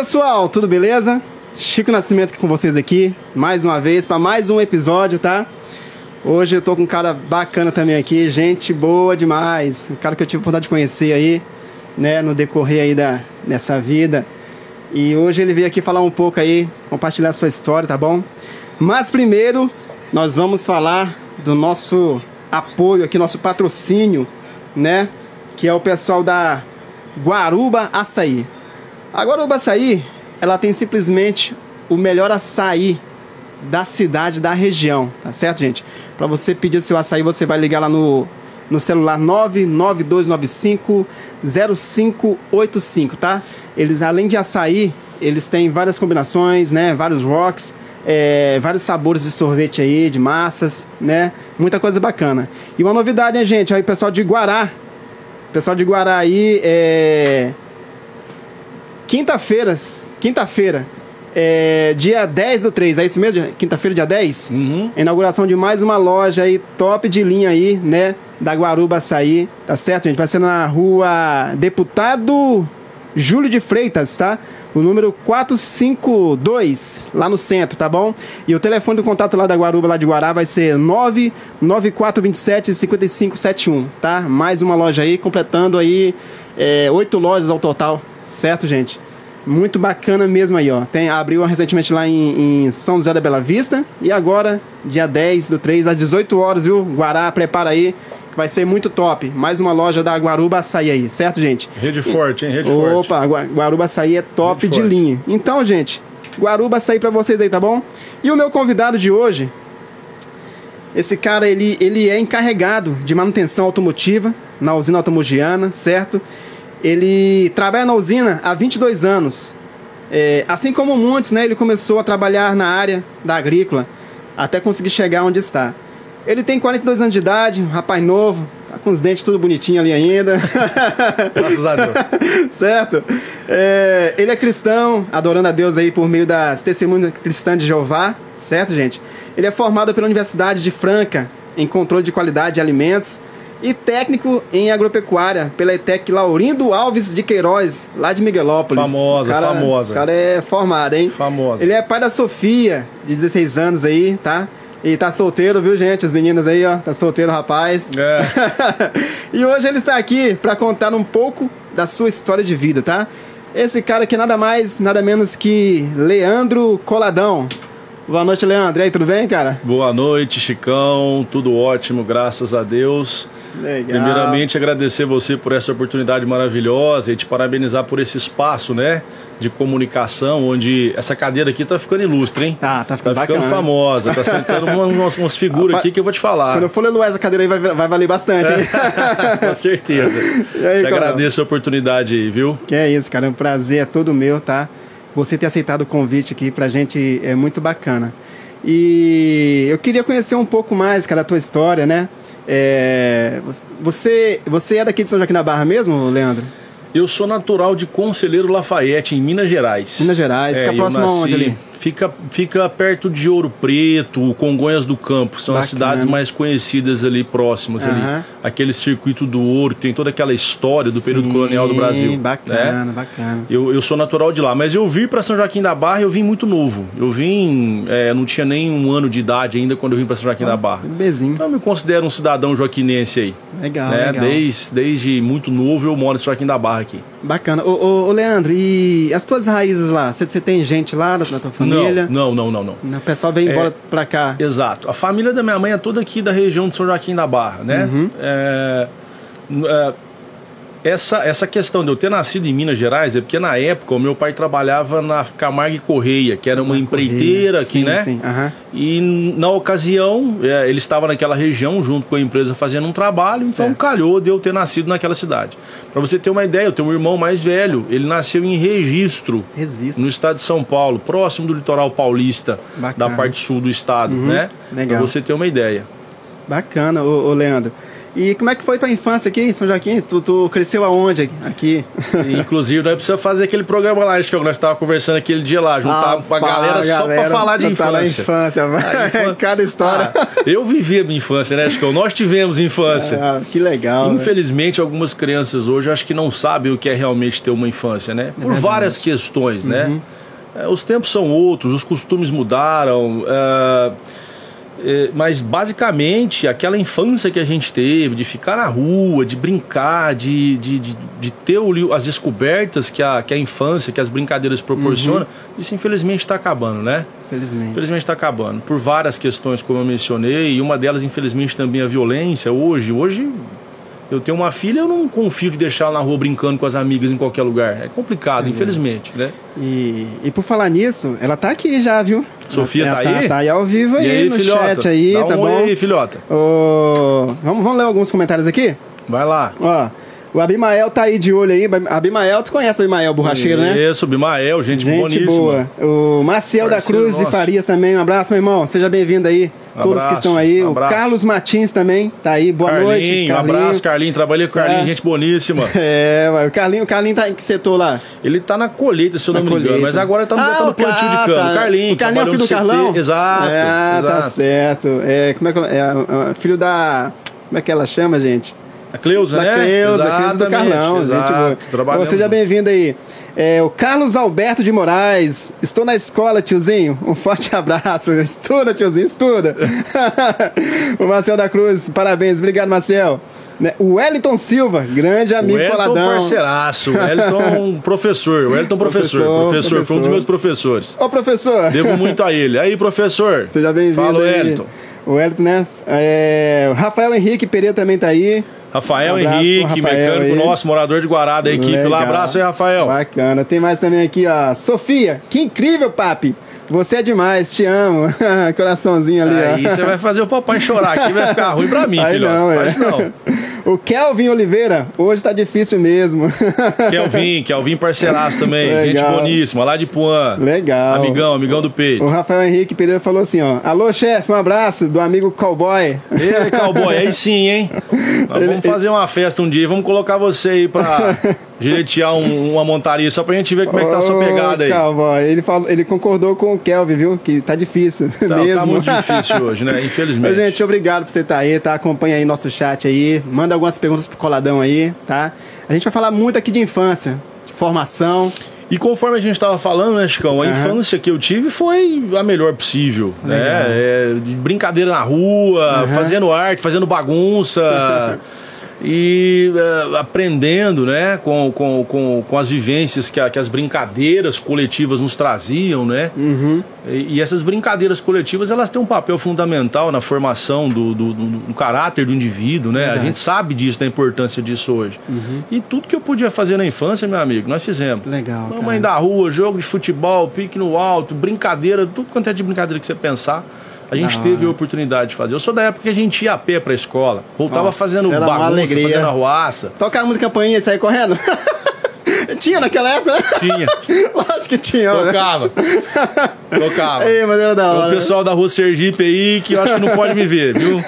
pessoal, tudo beleza? Chico Nascimento aqui com vocês aqui, mais uma vez, para mais um episódio, tá? Hoje eu tô com um cara bacana também aqui, gente boa demais, um cara que eu tive a oportunidade de conhecer aí, né, no decorrer aí da, dessa vida. E hoje ele veio aqui falar um pouco aí, compartilhar sua história, tá bom? Mas primeiro, nós vamos falar do nosso apoio aqui, nosso patrocínio, né? Que é o pessoal da Guaruba Açaí. A Guaruba Açaí, ela tem simplesmente o melhor açaí da cidade, da região, tá certo, gente? Para você pedir seu açaí, você vai ligar lá no, no celular 99295 0585, tá? Eles, além de açaí, eles têm várias combinações, né? Vários rocks, é, vários sabores de sorvete aí, de massas, né? Muita coisa bacana. E uma novidade, hein, gente? Aí, pessoal de Guará. Pessoal de Guará aí, é Quinta-feira, quinta-feira, é, dia 10 do 3, é isso mesmo? Quinta-feira, dia 10? Uhum. Inauguração de mais uma loja aí, top de linha aí, né? Da Guaruba Açaí, tá certo, gente? Vai ser na rua Deputado Júlio de Freitas, tá? O número 452, lá no centro, tá bom? E o telefone do contato lá da Guaruba, lá de Guará, vai ser 99427 5571, tá? Mais uma loja aí, completando aí é, oito lojas ao total, certo, gente? Muito bacana mesmo aí, ó. Tem, abriu recentemente lá em, em, São José da Bela Vista. E agora, dia 10 do 3, às 18 horas, viu? Guará, prepara aí. Que vai ser muito top. Mais uma loja da Guaruba Açaí aí, certo, gente? Rede forte, hein? Rede Opa, forte. Opa, Guaruba Açaí é top Rede de forte. linha. Então, gente, Guaruba Açaí pra vocês aí, tá bom? E o meu convidado de hoje, esse cara, ele, ele é encarregado de manutenção automotiva na usina automogiana, certo? Ele trabalha na usina há 22 anos. É, assim como muitos, né, ele começou a trabalhar na área da agrícola até conseguir chegar onde está. Ele tem 42 anos de idade, um rapaz novo, tá com os dentes tudo bonitinho ali ainda. Graças a Deus. certo? É, ele é cristão, adorando a Deus aí por meio das testemunhas cristãs de Jeová, certo, gente? Ele é formado pela Universidade de Franca em controle de qualidade de alimentos e técnico em agropecuária pela ETEC Laurindo Alves de Queiroz, lá de Miguelópolis. Famosa, cara, famosa. O cara é formado, hein? Famosa. Ele é pai da Sofia, de 16 anos aí, tá? E tá solteiro, viu, gente? As meninas aí, ó. Tá solteiro, rapaz. É. e hoje ele está aqui para contar um pouco da sua história de vida, tá? Esse cara aqui nada mais, nada menos que Leandro Coladão. Boa noite, Leandro. E aí, tudo bem, cara? Boa noite, Chicão. Tudo ótimo, graças a Deus. Legal. Primeiramente, agradecer você por essa oportunidade maravilhosa e te parabenizar por esse espaço, né? De comunicação, onde essa cadeira aqui tá ficando ilustre, hein? Tá, tá ficando, tá ficando bacana. famosa, tá sentando umas, umas figuras aqui que eu vou te falar. Quando eu for leluar essa cadeira aí, vai, vai valer bastante, hein? Com certeza. Aí, te agradeço a oportunidade aí, viu? Que é isso, cara. É um prazer, é todo meu, tá? Você ter aceitado o convite aqui pra gente é muito bacana. E eu queria conhecer um pouco mais, cara, a tua história, né? É, você, você é daqui de São Joaquim da Barra mesmo, Leandro? Eu sou natural de Conselheiro Lafayette, em Minas Gerais. Minas Gerais, fica É, eu próximo nasci- aonde ali? Fica, fica perto de Ouro Preto, Congonhas do Campo. São as Bacana. cidades mais conhecidas ali próximas. Aham. ali. Aquele circuito do ouro, tem toda aquela história do período Sim, colonial do Brasil. Bacana, né? bacana. Eu, eu sou natural de lá, mas eu vim para São Joaquim da Barra, eu vim muito novo. Eu vim, é, não tinha nem um ano de idade ainda quando eu vim para São Joaquim da Barra. Bebezinho. Então eu me considero um cidadão joaquinense aí. Legal, né? legal. Desde, desde muito novo eu moro em São Joaquim da Barra aqui. Bacana. Ô, ô, ô, Leandro, e as tuas raízes lá? Você, tem gente lá na tua família? Não, não, não, não, não. O pessoal vem embora pra cá. Exato. A família da minha mãe é toda aqui da região de São Joaquim da Barra, né? Uhum. É, é, essa, essa questão de eu ter nascido em Minas Gerais é porque na época o meu pai trabalhava na Camargo e Correia, que era uma empreiteira aqui, sim, né? Sim, aham. E na ocasião, é, ele estava naquela região junto com a empresa fazendo um trabalho, então Certo. calhou de eu ter nascido naquela cidade. Para você ter uma ideia, eu tenho um irmão mais velho, ele nasceu em Registro, Registro. no estado de São Paulo, próximo do litoral paulista, Bacana. Uhum. da parte sul do estado, né? legal. Para você ter uma ideia. Bacana, ô, ô, Leandro. E como é que foi tua infância aqui em São Joaquim? Tu, tu cresceu aonde aqui? Inclusive, nós precisamos fazer aquele programa lá, acho que nós estávamos conversando aquele dia lá, juntar Ah, a galera, só galera, pra falar de infância. infância, A infância- cada história. Ah, eu vivi a minha infância, né, Chicão? Nós tivemos infância. Ah, que legal. né? Infelizmente, algumas crianças hoje acho que não sabem o que é realmente ter uma infância, né? Por várias questões, né? É, os tempos são outros, os costumes mudaram. é, é, mas basicamente aquela infância que a gente teve, de ficar na rua, de brincar, de, de, de, de ter o as descobertas que a, que a infância, que as brincadeiras proporcionam, isso infelizmente está acabando, né? Felizmente. Infelizmente está acabando. Por várias questões, como eu mencionei, e uma delas, infelizmente, também a violência. Hoje, hoje eu tenho uma filha, eu não confio de deixar ela na rua brincando com as amigas em qualquer lugar. É complicado, infelizmente, né? E, e por falar nisso, ela tá aqui já, viu? Sofia ela tá aí? Tá aí ao vivo aí, e aí, no filhota? chat aí, Dá tá um bom? oi aí, filhota. Ô, vamos, vamos ler alguns comentários aqui? Vai lá. Ó, o Abimael tá aí de olho aí. Abimael, tu conhece o Abimael Borracheiro, né? Isso, Bimael, gente, Gente boníssima. boa. O Maciel da Cruz de nosso. Farias também. Um abraço, meu irmão. Seja bem-vindo aí. Todos que Abraço, estão aí. O abraço. Carlos Martins também tá aí. Boa Carlinho, noite. um abraço, Carlinho. Trabalhei com o Carlinho, É. gente boníssima. É, o Carlinho, o Carlinho tá em que setor lá? Ele tá na colheita, se eu não me engano, colheita. mas agora tá no, Ah, tá no o plantio de cana. tá. O Carlinho. O Carlinho é o filho do no Carlão? CT. Exato. Ah, tá exato. certo. É, como é que é, é, é, filho da. Como é que ela chama, gente? A Cleusa, da né? Cleusa, Cleusa do Exatamente, Carlão. Gente boa. Trabalhamos Ô, Seja bem-vindo aí. É, o Carlos Alberto de Moraes. Estou na escola, tiozinho. Um forte abraço. Estuda, tiozinho, estuda. o Marcel da Cruz, parabéns. Obrigado, Marcel. Né, O Wellington Silva, grande amigo Wellington coladão. parceiraço, o Wellington professor, o Wellington professor, Professor, professor, foi um dos meus professores. Ô, professor. Devo muito a ele. Aí, professor. Seja bem-vindo Fala. Wellington. O Wellington, né? É, Rafael Henrique Pereira também tá aí. Rafael Um Henrique, Rafael mecânico aí. nosso, morador de Guará da equipe. Legal. Lá, abraço aí, Rafael. Bacana. Tem mais também aqui, ó. Sofia, que incrível, papi. Você é demais, te amo. Coraçãozinho ali, ó. Aí você vai fazer o papai chorar aqui, vai ficar ruim pra mim, Aí filho. não, é. Faz não. O Kelvin Oliveira, hoje tá difícil mesmo. Kelvin, Kelvin parceiraço também. Gente Legal. boníssima, lá de Puan. Legal. Amigão, amigão do O peito. Rafael Henrique Pereira falou assim, ó. Alô, chefe, um abraço do amigo Cowboy. Ei, cowboy, aí sim, hein? Nós vamos fazer uma festa um dia, vamos colocar você aí pra giletear um- uma montaria só pra gente ver como é que tá a sua pegada aí. Cowboy, ele, falou, ele concordou com o Kelvin, viu? Que tá difícil Tá, mesmo. tá muito difícil hoje, né? Infelizmente. gente, obrigado por você estar aí, tá? Acompanha aí nosso chat aí. Manda algumas perguntas pro Coladão aí, tá? A gente vai falar muito aqui de infância, de formação. E conforme a gente estava falando, né, Chicão, a Aham. infância que eu tive foi a melhor possível, né? É, de brincadeira na rua, Aham. fazendo arte, fazendo bagunça. E é, aprendendo né, com, com, com, com as vivências que, a- que as brincadeiras coletivas nos traziam, né? Uhum. E, e essas brincadeiras coletivas elas têm um papel fundamental na formação do, do, do- do caráter do indivíduo, né? A gente sabe disso, da importância disso hoje. Uhum. E tudo que eu podia fazer na infância, meu amigo, nós fizemos. Legal, Mamãe cara. da rua, jogo de futebol, pique no alto, brincadeira, tudo quanto é de brincadeira que você pensar. A gente Da teve hora. a oportunidade de fazer. Eu sou da época que a gente ia a pé pra escola. Voltava Nossa, fazendo bagunça, fazendo arruaça. Tocar muito campainha e sair correndo? tinha naquela época, né? Tinha. Lógico que tinha. ó. Tocava. Tocava. Ei, mas era da O hora. pessoal da rua Sergipe aí que eu acho que não pode me ver, viu?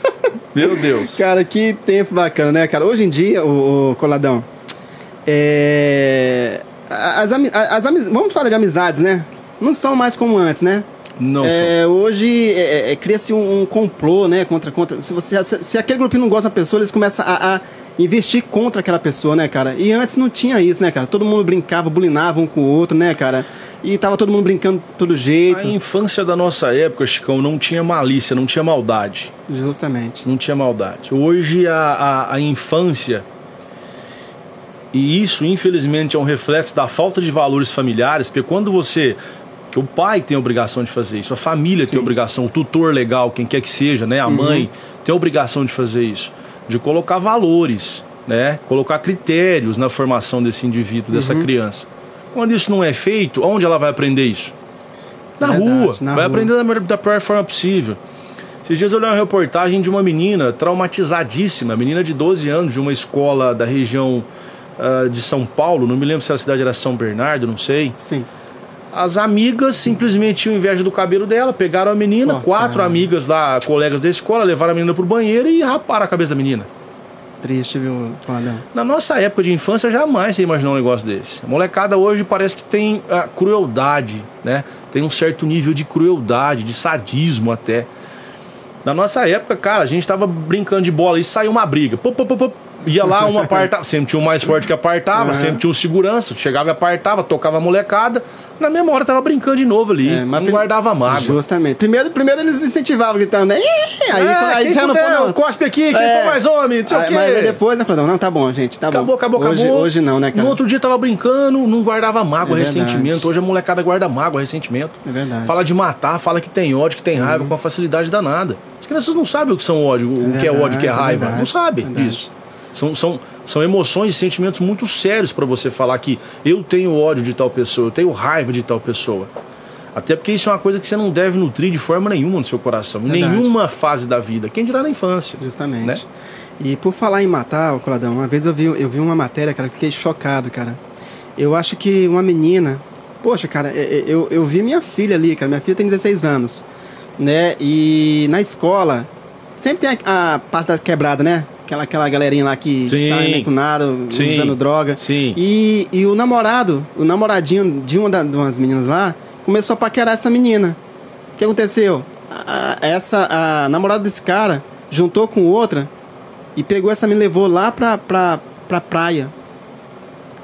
Meu Deus. Cara, que tempo bacana, né, cara? Hoje em dia, o, Coladão, é... As, as amiz- Vamos falar de amizades, né? Não são mais como antes, né? Não É, hoje é, é, cria-se um, um complô, né? Contra, contra. Se, você, se, se aquele grupinho não gosta da pessoa, eles começam a, a investir contra aquela pessoa, né, cara? E antes não tinha isso, né, cara? Todo mundo brincava, bulinava um com o outro, né, cara? E tava todo mundo brincando de todo jeito. A infância da nossa época, Chicão, não tinha malícia, não tinha maldade. Justamente. Não tinha maldade. Hoje a, a, a infância, e isso infelizmente é um reflexo da falta de valores familiares, porque quando você. Que o pai tem a obrigação de fazer isso, a família Sim. tem a obrigação, o tutor legal, quem quer que seja, né? A mãe tem a obrigação de fazer isso, de colocar valores, né? Colocar critérios na formação desse indivíduo, dessa criança. Quando isso não é feito, onde ela vai aprender isso? Na Verdade, rua. na vai rua. aprender da, melhor- da pior forma possível. Esses dias eu li uma reportagem de uma menina traumatizadíssima, menina de 12 anos, de uma escola da região ah, de São Paulo, não me lembro se a cidade era São Bernardo, não sei. Sim. As amigas simplesmente tinham inveja do cabelo dela, pegaram a menina, Oh, quatro caramba. amigas lá, colegas da escola, levaram a menina pro banheiro e raparam a cabeça da menina. Triste, viu? Na nossa época de infância, jamais você imaginou um negócio desse. A molecada hoje parece que tem a crueldade, né? Tem um certo nível de crueldade, de sadismo até. Na nossa época, cara, a gente tava brincando de bola e saiu uma briga. Pô, pô, pô, pô. Ia lá, um apartava. Sempre tinha um mais forte que apartava, Uhum. sempre tinha um segurança. Chegava e apartava, tocava a molecada. Na mesma hora tava brincando de novo ali. É, mas não guardava mágoa. Justamente. Primeiro, primeiro eles incentivavam, gritando, né? Aí, Ah, aí já não puder, não. cospe aqui, quem É. for mais homem, não sei o Aí- quê. Mas depois, né, Coladão? Não, tá bom, gente, tá Acabou, bom. acabou, hoje, acabou. Hoje não, né, cara? No outro dia tava brincando, não guardava mágoa, É ressentimento. Hoje a molecada guarda mágoa, ressentimento. É verdade. Fala de matar, fala que tem ódio, que tem raiva com uma facilidade danada. As crianças não sabem o que são ódio, o que é ódio, o que é é raiva. não sabem disso. São, são, são emoções e sentimentos muito sérios para você falar que eu tenho ódio de tal pessoa, eu tenho raiva de tal pessoa. Até porque isso é uma coisa que você não deve nutrir de forma nenhuma no seu coração, Verdade. nenhuma fase da vida. Quem dirá na infância. Justamente. Né? E por falar em matar, ô Coladão, uma vez eu vi, eu vi uma matéria, cara, eu fiquei chocado, cara. Eu acho que uma menina. Poxa, cara, é- é- eu, eu vi minha filha ali, cara. Minha filha tem 16 anos. Né? E na escola, sempre tem a, a parte da quebrada, né? Aquela, aquela galerinha lá que Sim. tá indo com nada, Sim. usando droga. Sim. E, e o namorado, o namoradinho de uma da- de umas meninas lá, começou a paquerar essa menina. O que aconteceu? A- a- essa, a namorada desse cara juntou com outra e pegou essa menina e levou lá pra, pra, pra praia.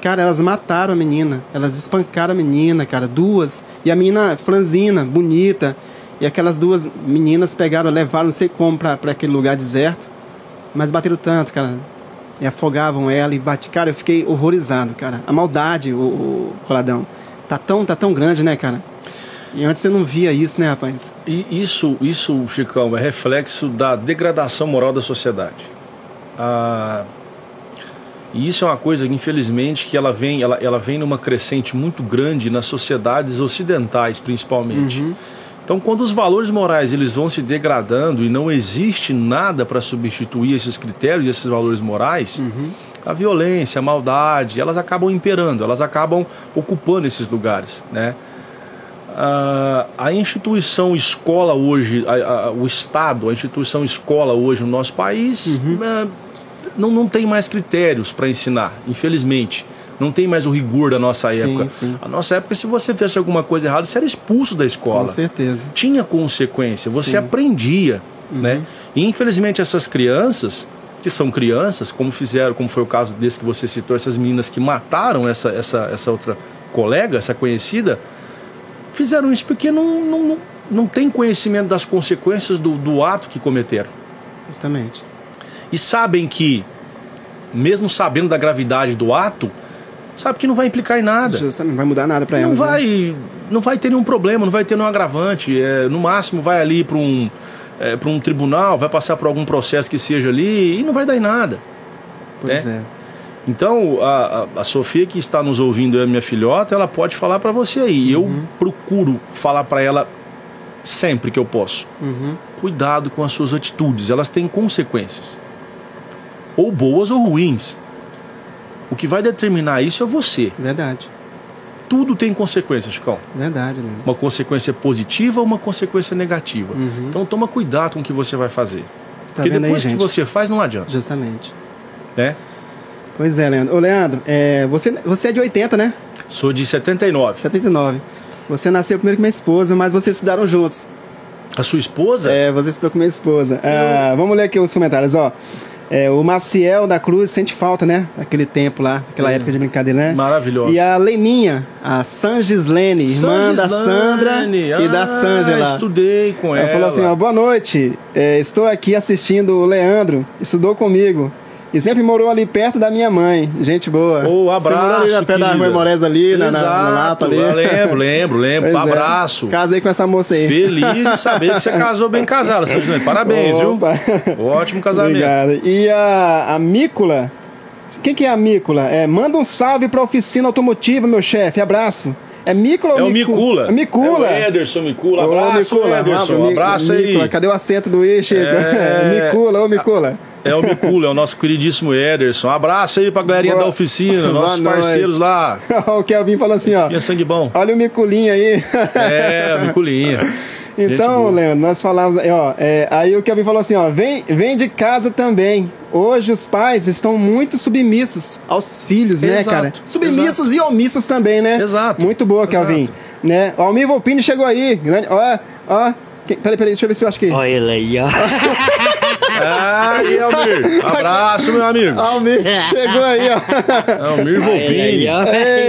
Cara, elas mataram a menina. Elas espancaram a menina, cara. Duas. E a menina franzina, bonita. E aquelas duas meninas pegaram, levaram, não sei como, pra, pra aquele lugar deserto. Mas bateram tanto, cara. E afogavam ela e bate. Cara, eu fiquei horrorizado, cara. A maldade, o, o coladão. Tá tão, tá tão grande, né, cara? E antes você não via isso, né, rapaz? E isso, isso, Chicão, é reflexo da degradação moral da sociedade. Ah, e isso é uma coisa que, infelizmente, que ela vem, ela, ela vem numa crescente muito grande nas sociedades ocidentais, principalmente. Então, quando os valores morais eles vão se degradando e não existe nada para substituir esses critérios, esses valores morais, a violência, a maldade, elas acabam imperando, elas acabam ocupando esses lugares, né? Ah, a instituição escola hoje, a- a- o Estado, a instituição escola hoje no nosso país ah, não, não tem mais critérios para ensinar, infelizmente. Não tem mais o rigor da nossa Sim, época. sim. A nossa época, se você fizesse alguma coisa errada, você era expulso da escola Com certeza. tinha consequência, você Sim. aprendia, né? E infelizmente essas crianças, que são crianças, como fizeram, como foi o caso desse que você citou, essas meninas que mataram essa, essa, essa outra colega, essa conhecida, fizeram isso porque não, não, não, não tem conhecimento das consequências do, do ato que cometeram. Justamente. E sabem que, mesmo sabendo da gravidade do ato, sabe que não vai implicar em nada. Justamente. Não vai mudar nada pra Não elas. né? vai, não vai ter nenhum problema, não vai ter nenhum agravante. É, no máximo vai ali para um, é, para um tribunal, vai passar por algum processo que seja ali e não vai dar em nada. Pois né? é. Então a, a, Sofia que está nos ouvindo, é minha filhota, ela pode falar para você aí. Eu Uhum. procuro falar para ela sempre que eu posso. Uhum. Cuidado com as suas atitudes, elas têm consequências. Ou boas ou ruins. O que vai determinar isso é você. Verdade. Tudo tem consequências, Chicão. Verdade, Leandro. uma consequência positiva ou uma consequência negativa. Uhum. Então toma cuidado com o que você vai fazer. Tá Porque vendo aí, depois que você faz, não adianta. Justamente. Né? Pois é, Leandro. Ô, Leandro, é, você, você é de 80, né? Sou de 79. 79. Você nasceu primeiro com minha esposa, mas vocês estudaram juntos. A sua esposa? É, você estudou com minha esposa. Ah, vamos ler aqui os comentários, ó. É, o Maciel da Cruz sente falta, né? Aquele tempo lá, aquela época de brincadeira, né? Maravilhosa. E a Leninha, a Sangislene, irmã da Sandra Sangislane. e da Ah, lá. estudei com ela. Ela falou assim, ó, boa noite, é, estou aqui assistindo o Leandro, estudou comigo. E sempre morou ali perto da minha mãe. Gente boa. Ô, Você morou ali abraço, perto da. Rua Morés ali, na, na, na Lapa ali. eu lembro, lembro, lembro. Pois é. Abraço. Casei com essa moça aí. Feliz de saber que você casou bem casado. Parabéns, Opa. viu? Ótimo casamento. Obrigado. E a, a Mícola? Quem que é a Mícola? É, manda um salve pra oficina automotiva, meu chefe. Abraço. É Mícola ou É o Micu- Micula. É Micula. É o Ederson Micula. Ô, Abraço, Micula. Ederson. Abraço aí. Micula. Cadê o acento do I, Chico? É. Micula, ô Micula. É o Micula, é o nosso queridíssimo Ederson. Um abraço aí pra galerinha Boa- da oficina, Boa nossos noite. parceiros lá. o Kelvin falou assim, ó. Minha sangue bom. Olha o Miculinho aí. É, Miculinha. Gente Então, boa. Leandro, nós falávamos, ó, é, aí o Kelvin falou assim, ó, vem, vem de casa também. Hoje os pais estão muito submissos aos filhos, né, Exato, cara? Submissos e omissos também, né? Exato, Muito boa, Kelvin. exato. Né? Ó, o Almir Volpini chegou aí. Grande, ó, ó. Que- Peraí, peraí, deixa eu ver se eu acho que. Olha ele aí, ó. Ah, e Almir. Abraço, meu amigo. Almir chegou aí, ó. Almir aí, Volpini.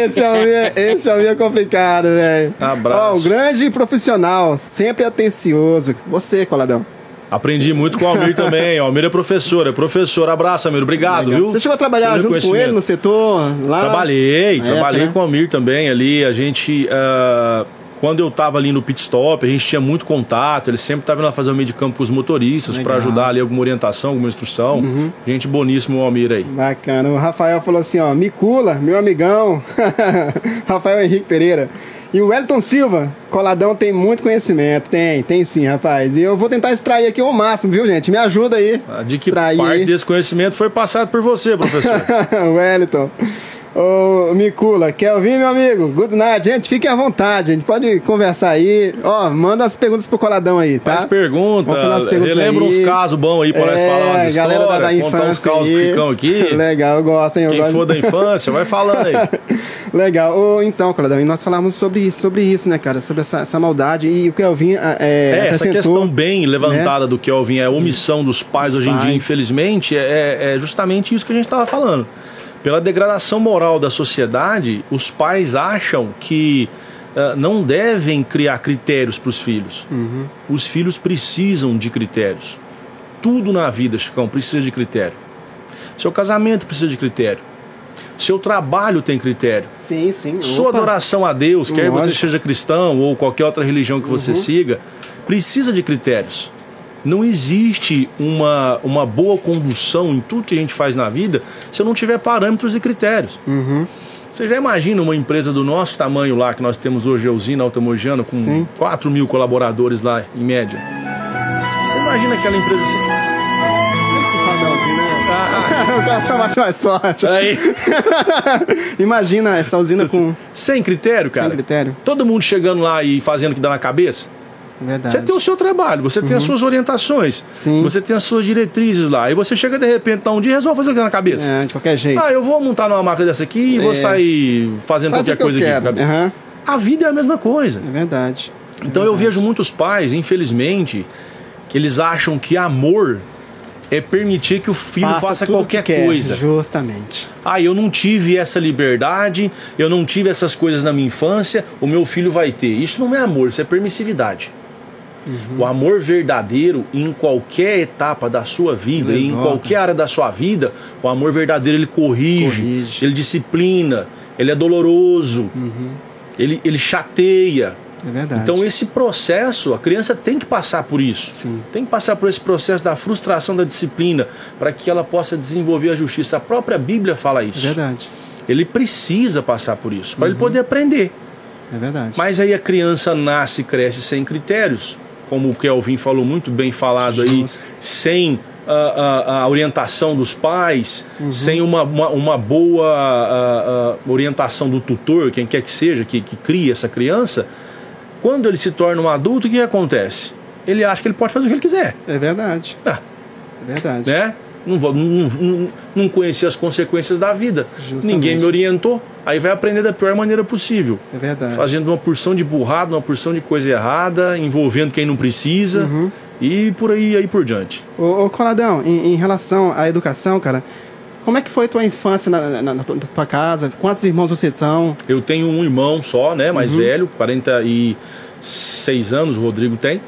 Esse Almir, esse Almir é complicado, velho. Abraço. Ó, o grande profissional, sempre atencioso. Você, Coladão. Aprendi muito com o Almir também. O Almir é professor, é professor. Abraço, Almir. Obrigado, viu? Você chegou a trabalhar Pelo junto com ele no setor lá? Trabalhei, É, trabalhei né? com o Almir também ali. A gente. ah, quando eu tava ali no pit stop, a gente tinha muito contato. Ele sempre tava indo lá fazer o meio de campo com os motoristas. Uhum. para ajudar ali alguma orientação, alguma instrução. Gente boníssimo, o Almir aí. Bacana. O Rafael falou assim, ó, Micula, meu amigão. Rafael Henrique Pereira. E o Wellington Silva, coladão tem muito conhecimento. Tem, tem sim, rapaz. E eu vou tentar extrair aqui o máximo, viu, gente? Me ajuda aí. Ah, De que Extrair parte desse conhecimento foi passado por você, professor? Wellington. Ô, Micula, quer ouvir, meu amigo? Good night, gente. Fiquem à vontade, a gente pode conversar aí. Ó, manda as perguntas pro coladão aí, tá? Faz pergunta, as perguntas relembra aí. uns casos bons aí pra nós falar umas histórias, É, galera da, da contar uns infância causos aí. que ficam aqui. Legal, eu gosto, hein? Eu Quem gosto. for da infância, vai falando aí. Legal. Ô, então, Coladão, e nós falamos sobre, sobre isso, né, cara? Sobre essa, essa maldade. E o Kelvin é, É, essa questão bem levantada do Kelvin, é a omissão dos pais Dos hoje em dia, infelizmente, é, é justamente isso que a gente estava falando. Pela degradação moral da sociedade, os pais acham que ah, não devem criar critérios para os filhos. Uhum. Os filhos precisam de critérios. Tudo na vida, Chicão, precisa de critério. Seu casamento precisa de critério. Seu trabalho tem critério. Sim, sim. Sua Opa. adoração a Deus, quer você Lógico. seja cristão ou qualquer outra religião que você siga, precisa de critérios. Não existe uma, uma boa condução em tudo que a gente faz na vida se eu não tiver parâmetros e critérios. Você já imagina uma empresa do nosso tamanho lá, que nós temos hoje, a usina Automogiana, com Sim. 4 mil colaboradores lá, em média. Você imagina aquela empresa assim. Coladãozinho? Ah, o coração bate mais forte. aí, Imagina essa usina com. sem critério, cara. Sem critério. Todo mundo chegando lá e fazendo o que dá na cabeça. Verdade. Você tem o seu trabalho, você tem as suas orientações, Sim. você tem as suas diretrizes lá. E você chega de repente, tá um dia e resolve fazer o que dá na cabeça. É, de qualquer jeito. Ah, eu vou montar numa máquina dessa aqui e vou É. sair fazendo Faz qualquer coisa aqui. Aham. A vida é a mesma coisa. É verdade. Então eu vejo muitos pais, infelizmente, que eles acham que amor é permitir que o filho faça tudo qualquer que coisa. Justamente. Ah, eu não tive essa liberdade, eu não tive essas coisas na minha infância, o meu filho vai ter. Isso não é amor, isso é permissividade. Uhum. O amor verdadeiro, em qualquer etapa da sua vida, Ele em qualquer área da sua vida, o amor verdadeiro ele corrige, Corrige. ele disciplina, ele é doloroso, ele, ele chateia. É verdade. Então esse processo, a criança tem que passar por isso. Sim. Tem que passar por esse processo da frustração da disciplina para que ela possa desenvolver a justiça. A própria Bíblia fala É isso. verdade. Ele precisa passar por isso para ele Uhum. poder aprender. É verdade. Mas aí a criança nasce e cresce sem critérios, como o Kelvin falou muito bem falado aí, Justo. sem a, a- a orientação dos pais, Uhum. sem uma, uma, uma boa a- a orientação do tutor, quem quer que seja, que, que cria essa criança, quando ele se torna um adulto, o que acontece? Ele acha que ele pode fazer o que ele quiser. É verdade. Ah, É verdade. né? Não, vou, não, não, não conhecia as consequências da vida. Justamente. Ninguém me orientou. Aí vai aprender da pior maneira possível. É verdade. Fazendo uma porção de burrada, uma porção de coisa errada, envolvendo quem não precisa Uhum. e por aí, aí por diante. Ô, ô Coladão, em, em relação à educação, cara, como é que foi tua infância na, na- na- na tua casa? Quantos irmãos vocês são? Eu tenho um irmão só, né? Mais Uhum. velho, 46 anos, o Rodrigo tem.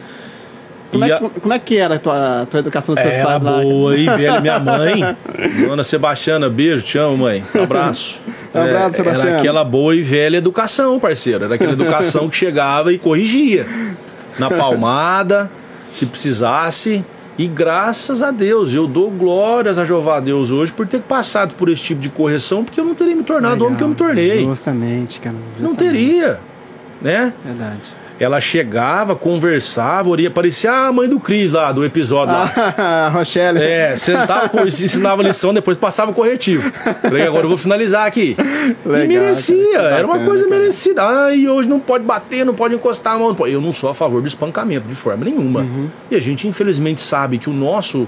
Como, E é, a- que, como é que era a tua, a tua educação dos teus Era pais lá? boa, e velho, minha mãe, Dona Sebastiana, beijo, te amo, mãe. Abraço. Um abraço, É, Sebastiana. Era aquela boa e velha educação, parceiro. Era aquela educação que chegava e corrigia. Na palmada, se precisasse. E graças a Deus, eu dou glórias a Jeová Deus hoje por ter passado por esse tipo de correção, porque eu não teria me tornado o homem que eu me tornei. Justamente, cara. Não justamente. teria, né? Verdade. Ela chegava, conversava, oria, parecia a mãe do Cris lá, do episódio lá. Ah, Rochelle. É, sentava, ensinava lição, depois passava o corretivo. Falei, agora eu vou finalizar aqui. Legal, e merecia, cara, que era uma bacana, coisa cara. merecida. Ah, e hoje não pode bater, não pode encostar a mão. Eu não sou a favor do espancamento, de forma nenhuma. Uhum. E a gente, infelizmente, sabe que o nosso,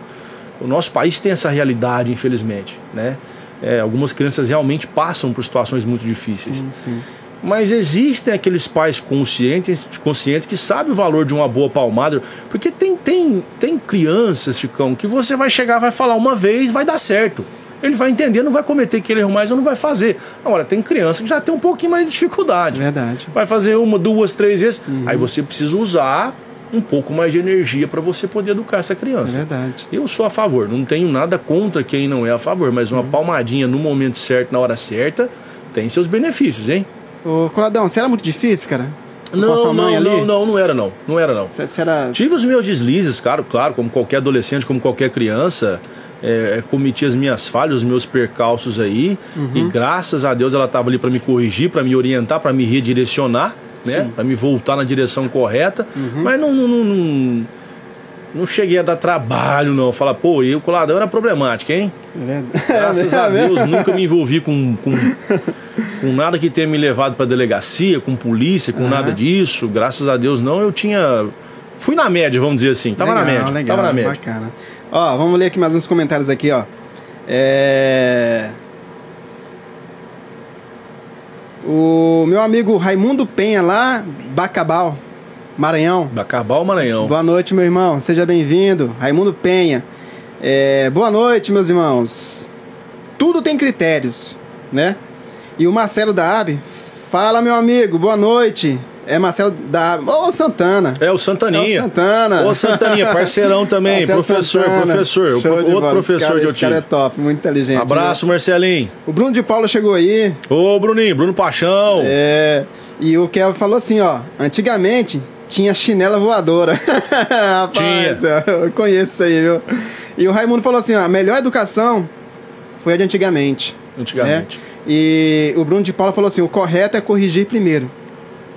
o nosso país tem essa realidade, infelizmente, né? É, algumas crianças realmente passam por situações muito difíceis. Sim, sim. Mas existem aqueles pais conscientes, conscientes que sabem o valor de uma boa palmada. Porque tem, tem, tem crianças, Chicão, que você vai chegar, vai falar uma vez, vai dar certo. Ele vai entender, não vai cometer aquele erro mais ou não vai fazer. Agora, tem criança que já tem um pouquinho mais de dificuldade. Verdade. Vai fazer uma, duas, três vezes. Uhum. Aí você precisa usar um pouco mais de energia para você poder educar essa É criança. verdade. Eu sou a favor, não tenho nada contra quem não é a favor, mas Uhum. uma palmadinha no momento certo, na hora certa, tem seus benefícios, hein? Ô, Coladão, você era muito difícil, cara? Não, mãe não, ali? não, não, não era não. Não era não. Você, você era... Tive os meus deslizes, claro, claro, como qualquer adolescente, como qualquer criança. É, cometi as minhas falhas, os meus percalços aí. Uhum. E graças a Deus ela estava ali para me corrigir, para me orientar, para me redirecionar, né? Uhum. Para me voltar na direção correta. Mas não, não, não, não, não cheguei a dar trabalho, não. Falar, pô, eu, coladão, era problemático, hein? É verdade. Graças É a mesmo? Deus, nunca me envolvi com, com, com nada que tenha me levado pra delegacia, com polícia, com nada disso. Graças a Deus, não. Eu tinha. Fui na média, vamos dizer assim. Tava na Legal, média. Legal, tava na média. bacana. Ó, vamos ler aqui mais uns comentários aqui, ó. É... O meu amigo Raimundo Penha lá, Bacabal, Maranhão. Bacabal Maranhão. Boa noite, meu irmão. Seja bem-vindo. Raimundo Penha. É, boa noite, meus irmãos. Tudo tem critérios, né? E o Marcelo da AB. Fala, meu amigo. Boa noite. É Marcelo da AB. Ô, Santana. É o Santaninha. É o Santana. Ô, Santaninha, parceirão também. Marcelo professor, Santana. professor. O Show outro bola. Esse professor cara, que eu esse cara é top, muito inteligente. Abraço, Marcelinho. né? O Bruno de Paula chegou aí. Ô, Bruninho, Bruno Paixão. É, e o Kevin falou assim, ó. Antigamente tinha chinela voadora. Rapaz, eu conheço isso aí, viu? E o Raimundo falou assim, ó. A melhor educação foi a de antigamente. Antigamente. né? E o Bruno de Paula falou assim, o correto é corrigir primeiro.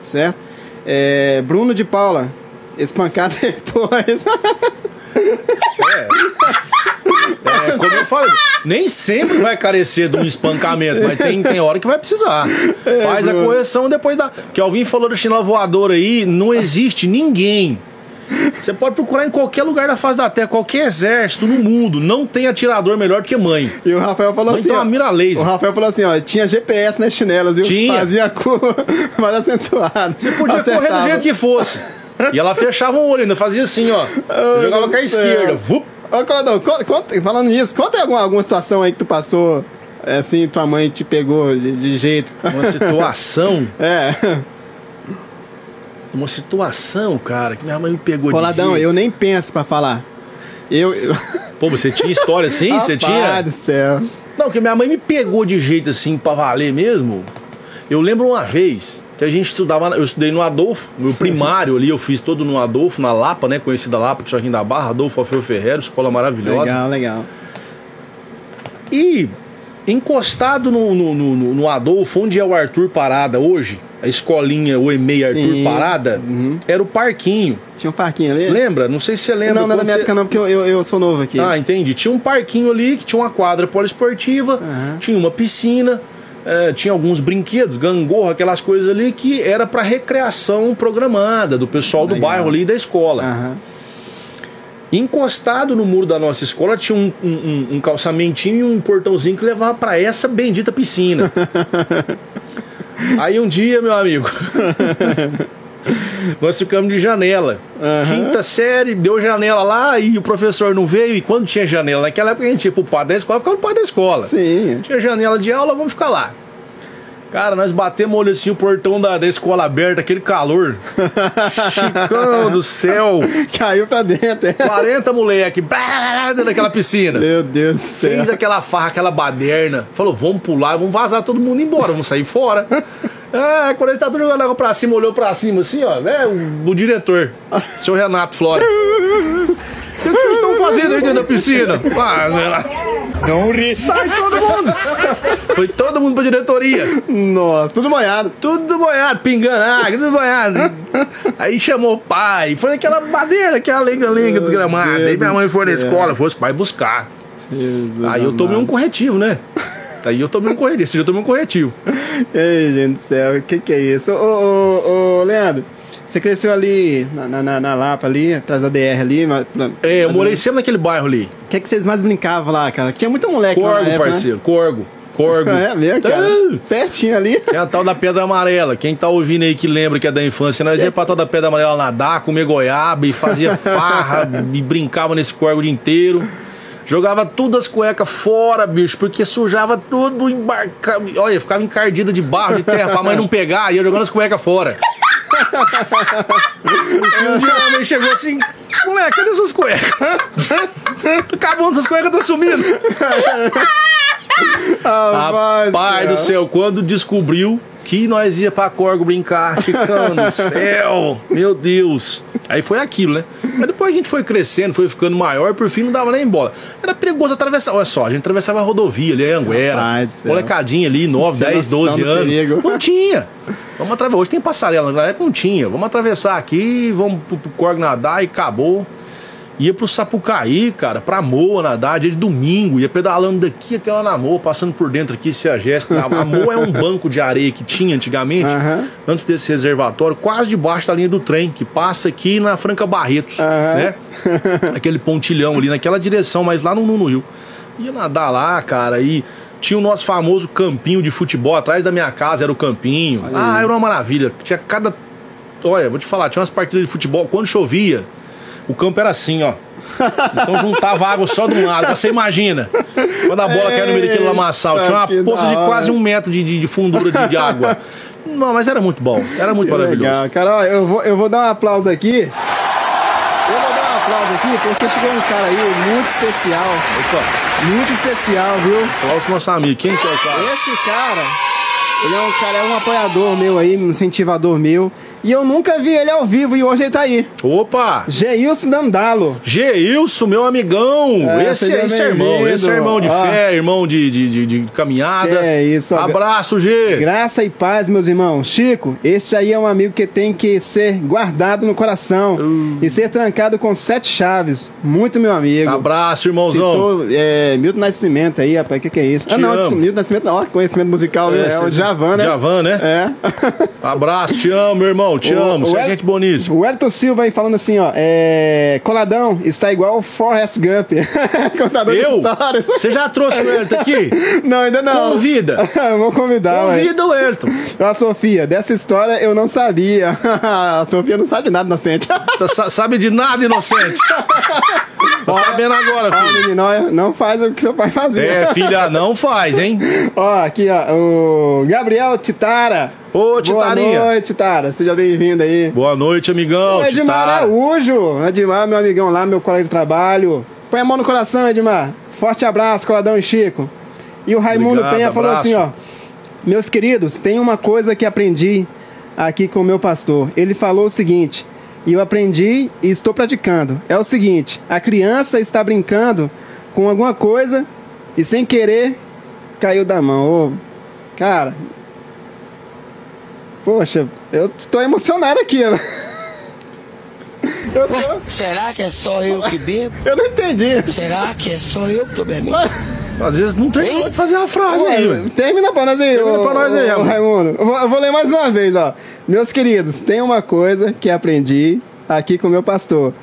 Certo? É, Bruno de Paula, espancar depois. É. É, como eu falei, nem sempre vai carecer de um espancamento, mas tem, tem hora que vai precisar. Faz a correção depois da. Que Alvin falou do chinelo voador aí, não existe ninguém. Você pode procurar em qualquer lugar da face da terra, qualquer exército no mundo. Não tem atirador melhor do que mãe. E o Rafael falou Mãe assim. tem ó, uma mira laser. O Rafael falou assim, ó, tinha GPS nas chinelas, viu? Tinha. Fazia a curva mais acentuada. Você podia correr do jeito que fosse. E ela fechava o olho, ainda fazia assim, ó. Oh, jogava com a esquerda. Vup. Ô, Claudão, conta, falando nisso, conta alguma, alguma situação aí que tu passou, é, assim, tua mãe te pegou de, de jeito. Uma situação. É, Uma situação, cara, que minha mãe me pegou de Coladão, jeito. eu nem penso pra falar. Eu. Pô, você tinha história assim? você Rapaz tinha? do céu. Não, que minha mãe me pegou de jeito assim pra valer mesmo. Eu lembro uma vez que a gente estudava, eu estudei no Adolfo, meu primário ali, eu fiz todo no Adolfo, na Lapa, né? Conhecida Lapa, que Jardim da Barra, Adolfo Alfeu Ferreira, escola maravilhosa. Legal, legal. E encostado no, no, no, no- Adolfo, onde é o Arthur Parada hoje, a escolinha, o EMEI Arthur Sim. Uhum. Parada, era o parquinho. Tinha um parquinho ali? Lembra? Não sei se você lembra. Não, não é da minha você- época não, porque eu, eu, eu sou novo aqui. Ah, entendi. Tinha um parquinho ali que tinha uma quadra poliesportiva, Aham. tinha uma piscina, eh, tinha alguns brinquedos, gangorra, aquelas coisas ali que era para recreação programada do pessoal do Legal. bairro ali e da escola. Aham. Encostado no muro da nossa escola tinha um, um- um- um calçamentinho e um portãozinho que levava para essa bendita piscina. Aí um dia, meu amigo, nós ficamos de janela. Quinta série, deu janela lá e o professor não veio. E quando tinha janela, naquela época a gente ia pro pátio da escola, ficava no pátio da escola. Sim. Tinha janela de aula, vamos ficar lá. Cara, nós batemos olho assim, o portão da, da escola aberto, aquele calor. Chicão do céu. Caiu pra dentro, é. 40 moleque, blá, dentro daquela piscina. Meu Deus do céu. Fez aquela farra, aquela baderna. Falou, vamos pular, vamos vazar todo mundo embora, vamos sair fora. Ah, quando ele tá tudo jogando água pra cima, olhou pra cima assim, ó, né? O, o diretor, seu Renato Flora. O que que vocês estão fazendo aí dentro da piscina? Ah, sei lá. Não ri. Sai todo mundo! Foi todo mundo pra diretoria. Nossa, tudo molhado. Tudo boiado, pingando água, tudo boiado. Aí chamou o pai, foi aquela madeira, aquela lenga-lenga desgramada. Deus Aí minha mãe foi na escola, foi o pai buscar. Jesus Aí eu tomei um corretivo, né? Aí eu tomei um corretivo, esse dia eu tomei um corretivo. Ei, gente do céu, o que que é isso? Ô, ô, ô, Leandro, você cresceu ali na, na, na- Lapa, ali, atrás da DR ali. mas- É, eu morei sempre naquele bairro ali. O que que vocês mais brincavam lá, cara? Tinha muito moleque lá na Corgo, né? parceiro, corgo, corgo. É mesmo, cara? Ah, Pertinho ali. Tem a tal da Pedra Amarela. Quem tá ouvindo aí que lembra que é da infância, nós ia pra tal da Pedra Amarela nadar, comer goiaba e fazia farra e brincava nesse corgo o dia inteiro. Jogava tudo as cuecas fora, bicho, porque sujava tudo, embarcava. Olha, ficava encardida de barro, de terra, pra mãe não pegar, ia jogando as cuecas fora. Um dia a mãe chegou assim: moleque, cadê suas cuecas? Acabando, suas cuecas tá sumindo. Rapaz, Pai do céu, quando descobriu que nós ia pra Corgo brincar, Chicão do céu, meu Deus. Aí foi aquilo, né? Mas depois a gente foi crescendo, foi ficando maior, por fim não dava nem bola. Era perigoso atravessar. Olha só, a gente atravessava a rodovia ali, a Anguera. Rapaz céu. Molecadinha ali, 9, Tinha 10, noção 12 do anos. perigo. Não tinha. Vamos atravessar. Hoje tem passarela, na época não tinha. Vamos atravessar aqui, vamos pro, pro Corgo nadar e acabou. Ia pro Sapucaí, cara, pra Moa nadar, dia de domingo, ia pedalando daqui até lá na Moa, passando por dentro aqui, se a Jéssica. A, Moa é um banco de areia que tinha antigamente, Aham. antes desse reservatório, quase debaixo da linha do trem, que passa aqui na Franca Barretos, Aham. né? Aquele pontilhão ali, naquela direção, mas lá no, no Rio. Ia nadar lá, cara, e tinha o nosso famoso campinho de futebol, atrás da minha casa era o campinho. ah, era uma maravilha. Tinha cada. Olha, vou te falar, tinha umas partidas de futebol, quando chovia, o campo era assim, ó. Então juntava água só de um lado. Você imagina. Quando a bola caiu no meio daquele lamaçal, tinha uma poça de quase um metro de, de, de fundura de, de água. Não, mas era muito bom. Era muito Que maravilhoso. Legal, cara, ó, eu vou, eu vou dar um aplauso aqui. Eu vou dar um aplauso aqui porque chegou um cara aí muito especial. Opa, Muito especial, viu? aplausos pro nosso amigo. Quem que é o cara? Esse cara, ele é um cara, é um apoiador meu aí, um incentivador meu. E eu nunca vi ele ao vivo e hoje ele tá aí. Opa! Geilson Dandalo. Geilson, meu amigão. É, esse, seja esse é irmão. Esse é irmão de Ó. fé, irmão de, de, de, de caminhada. É isso, ó. Abraço, G. Graça e paz, meus irmãos. Chico, este aí é um amigo que tem que ser guardado no coração Uh. e ser trancado com sete chaves. Muito meu amigo. Abraço, irmãozão. Citou é, Milton Nascimento aí, rapaz, o que, que é isso? Te ah, não, amo. Milton Nascimento, não, ó, conhecimento musical, viu? é, o Javan, né? Javan, né? É. Abraço, te amo, meu irmão. Te O- amo. Você é gente boníssima. O Elton Silva aí falando assim, ó, é, Coladão está igual o Forrest Gump, contador de Eu? histórias. Você já trouxe o Elton aqui? Não, ainda não. Convida. Eu Vou convidar, ué. Convida o Elton. A Sofia, dessa história eu não sabia. a Sofia não sabe nada, inocente. Sabe de nada, inocente. Tá sabendo agora, filho. ó, não faz o que seu pai fazia. É, filha, não faz, hein? Ó, aqui, ó, o Gabriel Titara. Ô, Titarinha. Boa noite, Titara. Seja bem-vindo aí. Boa noite, amigão. O Edmar. Araújo. Edmar, meu amigão lá, meu colega de trabalho. Põe a mão no coração, Edmar. Forte abraço, Coladão e Chico. E o Raimundo Obrigado, Penha falou abraço. assim, ó. Meus queridos, tem uma coisa que aprendi aqui com o meu pastor. Ele falou o seguinte, e eu aprendi e estou praticando. É o seguinte, a criança está brincando com alguma coisa e sem querer caiu da mão. Ô, cara, poxa, eu tô emocionado aqui. ó. Eu, tô, Será que é só eu que bebo? eu não entendi. Será que é só eu que tô bebendo? Às vezes não terminou de fazer a frase aí, velho. Termina pra nós aí, Termina ô- pra nós aí, ô, Raimundo. Raimundo. Eu vou, eu vou ler mais uma vez, ó. Meus queridos, tem uma coisa que aprendi aqui com o meu pastor.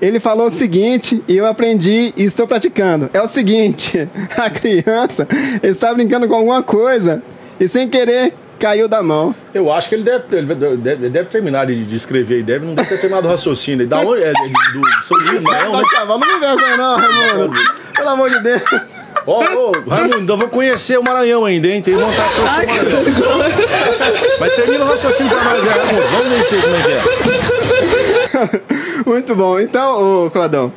Ele falou o seguinte, e eu aprendi e estou praticando. É o seguinte, a criança está brincando com alguma coisa e sem querer caiu da mão. Eu acho que ele deve, ele deve, deve terminar de, de escrever e deve, não deve ter terminado o raciocínio. Da onde? É, do, do São Luís, Maranhão, né? Vai cavar, não me vergonha não, Raimundo. Pelo amor de Deus. Ó, ô, Raimundo, eu vou conhecer o Maranhão ainda, hein? Tem vontade de conhecer o Maranhão. Mas termina o raciocínio pra nós, é, Raimundo. Vamos aí como é que é. Muito bom. Então, ô Cladão,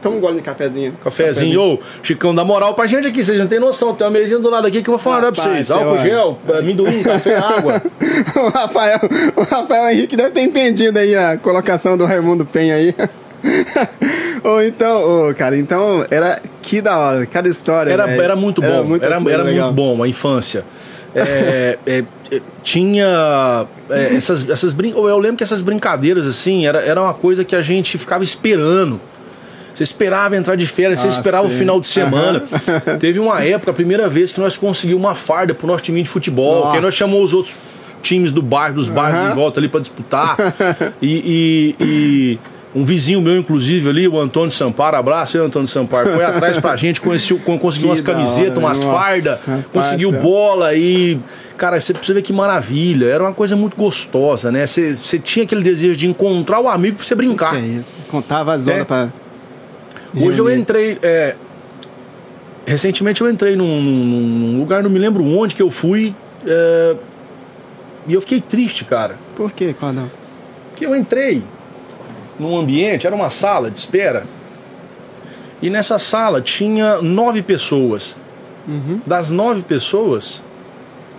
toma um gole de cafezinho. Cafezinho, ô, Chicão, dá moral pra gente aqui, vocês não tem noção. Tem uma mesinha do lado aqui que eu vou falar pra Rapaz, vocês. cê Álcool olha. gel, amendoim, café, água. o, Rafael, o Rafael Henrique deve ter entendido aí a colocação do Raimundo Penha aí. Ou então, cara, então era que da hora, cada história. Era, era muito bom, era, muita era, legal. muito bom a infância. É, é, é, tinha é, essas, essas brin... Eu lembro que essas brincadeiras, assim, era, era uma coisa que a gente ficava esperando. Você esperava entrar de férias, você Ah, esperava sim. o final de semana. Teve uma época, a primeira vez que nós conseguimos uma farda pro nosso time de futebol. Que aí nós Nossa. chamamos os outros times do bairro, dos bairros Aham. em volta ali para disputar. E, e- e um vizinho meu, inclusive, ali, o Antônio Samparo, abraço aí, Antônio Samparo, foi atrás pra gente, conseguiu umas camisetas, umas nossa, fardas, conseguiu céu. bola e. Cara, você precisa ver que maravilha. Era uma coisa muito gostosa, né? Você você tinha aquele desejo de encontrar o amigo pra você brincar. Que é isso. Contava as horas É. pra. Hoje eu reunir. entrei. é, recentemente eu entrei num, num- lugar, não me lembro onde que eu fui. é, e eu fiquei triste, cara. Por quê, Cordão? Porque eu entrei num ambiente, era uma sala de espera. E nessa sala tinha nove pessoas. Das nove pessoas,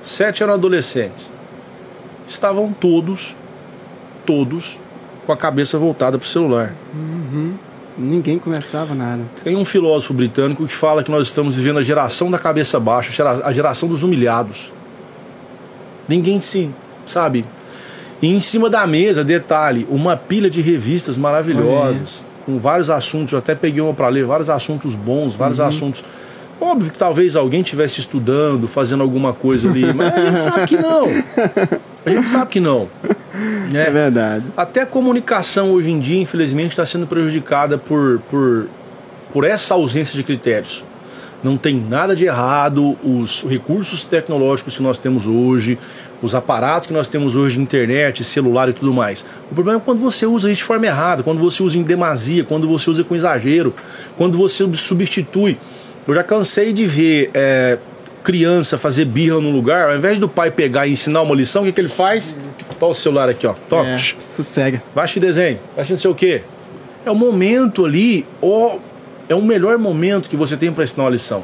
sete eram adolescentes. Estavam todos, todos, com a cabeça voltada para o celular. Ninguém conversava nada. Tem um filósofo britânico que fala que nós estamos vivendo a geração da cabeça baixa, a gera- a geração dos humilhados. Ninguém se, sabe? E em cima da mesa, detalhe, uma pilha de revistas maravilhosas, com vários assuntos. Eu até peguei uma para ler, vários assuntos bons, vários assuntos. Óbvio que talvez alguém estivesse estudando, fazendo alguma coisa ali, mas a gente sabe que não. A gente sabe que não. É, verdade. Até a comunicação hoje em dia, infelizmente, está sendo prejudicada por, por, por essa ausência de critérios. Não tem nada de errado, os recursos tecnológicos que nós temos hoje, os aparatos que nós temos hoje, internet, celular e tudo mais. O problema é quando você usa isso de forma errada, quando você usa em demasia, quando você usa com exagero, quando você substitui. Eu já cansei de ver é, criança fazer birra num lugar, ao invés do pai pegar e ensinar uma lição, o que, que ele faz? Toma o celular aqui, ó. Toma. É, sossega. Baixa desenho, baixa não sei o quê. É o momento ali, ó, é o melhor momento que você tem para ensinar uma lição.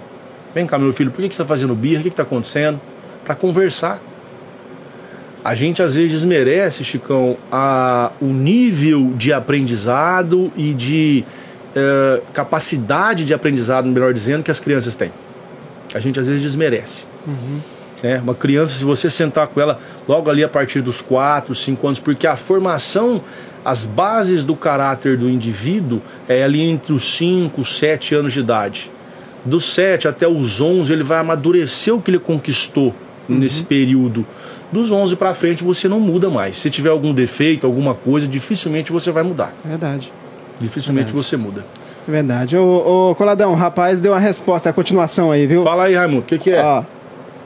Vem cá, meu filho, por que, que você está fazendo birra? O que está acontecendo? Para conversar. A gente às vezes desmerece, Chicão, a, o nível de aprendizado e de eh, capacidade de aprendizado, melhor dizendo, que as crianças têm. A gente às vezes desmerece. É, uma criança, se você sentar com ela logo ali a partir dos 4, 5 anos, porque a formação, as bases do caráter do indivíduo é ali entre os 5, 7 anos de idade. Dos 7 até os 11, ele vai amadurecer o que ele conquistou nesse período. Dos 11 para frente, você não muda mais. Se tiver algum defeito, alguma coisa, dificilmente você vai mudar. Verdade. Dificilmente Verdade. você muda. Verdade. Ô, ô, Coladão, o rapaz deu uma resposta, a continuação aí, viu? Fala aí, Raimundo, o que, que é? Ó,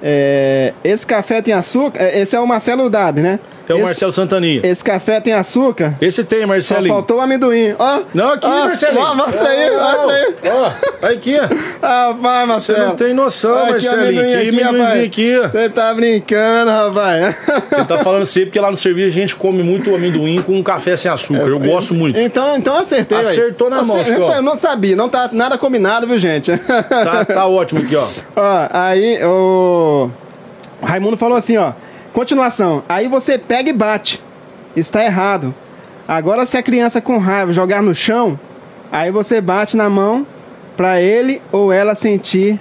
é, esse café tem açúcar. é, Esse é o Marcelo Dab, né? Tem o esse, Marcelo Santaninha. Esse café tem açúcar. Esse tem, Só Marcelinho. faltou o amendoim. Ó. Não, aqui, ó, Marcelinho. Ó, mostra aí, mostra aí. Ó, aqui, ó. Ah, vai, Você Marcelo. não tem noção, Olha Marcelinho. Que amendoinzinho rapaz. aqui. ó. Você tá brincando, rapaz. Ele tá falando assim porque lá no serviço a gente come muito amendoim com café sem açúcar. Eu gosto muito. Então, então acertei. Acertou na mão, Acer-. Eu não sabia, não tá nada combinado, viu, gente? Tá, tá ótimo aqui, ó. Ó, aí o o Raimundo falou assim, ó. Continuação. Aí você pega e bate. Está errado. Agora se a criança com raiva jogar no chão, aí você bate na mão pra ele ou ela sentir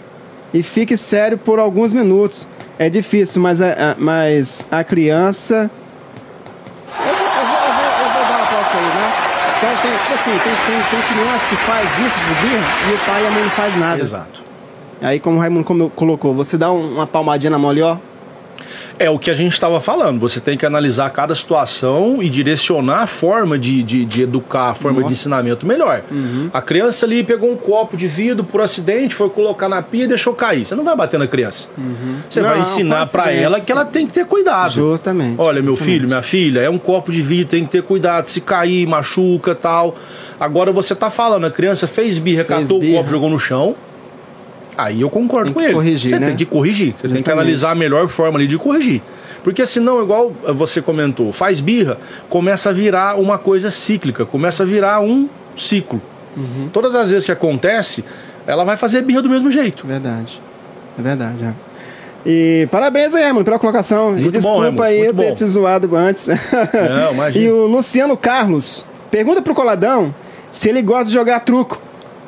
e fique sério por alguns minutos. É difícil, mas a, a- mas a criança. Eu vou, eu, vou, eu, vou, eu vou dar uma aposta aí, né? Então, tem, tipo assim, tem, tem, tem criança que faz isso de birra e o pai e a mãe não faz nada. Exato. Aí, como o Raimundo como- colocou, você dá um- uma palmadinha na mão ali, ó. É o que a gente estava falando. Você tem que analisar cada situação e direcionar a forma de, de, de educar, a forma de Nossa. ensinamento melhor. A criança ali pegou um copo de vidro por acidente, foi colocar na pia e deixou cair. Você não vai bater na criança. Você vai Não, ensinar foi para ela que ela tem que ter cuidado. Justamente. Olha, meu Justamente. filho, minha filha, é um copo de vidro, tem que ter cuidado. Se cair, machuca tal. Agora você tá falando, a criança fez birra, Fez catou birra. o copo, jogou no chão. Aí eu concordo Tem com ele. corrigir, você né? tem que corrigir. Você tem que Justamente. analisar a melhor forma ali de corrigir. Porque senão, igual você comentou, faz birra, começa a virar uma coisa cíclica, começa a virar um ciclo. Uhum. Todas as vezes que acontece, ela vai fazer birra do mesmo jeito. Verdade. É verdade, é. E parabéns aí, Raimundo, pela colocação. e Muito bom, desculpa Raimundo, aí muito ter bom. te zoado antes. Não, imagina. e o Luciano Carlos pergunta pro Coladão se ele gosta de jogar truco.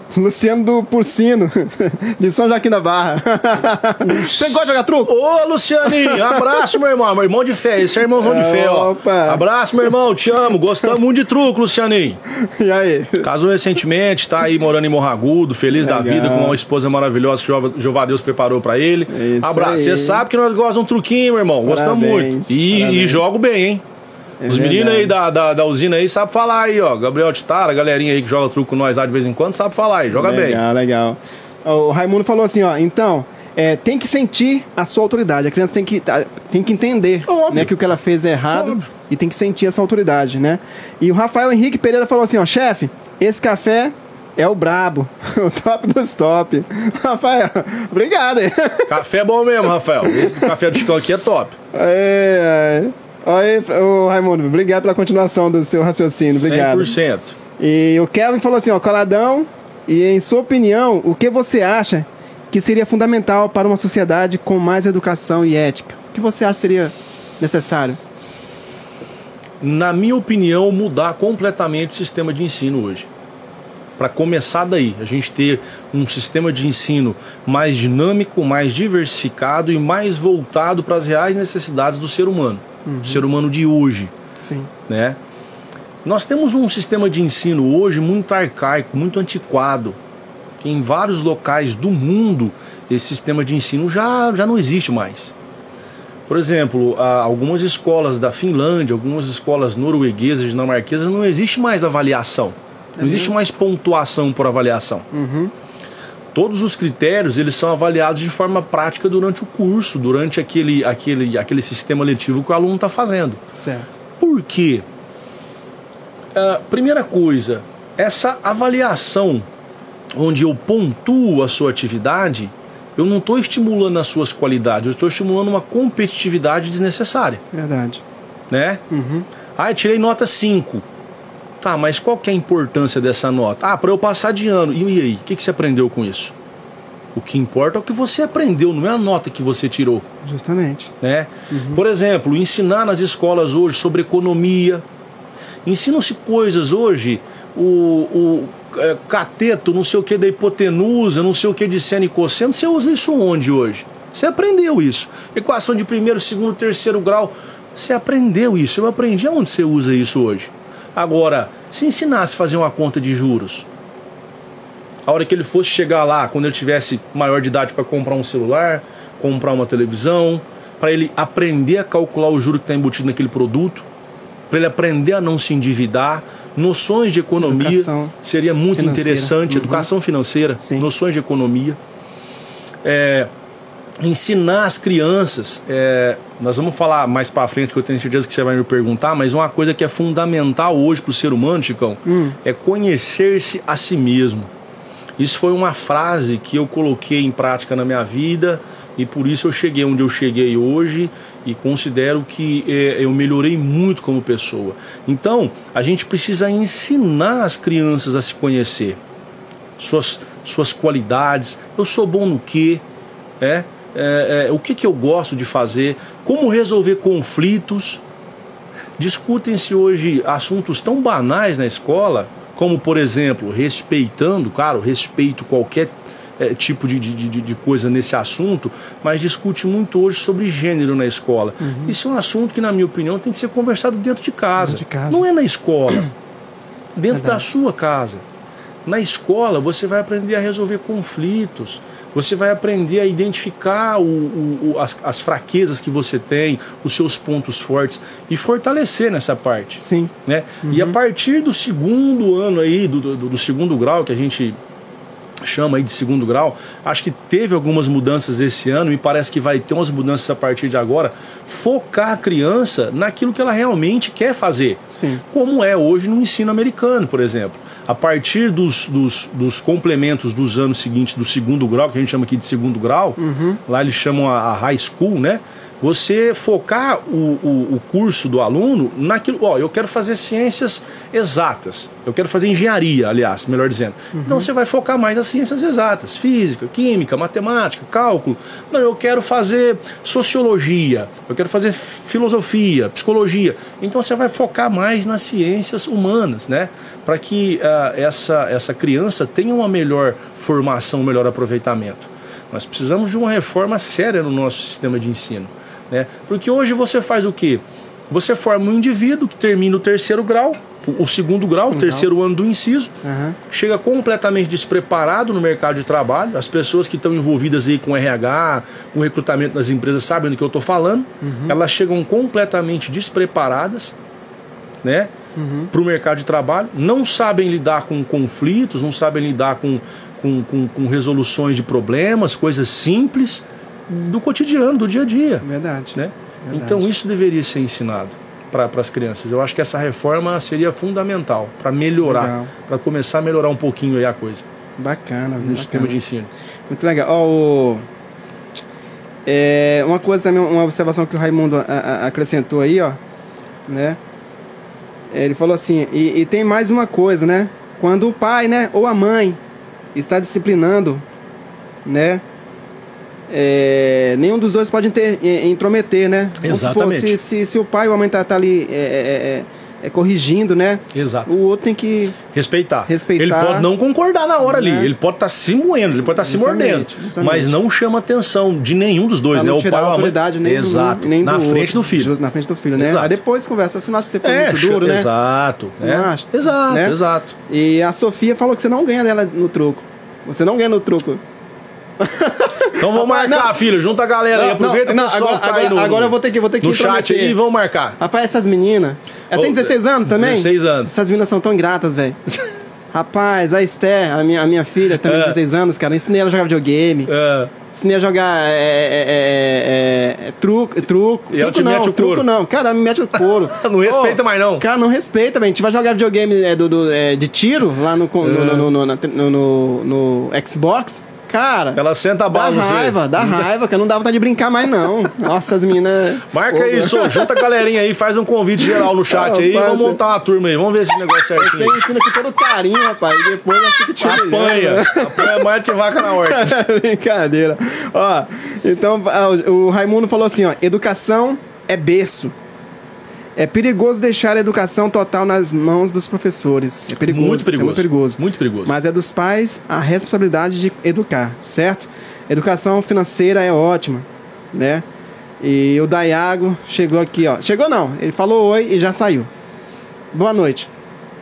Luciano do Porcino, de São Joaquim da Barra. Você gosta de jogar truco? Ô, Lucianinho, abraço, meu irmão. Meu irmão de fé, esse é irmãozão de fé, ó. Opa. Abraço, meu irmão, te amo. Gostamos muito de truco, Lucianinho. E aí? Casou recentemente, tá aí morando em Morragudo, feliz da Legal. vida, com uma esposa maravilhosa que Jeová- Jeová Deus preparou pra ele. Isso Abraço. Você sabe que nós gostamos de um truquinho, meu irmão. Gostamos muito. E, e jogo bem, hein? É Os meninos aí da, da, da usina aí sabem falar aí, ó. Gabriel Titara, a galerinha aí que joga truco com nós lá de vez em quando, sabe falar aí, joga bem. Legal, legal. O Raimundo falou assim, ó, então, é, tem que sentir a sua autoridade. A criança tem que, tem que entender Óbvio. né, que o que ela fez é errado Óbvio. e tem que sentir essa autoridade, né? E o Rafael Henrique Pereira falou assim, ó, chefe, esse café é o brabo, o top dos top. Rafael, obrigado. aí. Café é bom mesmo, Rafael. Esse café do Chicão aqui é top. É, é. Aí, ô, Raimundo, obrigado pela continuação do seu raciocínio, obrigado. 100%. E o Kelvin falou assim, ó, coladão, e em sua opinião, o que você acha que seria fundamental para uma sociedade com mais educação e ética? O que você acha seria necessário? na minha opinião, mudar completamente o sistema de ensino hoje. Para começar daí, a gente ter um sistema de ensino mais dinâmico, mais diversificado e mais voltado para as reais necessidades do ser humano, do ser humano de hoje, Sim. né? Nós temos um sistema de ensino hoje muito arcaico, muito antiquado, que em vários locais do mundo esse sistema de ensino já, já não existe mais. Por exemplo, algumas escolas da Finlândia, algumas escolas norueguesas, dinamarquesas, não existe mais avaliação. Não existe mais pontuação por avaliação. Todos os critérios eles são avaliados de forma prática durante o curso, durante aquele, aquele, aquele sistema letivo que o aluno está fazendo. Certo. Por quê? Ah, primeira coisa, essa avaliação onde eu pontuo a sua atividade, eu não estou estimulando as suas qualidades, eu estou estimulando uma competitividade desnecessária, Verdade. né? Ah, eu tirei nota 5. Tá, mas qual que é a importância dessa nota? Ah, para eu passar de ano. E, e aí, o que, que você aprendeu com isso? O que importa é o que você aprendeu, não é a nota que você tirou Justamente. né? Por exemplo, ensinar nas escolas hoje sobre economia. Ensinam-se coisas hoje, o, o é, cateto, não sei o que da hipotenusa, não sei o que de seno e cosseno. Você usa isso onde hoje? Você aprendeu isso. Equação de primeiro, segundo, terceiro grau. Você aprendeu isso. Eu aprendi aonde você usa isso hoje. Agora, se ensinasse a fazer uma conta de juros, a hora que ele fosse chegar lá, quando ele tivesse maior de idade para comprar um celular, comprar uma televisão, para ele aprender a calcular o juro que está embutido naquele produto, para ele aprender a não se endividar, noções de economia Educação seria muito financeira. interessante, Uhum. educação financeira, Sim. noções de economia. É, ensinar as crianças, é, nós vamos falar mais para frente que eu tenho certeza que você vai me perguntar, mas uma coisa que é fundamental hoje para o ser humano, Chicão, é conhecer-se a si mesmo. Isso foi uma frase que eu coloquei em prática na minha vida e por isso eu cheguei onde eu cheguei hoje e considero que é, eu melhorei muito como pessoa. Então, a gente precisa ensinar as crianças a se conhecer, suas, suas qualidades. Eu sou bom no quê? É? É, é, o que, que eu gosto de fazer? Como resolver conflitos? Discutem-se hoje assuntos tão banais na escola, como, por exemplo, respeitando, claro, respeito qualquer é, tipo de, de, de, coisa nesse assunto, mas discute muito hoje sobre gênero na escola. Isso é um assunto que, na minha opinião, tem que ser conversado dentro de casa. Dentro de casa. Não é na escola, dentro da Verdade. sua casa. Na escola, você vai aprender a resolver conflitos. Você vai aprender a identificar o, o- as, as fraquezas que você tem, os seus pontos fortes e fortalecer nessa parte Sim. né? E a partir do segundo ano aí, do, do, do segundo grau, que a gente chama aí de segundo grau, acho que teve algumas mudanças esse ano e parece que vai ter umas mudanças a partir de agora. Focar a criança naquilo que ela realmente quer fazer. Sim. Como é hoje no ensino americano, por exemplo. A partir dos, dos, dos complementos dos anos seguintes do segundo grau, que a gente chama aqui de segundo grau, lá eles chamam a, a high school, né? Você focar o, o, o, curso do aluno naquilo. Ó, eu quero fazer ciências exatas. Eu quero fazer engenharia, aliás, melhor dizendo. Uhum. Então você vai focar mais nas ciências exatas: física, química, matemática, cálculo. Não, eu quero fazer sociologia, eu quero fazer filosofia, psicologia. Então você vai focar mais nas ciências humanas, né? Para que uh, essa, essa criança tenha uma melhor formação, um melhor aproveitamento. Nós precisamos de uma reforma séria no nosso sistema de ensino. Né? Porque hoje você faz o quê? Você forma um indivíduo que termina o terceiro grau, o segundo grau, Sim, o terceiro ano do inciso, uhum. chega completamente despreparado no mercado de trabalho. As pessoas que estão envolvidas aí com RH, com recrutamento das empresas, sabem do que eu estou falando. Uhum. Elas chegam completamente despreparadas, né? Uhum. Para o mercado de trabalho, não sabem lidar com conflitos, não sabem lidar com, com, com, com resoluções de problemas, coisas simples do cotidiano, do dia a dia. Verdade. Né? Verdade. Então isso deveria ser ensinado para as crianças. Eu acho que essa reforma seria fundamental para melhorar, para começar a melhorar um pouquinho aí a coisa. Bacana, no sistema de ensino. Muito legal. Ó, o... é, uma coisa também, uma observação que o Raimundo a, a, acrescentou aí, ó, né? Ele falou assim, e, e tem mais uma coisa, né? Quando o pai, né, ou a mãe está disciplinando, né, é, nenhum dos dois pode ter, intrometer, né? Exatamente. Supor, se, se, se, o pai ou a mãe tá, tá ali é, é, é, é, corrigindo, né? Exato. O outro tem que respeitar. respeitar. Ele pode não concordar na hora né? ali, ele pode estar tá se moendo, ele pode estar tá se mordendo, justamente. mas não chama atenção de nenhum dos dois, pra né? o pai a autoridade nem Exato. Do, nem na do frente outro, do filho. Na frente do filho, né? Exato. Aí depois conversa, você não acha que você foi é, muito duro, né? Exato. É. Exato, né? exato. E a Sofia falou que você não ganha dela no troco. Você não ganha no troco. Então vamos Rapaz, marcar, não. filho. Junta a galera não, aí. Aproveita não, que o agora, agora, no, agora eu vou ter que, vou ter que no chat aí e vamos marcar. Rapaz, essas meninas. Ela tem 16 anos também? 16 anos. Essas meninas são tão ingratas, velho. Rapaz, a Esther, a minha, a minha filha, também é. 16 anos, cara. Ensinei ela a jogar videogame. É. Ensinei a jogar é, é, é, é truco, truco. E ela truco te não, mete o truco couro. não. Cara, me mete o couro. não respeita oh, mais não. Cara, não respeita, velho. A gente vai jogar videogame do, do de tiro lá no, no, no, no, no Xbox. Cara. Ela senta a bala Dá raiva, dá raiva, que eu não dá vontade de brincar mais, não. Nossa, as meninas. Marca Pô, isso, junta a galerinha aí, faz um convite geral no chat ah, aí. Vamos montar uma turma aí. Vamos ver esse negócio certinho. Você ensina com todo carinho, rapaz. E depois assim que te Apanha. Apanha mais do que vaca na horta. Brincadeira. Ó, então o Raimundo falou assim: ó, educação é berço. É perigoso deixar a educação total nas mãos dos professores. É perigoso. Muito perigoso. É muito perigoso. Muito perigoso. Mas é dos pais a responsabilidade de educar, certo? Educação financeira é ótima, né? E o Daiago chegou aqui, ó. Chegou não, ele falou oi e já saiu. Boa noite,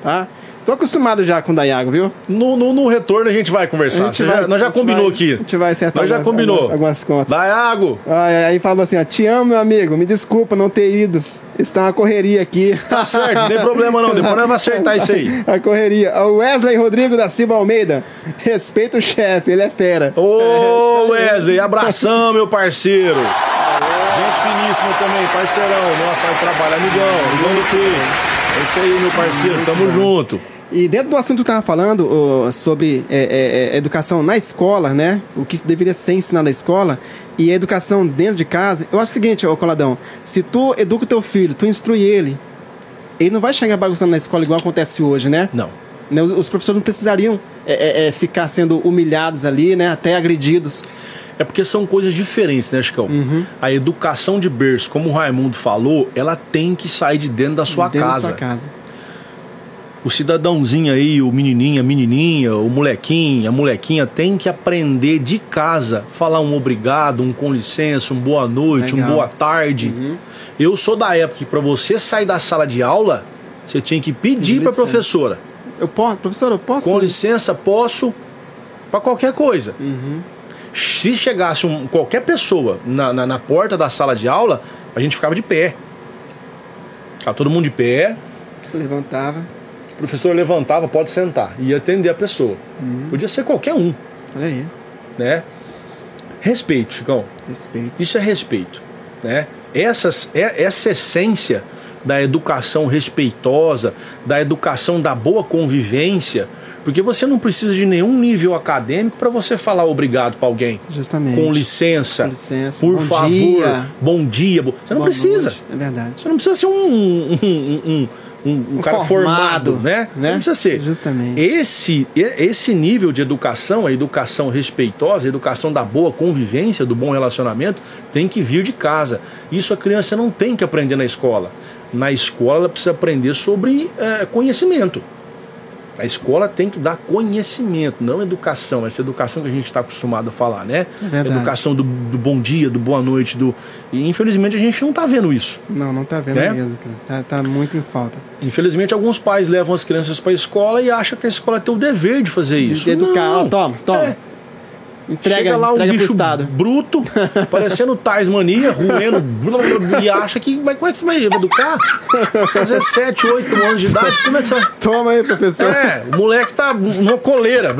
tá? Tô acostumado já com o Daiago, viu? No, no, no, retorno a gente vai conversar. Gente vai, já, nós já combinou vai, aqui. A gente vai acertar nós já combinou. Algumas, algumas contas. Daiago! Aí, aí falou assim, ó, te amo, meu amigo, me desculpa não ter ido. Está uma correria aqui. Tá certo, não tem problema não. Depois nós vamos acertar isso aí. A correria. O Wesley Rodrigo da Silva Almeida. Respeita o chefe, ele é fera. Ô, Wesley, abração, meu parceiro. Gente finíssima também, parceirão. Nossa, vai trabalhar, amigão. Amigão do P. É isso aí, meu parceiro. Tamo junto. E dentro do assunto que estava falando uh, sobre é, é, educação na escola, né? O que deveria ser ensinado na escola e a educação dentro de casa, eu acho o seguinte, ô Coladão, se tu educa o teu filho, tu instrui ele, ele não vai chegar bagunçando na escola igual acontece hoje, né? Não. Né, os professores não precisariam é, é, ficar sendo humilhados ali, né? Até agredidos. É porque são coisas diferentes, né, Chicão? Uhum. A educação de berço, como o Raimundo falou, ela tem que sair de dentro da sua dentro casa. Da sua casa o cidadãozinho aí, o menininho, a menininha, o molequinho, a molequinha tem que aprender de casa, falar um obrigado, um com licença, um boa noite, Legal. um boa tarde. Uhum. Eu sou da época que para você sair da sala de aula, você tinha que pedir para professora. Eu posso, professora, eu posso? Com licença, posso para qualquer coisa. Uhum. Se chegasse um, qualquer pessoa na, na, na porta da sala de aula, a gente ficava de pé. Ficava todo mundo de pé. Levantava professor levantava, pode sentar, e ia atender a pessoa. Uhum. Podia ser qualquer um. Olha aí. Né? Respeito, Chicão. Respeito. Isso é respeito. Né? Essas, é, essa essência da educação respeitosa, da educação da boa convivência, Porque você não precisa de nenhum nível acadêmico para você falar obrigado para alguém. Justamente. Com licença. Com licença. Por Bom favor. dia. Bom dia. Você não Boa precisa. noite. É verdade. Você não precisa ser um, um, um, um- um- um cara formado, formado, né? Você né? não precisa ser. Justamente. Esse, esse nível de educação, a educação respeitosa, a educação da boa convivência, do bom relacionamento, tem que vir de casa. Isso a criança não tem que aprender na escola. Na escola ela precisa aprender sobre eh, conhecimento. A escola tem que dar conhecimento, não educação. Essa educação que a gente está acostumado a falar, né? É. Educação do, do bom dia, do boa noite, do. E infelizmente a gente não está vendo isso. Não, não tá vendo É? mesmo, cara. Tá, muito em falta. Infelizmente, alguns pais levam as crianças para a escola e acham que a escola tem o dever de fazer De- isso. de educar. Não. Ó, toma, toma. É. Entrega, Chega lá um bicho bruto, parecendo Tais Mania, ruendo, e acha que. Mas como é que você vai educar? Fazer 7, 8 anos de idade, como é que você vai. Toma aí, professor. É, o moleque tá numa coleira.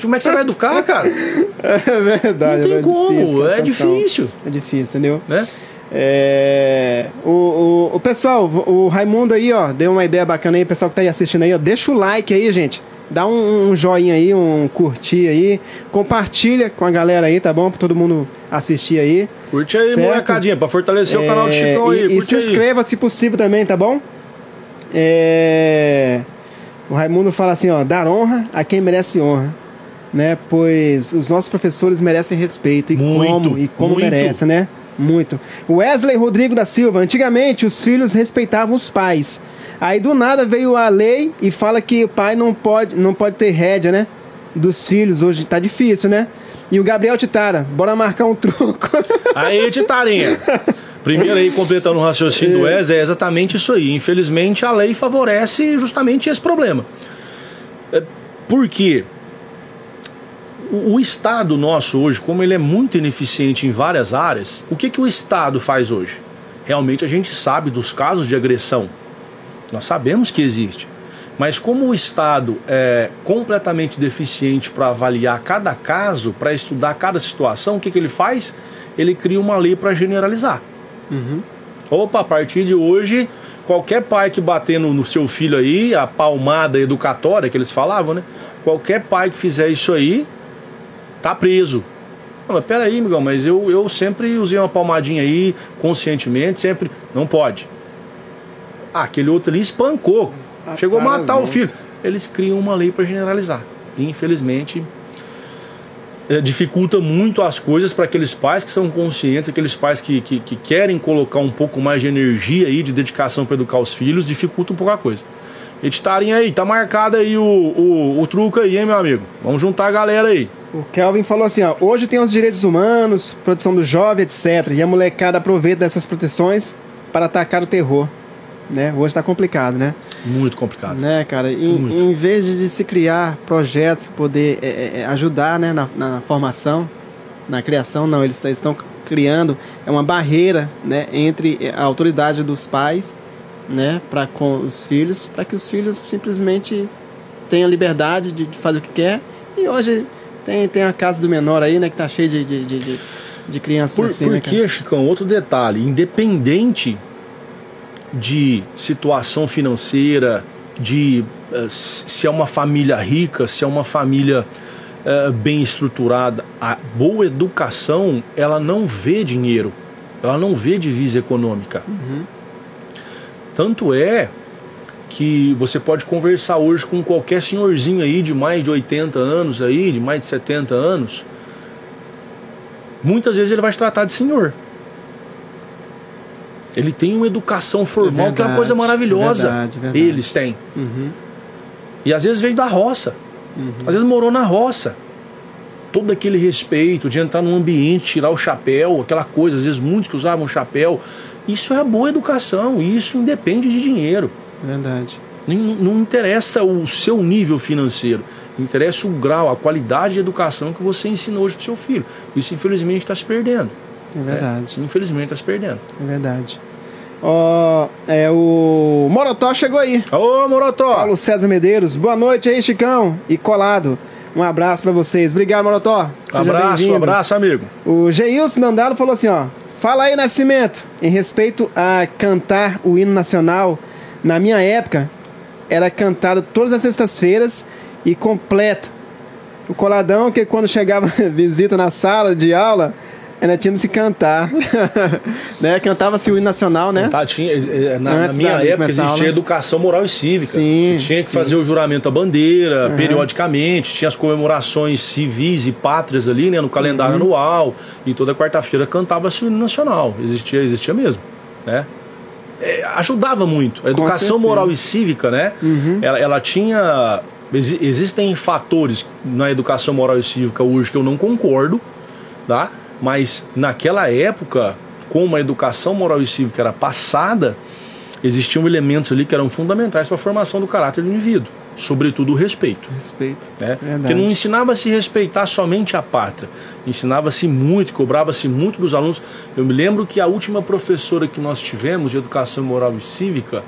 Como é que você vai educar, cara? É verdade. Não tem é como, difícil, é difícil. É difícil, entendeu? Né? É, o, o, o pessoal, o Raimundo aí, ó, deu uma ideia bacana aí, o pessoal que tá aí assistindo aí, ó, deixa o like aí, gente. Dá um, um joinha aí, um curtir aí, compartilha com a galera aí, tá bom? Pra todo mundo assistir aí. Curte aí, Certo. molecadinha, pra fortalecer o canal do É, Chicão aí. E, e curte se aí. inscreva se possível também, tá bom? É, O Raimundo fala assim, ó, dar honra a quem merece honra. Né? Pois os nossos professores merecem respeito. E Muito, como, e como muito. merece, né? Muito. Wesley Rodrigo da Silva, antigamente os filhos respeitavam os pais. Aí do nada veio a lei e fala que o pai não pode, não pode ter rédea, né? Dos filhos. Hoje tá difícil, né? E o Gabriel Titara, bora marcar um truco. Aí, Titarinha. Primeiro aí, completando o raciocínio do Wesley, é exatamente isso aí. Infelizmente, a lei favorece justamente esse problema. É, Por quê? O, o Estado nosso hoje, como ele é muito ineficiente em várias áreas, o que, que o Estado faz hoje? Realmente a gente sabe dos casos de agressão. Nós sabemos que existe. Mas como o Estado é completamente deficiente para avaliar cada caso, para estudar cada situação, o que, que ele faz? Ele cria uma lei para generalizar. Opa, a partir de hoje, qualquer pai que bater no, no seu filho aí, a palmada educatória que eles falavam, né? Qualquer pai que fizer isso aí, tá preso. Não, mas peraí, amigão, mas eu, eu sempre usei uma palmadinha aí, conscientemente, sempre. Não pode. Ah, aquele outro ali espancou. Chegou a matar o filho. Eles criam uma lei para generalizar. E, infelizmente, é, dificulta muito as coisas para aqueles pais que são conscientes, aqueles pais que, que, que querem colocar um pouco mais de energia aí, de dedicação para educar os filhos, dificulta um pouco a coisa. Editarem aí, tá marcado aí o, o, o truque aí, hein, meu amigo? Vamos juntar a galera aí. O Kelvin falou assim, ó, hoje tem os direitos humanos, proteção do jovem, etc. E a molecada aproveita dessas proteções para atacar o terror. Né? Hoje tá complicado, né? Muito complicado. Né, cara? Em, em vez de, se criar projetos, poder é, é, é, ajudar né, na, na formação, na criação, não, eles estão criando é uma barreira né, entre a autoridade dos pais né, para com os filhos, para que os filhos simplesmente tenham liberdade de, de fazer o que quer. E hoje tem, tem a casa do menor aí, né, que tá cheio de, de, de, de, crianças Por, assim, né, porque, Chicão, outro detalhe, independente de situação financeira, de eh, se é uma família rica, se é uma família eh, bem estruturada, a boa educação, ela não vê dinheiro, ela não vê divisa econômica. Tanto é que você pode conversar hoje com qualquer senhorzinho aí de mais de 80 anos aí, de mais de 70 anos, muitas vezes ele vai te tratar de senhor. Ele tem uma educação formal que é uma verdade, coisa maravilhosa. verdade, verdade. Eles têm. Uhum. E às vezes veio da roça. Às vezes morou na roça. Todo aquele respeito de entrar num ambiente, tirar o chapéu, aquela coisa, às vezes muitos que usavam chapéu. Isso é a boa educação, isso independe de dinheiro. Verdade. Não, não interessa o seu nível financeiro, interessa o grau, a qualidade de educação que você ensina hoje para seu filho. Isso infelizmente está se perdendo. É verdade. É, infelizmente está se perdendo. É verdade. Ó, é o Morotó chegou aí. Ô, Morotó! Paulo César Medeiros. Boa noite aí, Chicão e Colado. Um abraço pra vocês. Obrigado, Morotó. Seja abraço, abraço, amigo. O Geilson Dandalo falou assim, ó. Fala aí, Nascimento. Em respeito a cantar o hino nacional, na minha época, era cantado todas as sextas-feiras e completa. O coladão que quando chegava visita na sala de aula, ainda tínhamos que cantar. né? Cantava-se o hino nacional, né? Tá, tinha, eh, na, na Antes minha época existia aula. educação moral e cívica. Sim, tinha que sim. fazer o juramento à bandeira periodicamente, tinha as comemorações civis e pátrias ali, né, no calendário Uhum. anual. E toda quarta-feira cantava-se o hino nacional. Existia, existia mesmo, né? É, ajudava muito. A educação. Uhum. moral e cívica, né? Ela, ela tinha. exi- existem fatores na educação moral e cívica hoje que eu não concordo, tá? Mas naquela época, como a educação moral e cívica era passada, existiam elementos ali que eram fundamentais para a formação do caráter do indivíduo, sobretudo o respeito. Respeito. Né? Verdade. Porque não ensinava a se respeitar somente a pátria, ensinava-se muito, cobrava-se muito dos alunos. Eu me lembro que a última professora que nós tivemos de educação moral e cívica,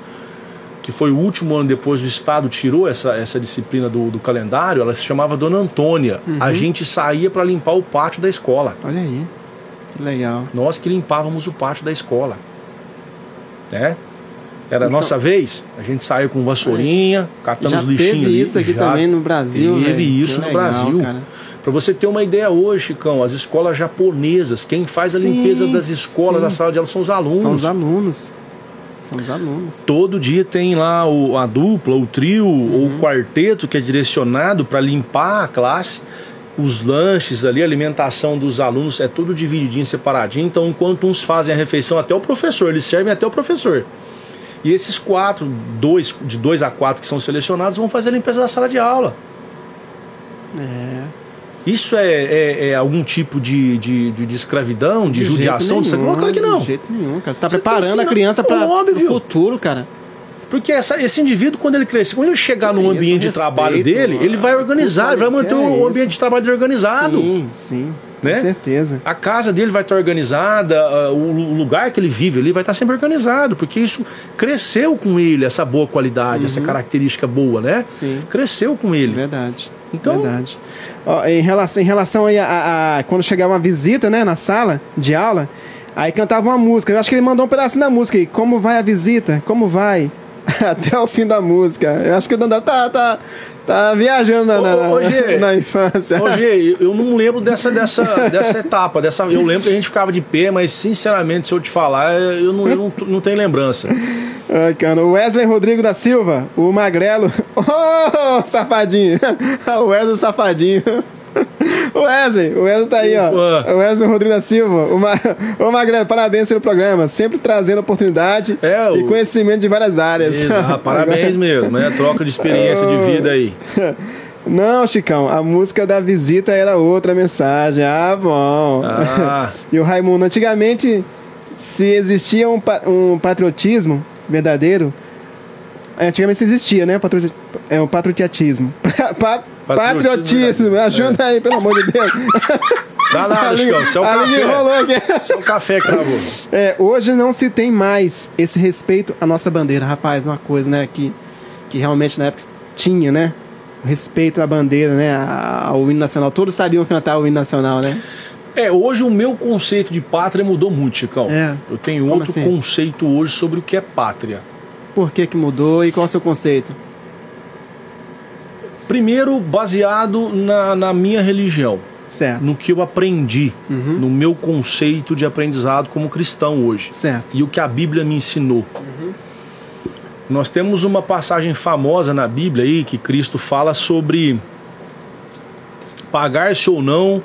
que foi o último ano depois do Estado tirou essa, essa disciplina do, do calendário, ela se chamava Dona Antônia. Uhum. A gente saía para limpar o pátio da escola. Olha aí. Que legal. Nós que limpávamos o pátio da escola. Né? Era a nossa vez, a gente saiu com vassourinha, catamos Já lixinho teve ali. isso aqui já também no Brasil, Teve velho. isso Que no legal, Brasil. Para você ter uma ideia hoje, Chicão, as escolas japonesas, quem faz a Sim, limpeza das escolas, sim. da sala de aula são os alunos. São os alunos. São os alunos. Todo dia tem lá o, a dupla, o trio ou Uhum. o quarteto que é direcionado para limpar a classe. Os lanches ali, a alimentação dos alunos é tudo divididinho, separadinho. Então, enquanto uns fazem a refeição, até o professor, eles servem até o professor. E esses quatro, dois, de dois a quatro que são selecionados, vão fazer a limpeza da sala de aula. É. Isso é, é- é algum tipo de, de, de- de escravidão, de, jeito judiação? de nenhum, Claro que não. De jeito nenhum, cara. Você tá Você preparando ensina- a criança para o futuro, cara. Porque essa- esse indivíduo, quando ele crescer, quando ele chegar no ambiente de respeito, trabalho dele, ele vai organizar, ele vai manter é o isso. ambiente de trabalho dele organizado. Sim, sim. Né? Com certeza. A casa dele vai estar organizada, ah, o lugar que ele vive ali vai estar sempre organizado, porque isso cresceu com ele, essa boa qualidade, essa característica boa, né? Uhum. Sim. Cresceu com ele. Verdade. Então- Verdade. Ó, em relação, em relação aí a, a- a- quando chegava uma visita, né, na sala de aula, aí cantava uma música. Eu acho que ele mandou um pedacinho da música aí. Como vai a visita? Como vai? Até o fim da música. Eu acho que o Dandara tá, tá, tá viajando na, na, na infância. Gê, eu não lembro dessa, dessa, dessa etapa. Dessa, eu lembro que a gente ficava de pé, mas sinceramente, se eu te falar, eu não, eu não, não tenho lembrança. Ai, cara, o Wesley Rodrigo da Silva, o Magrelo. Ô, safadinho! O Wesley safadinho. O Wesley, o Wesley tá aí, ó. O Wesley Rodrigo da Silva. O, Ma... Ô, Magrelo, parabéns pelo programa. Sempre trazendo oportunidade É, e o- conhecimento de várias áreas. Exato, parabéns mesmo, né? Troca de experiência de vida aí. Não, Chicão, a música da visita era outra mensagem. Ah, bom. Ah. e o Raimundo, antigamente, se existia um, um patriotismo verdadeiro, antigamente existia, né? É um patriotismo. Pa- Patriotismo patriotismo, verdadeiro. ajuda aí, pelo amor de Deus. Dá nada, A Chicão, isso é língua café. aqui. Isso é o café que travou. É, hoje não se tem mais esse respeito à nossa bandeira, rapaz, uma coisa, né, que, que realmente na época tinha, né? Respeito à bandeira, né? Ao hino nacional. Todos sabiam cantar o hino nacional, né? É, hoje o meu conceito de pátria mudou muito, Chicão. É. Eu tenho Como outro assim? conceito hoje sobre o que é pátria. Por que que mudou e qual é o seu conceito? Primeiro, baseado na, na minha religião, Certo, no que eu aprendi, Uhum. no meu conceito de aprendizado como cristão hoje. certo. e o que a Bíblia me ensinou. Nós temos uma passagem famosa na Bíblia aí que Cristo fala sobre pagar-se ou não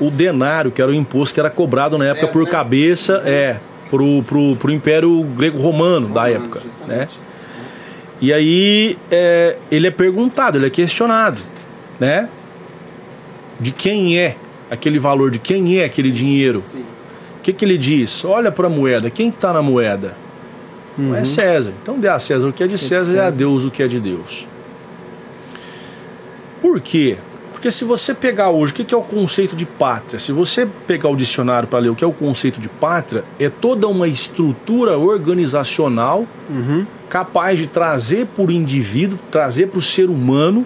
o denário, que era o imposto que era cobrado na época César, por né? cabeça, é, pro, pro, pro Império Grego-Romano da época, né? E aí é, ele é perguntado, ele é questionado, né? De quem é aquele valor, de quem é aquele dinheiro. O que, que ele diz? Olha para a moeda, quem está na moeda? Não é César. Então dê a César o que é de César e a César. Deus o que é de Deus. Por quê? Porque se você pegar hoje, o que é o conceito de pátria? Se você pegar o dicionário para ler o que é o conceito de pátria, é toda uma estrutura organizacional capaz de trazer para o indivíduo, trazer para o ser humano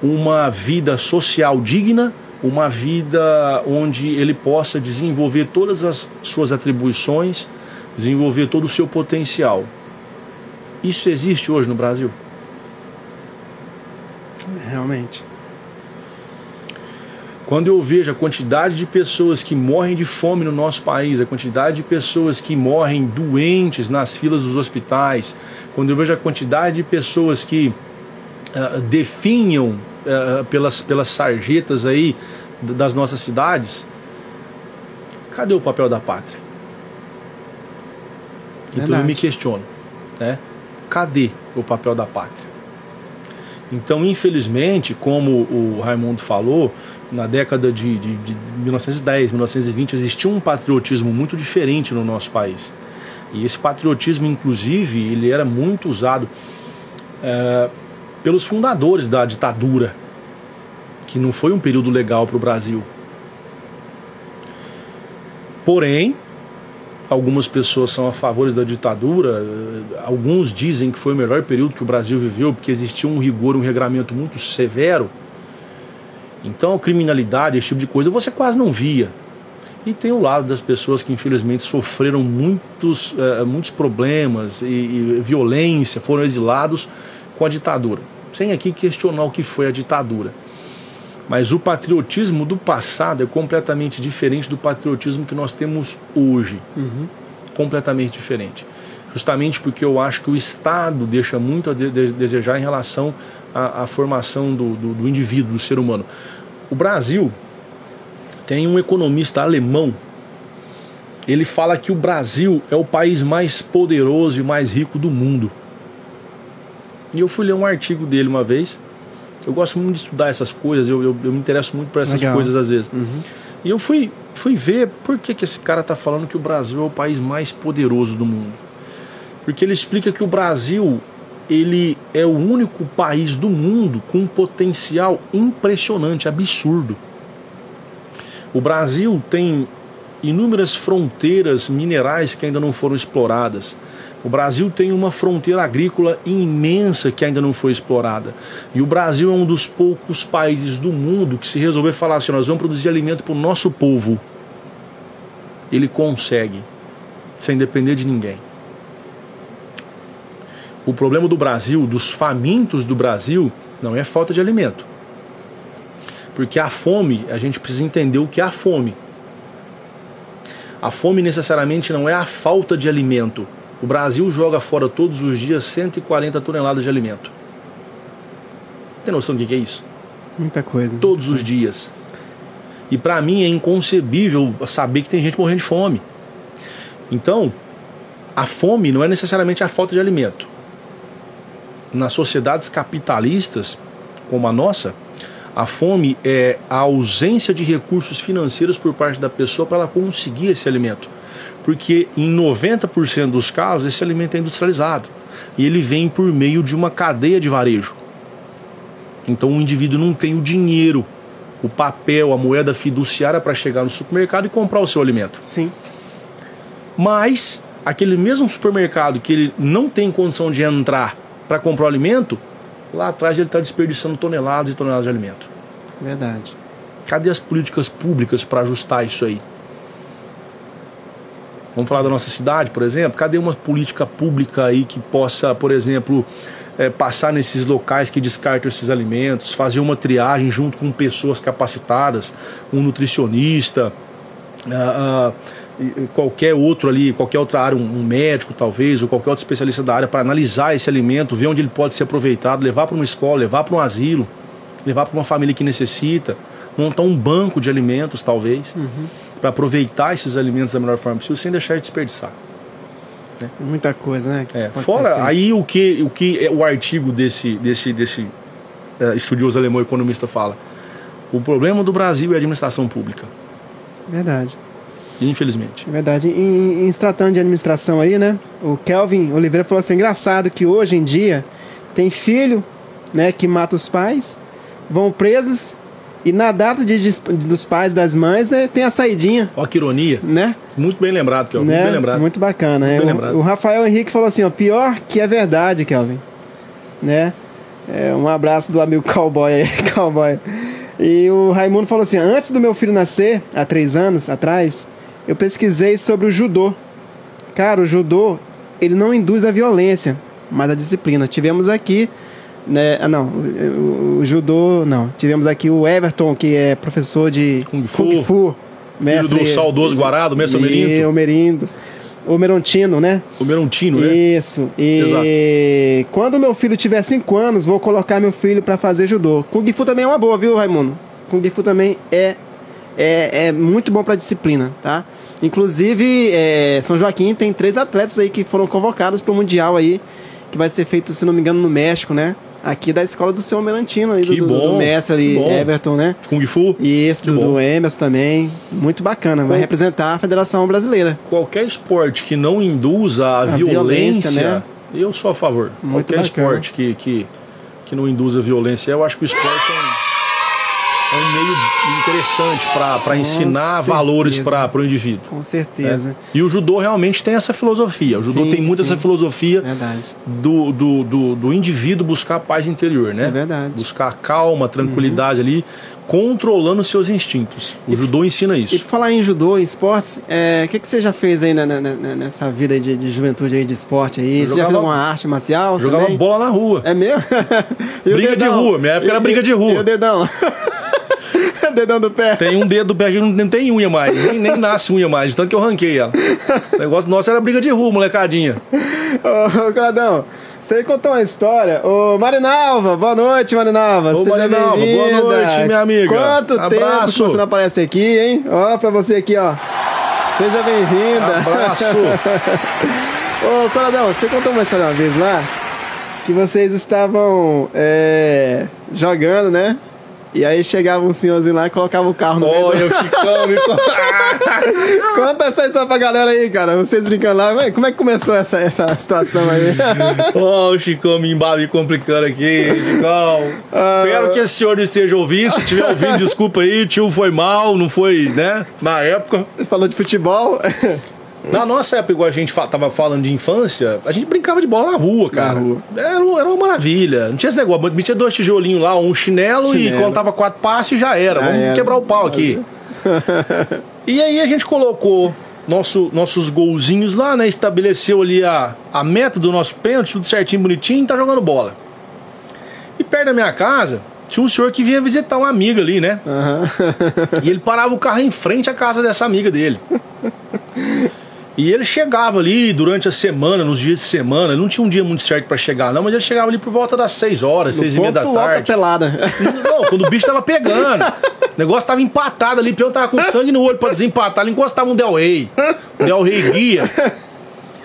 uma vida social digna, uma vida onde ele possa desenvolver todas as suas atribuições, desenvolver todo o seu potencial. Isso existe hoje no Brasil? Realmente. Quando eu vejo a quantidade de pessoas que morrem de fome no nosso país, a quantidade de pessoas que morrem doentes nas filas dos hospitais, quando eu vejo a quantidade de pessoas que uh, definham uh, pelas, pelas sarjetas aí das nossas cidades, cadê o papel da pátria? Então eu me questiono, né? Cadê o papel da pátria? Então, infelizmente, como o Raimundo falou, na década de, de, de 1910, 1920, existia um patriotismo muito diferente no nosso país. E esse patriotismo, inclusive, ele era muito usado é, pelos fundadores da ditadura, que não foi um período legal para o Brasil. Porém, algumas pessoas são a favor da ditadura, alguns dizem que foi o melhor período que o Brasil viveu, porque existia um rigor, um regramento muito severo. Então, criminalidade, esse tipo de coisa, você quase não via. E tem o lado das pessoas que infelizmente sofreram muitos, uh, muitos problemas e, e violência, foram exilados com a ditadura. Sem aqui questionar o que foi a ditadura. Mas o patriotismo do passado é completamente diferente do patriotismo que nós temos hoje. Uhum. Completamente diferente. Justamente porque eu acho que o Estado deixa muito a de desejar em relação à, à formação do, do, do indivíduo, do ser humano. O Brasil tem um economista alemão. Ele fala que o Brasil é o país mais poderoso e mais rico do mundo. E eu fui ler um artigo dele uma vez eu gosto muito de estudar essas coisas, eu, eu, eu me interesso muito por essas Legal. coisas às vezes. Uhum. E eu fui, fui ver por que, que esse cara está falando que o Brasil é o país mais poderoso do mundo. Porque ele explica que o Brasil ele é o único país do mundo com um potencial impressionante, absurdo. O Brasil tem inúmeras fronteiras minerais que ainda não foram exploradas. O Brasil tem uma fronteira agrícola imensa que ainda não foi explorada. E o Brasil é um dos poucos países do mundo que, se resolver falar assim, nós vamos produzir alimento para o nosso povo, ele consegue, sem depender de ninguém. O problema do Brasil, dos famintos do Brasil, não é falta de alimento. Porque a fome, a gente precisa entender o que é a fome. A fome necessariamente não é a falta de alimento o Brasil joga fora todos os dias 140 toneladas de alimento. Tem noção do que é isso? Muita coisa. Todos muita os coisa. dias. E para mim é inconcebível saber que tem gente morrendo de fome. Então, a fome não é necessariamente a falta de alimento. Nas sociedades capitalistas, como a nossa, a fome é a ausência de recursos financeiros por parte da pessoa para ela conseguir esse alimento porque em 90% dos casos esse alimento é industrializado e ele vem por meio de uma cadeia de varejo. Então o indivíduo não tem o dinheiro, o papel, a moeda fiduciária para chegar no supermercado e comprar o seu alimento. Sim. Mas aquele mesmo supermercado que ele não tem condição de entrar para comprar o alimento, lá atrás ele está desperdiçando toneladas e toneladas de alimento. Verdade. Cadê as políticas públicas para ajustar isso aí? Vamos falar da nossa cidade, por exemplo. Cadê uma política pública aí que possa, por exemplo, é, passar nesses locais que descartam esses alimentos, fazer uma triagem junto com pessoas capacitadas, um nutricionista, uh, uh, qualquer outro ali, qualquer outra área, um, médico talvez, ou qualquer outro especialista da área, para analisar esse alimento, ver onde ele pode ser aproveitado, levar para uma escola, levar para um asilo, levar para uma família que necessita, montar um banco de alimentos, talvez. Uhum para aproveitar esses alimentos da melhor forma possível sem deixar de desperdiçar. Né? Muita coisa, né? É, fora aí o que o que é o artigo desse desse desse uh, estudioso alemão economista fala. O problema do Brasil é a administração pública. Verdade. Infelizmente. Verdade. Em, em se tratando de administração aí, né? O Kelvin Oliveira falou assim: engraçado que hoje em dia tem filho, né, que mata os pais, vão presos e na data de, dos pais das mães é, tem a saidinha. Ó, que ironia. Né? Muito bem lembrado, Kelvin. Né? Muito bem lembrado. Muito bacana. Muito é. bem o, lembrado. o Rafael Henrique falou assim: ó, pior que é verdade, Kelvin. Né? É, um abraço do amigo cowboy aí, cowboy. E o Raimundo falou assim: antes do meu filho nascer, há três anos atrás, eu pesquisei sobre o judô. Cara, o judô, ele não induz a violência, mas a disciplina. Tivemos aqui né? Ah, não, o, o judô, não. Tivemos aqui o Everton, que é professor de Kung Fu. Kung Fu Filho do saudoso Guará, do mestre E Omerinto. o Merontino, né? O Merontino, né? Isso. E quando meu filho tiver 5 anos, vou colocar meu filho pra fazer judô. Kung Fu também é uma boa, viu, Raimundo? Kung Fu também é, é, é muito bom pra disciplina, tá? Inclusive, é, São Joaquim tem três atletas aí que foram convocados pro Mundial aí, que vai ser feito, se não me engano, no México, né? Aqui da escola do seu Melantino, aí, do, do- do mestre ali. Everton, né? Kung Fu. E esse do, do Emerson também, muito bacana. Vai Com- representar a Federação Brasileira. Qualquer esporte que não induza a, violência, violência, né? eu sou a favor. Muito Qualquer bacana. esporte que, que, que não induza a violência, eu acho que o esporte é um, é um meio interessante para ensinar certeza. valores para o indivíduo. Com né? certeza. E o judô realmente tem essa filosofia. O judô Sim, tem muito sim. essa filosofia do, do, do, do indivíduo buscar a paz interior, né? É verdade. Buscar calma, tranquilidade ali, controlando seus instintos. O judô ensina E isso. por falar em judô, em esportes, é, o que, que você já fez aí na- na- nessa vida de, de juventude aí de esporte aí? Eu Você já fez jogava- alguma arte marcial Jogava também? bola na rua. É mesmo? E Briga de rua, minha época era E- briga de rua. E o dedão? dedão do pé. Tem um dedo do pé que não, tem unha mais, nem, nem nasce unha mais, tanto que eu ranquei ela. O negócio nosso era briga de rua, molecadinha. Ô, ô, Cladão, você contou uma história. Ô, Marinalva, boa noite, Marinalva. Ô, Seja Marinalva, boa noite, minha amiga. Quanto tempo que Abraço. você não aparece aqui, hein? Ó, pra você aqui, ó. Seja bem-vinda. Abraço. Ô, Coladão, você contou uma história uma vez lá que vocês estavam é, jogando, né? E aí chegava um senhorzinho lá e colocava o carro no meio. Olha, o Chicão me Conta essa história pra galera aí, cara. Vocês brincando lá. Ué, Como é que começou essa, essa situação aí? Ó, o Chicão me embabe complicando aqui, Chicão. Ah. Espero que esse senhor não esteja ouvindo. Se estiver ouvindo, desculpa aí. O tio foi mal, não foi, né? Na época. Você falou de futebol. Na nossa época, igual a gente tava falando de infância, a gente brincava de bola na rua, cara. rua. Era, era uma maravilha. Não tinha esse negócio. Metia dois tijolinhos lá, um chinelo, e Chinelo. contava quatro passos e já era. Já Vamos era. quebrar o pau aqui. e aí a gente colocou nosso, nossos golzinhos lá, né? Estabeleceu ali a, a meta do nosso pênalti, tudo certinho, bonitinho, e tá jogando bola. E perto da minha casa, tinha um senhor que vinha visitar uma amiga ali, né? E ele parava o carro em frente à casa dessa amiga dele. E ele chegava ali durante a semana, nos dias de semana, ele não tinha um dia muito certo pra chegar, não, mas ele chegava ali por volta das 6 horas, 6 e meia da tarde. pelada. Não, quando o bicho tava pegando. O negócio tava empatado ali, o peão tava com sangue no olho pra desempatar. Ele encostava um Del Rey. Del Rey Guia.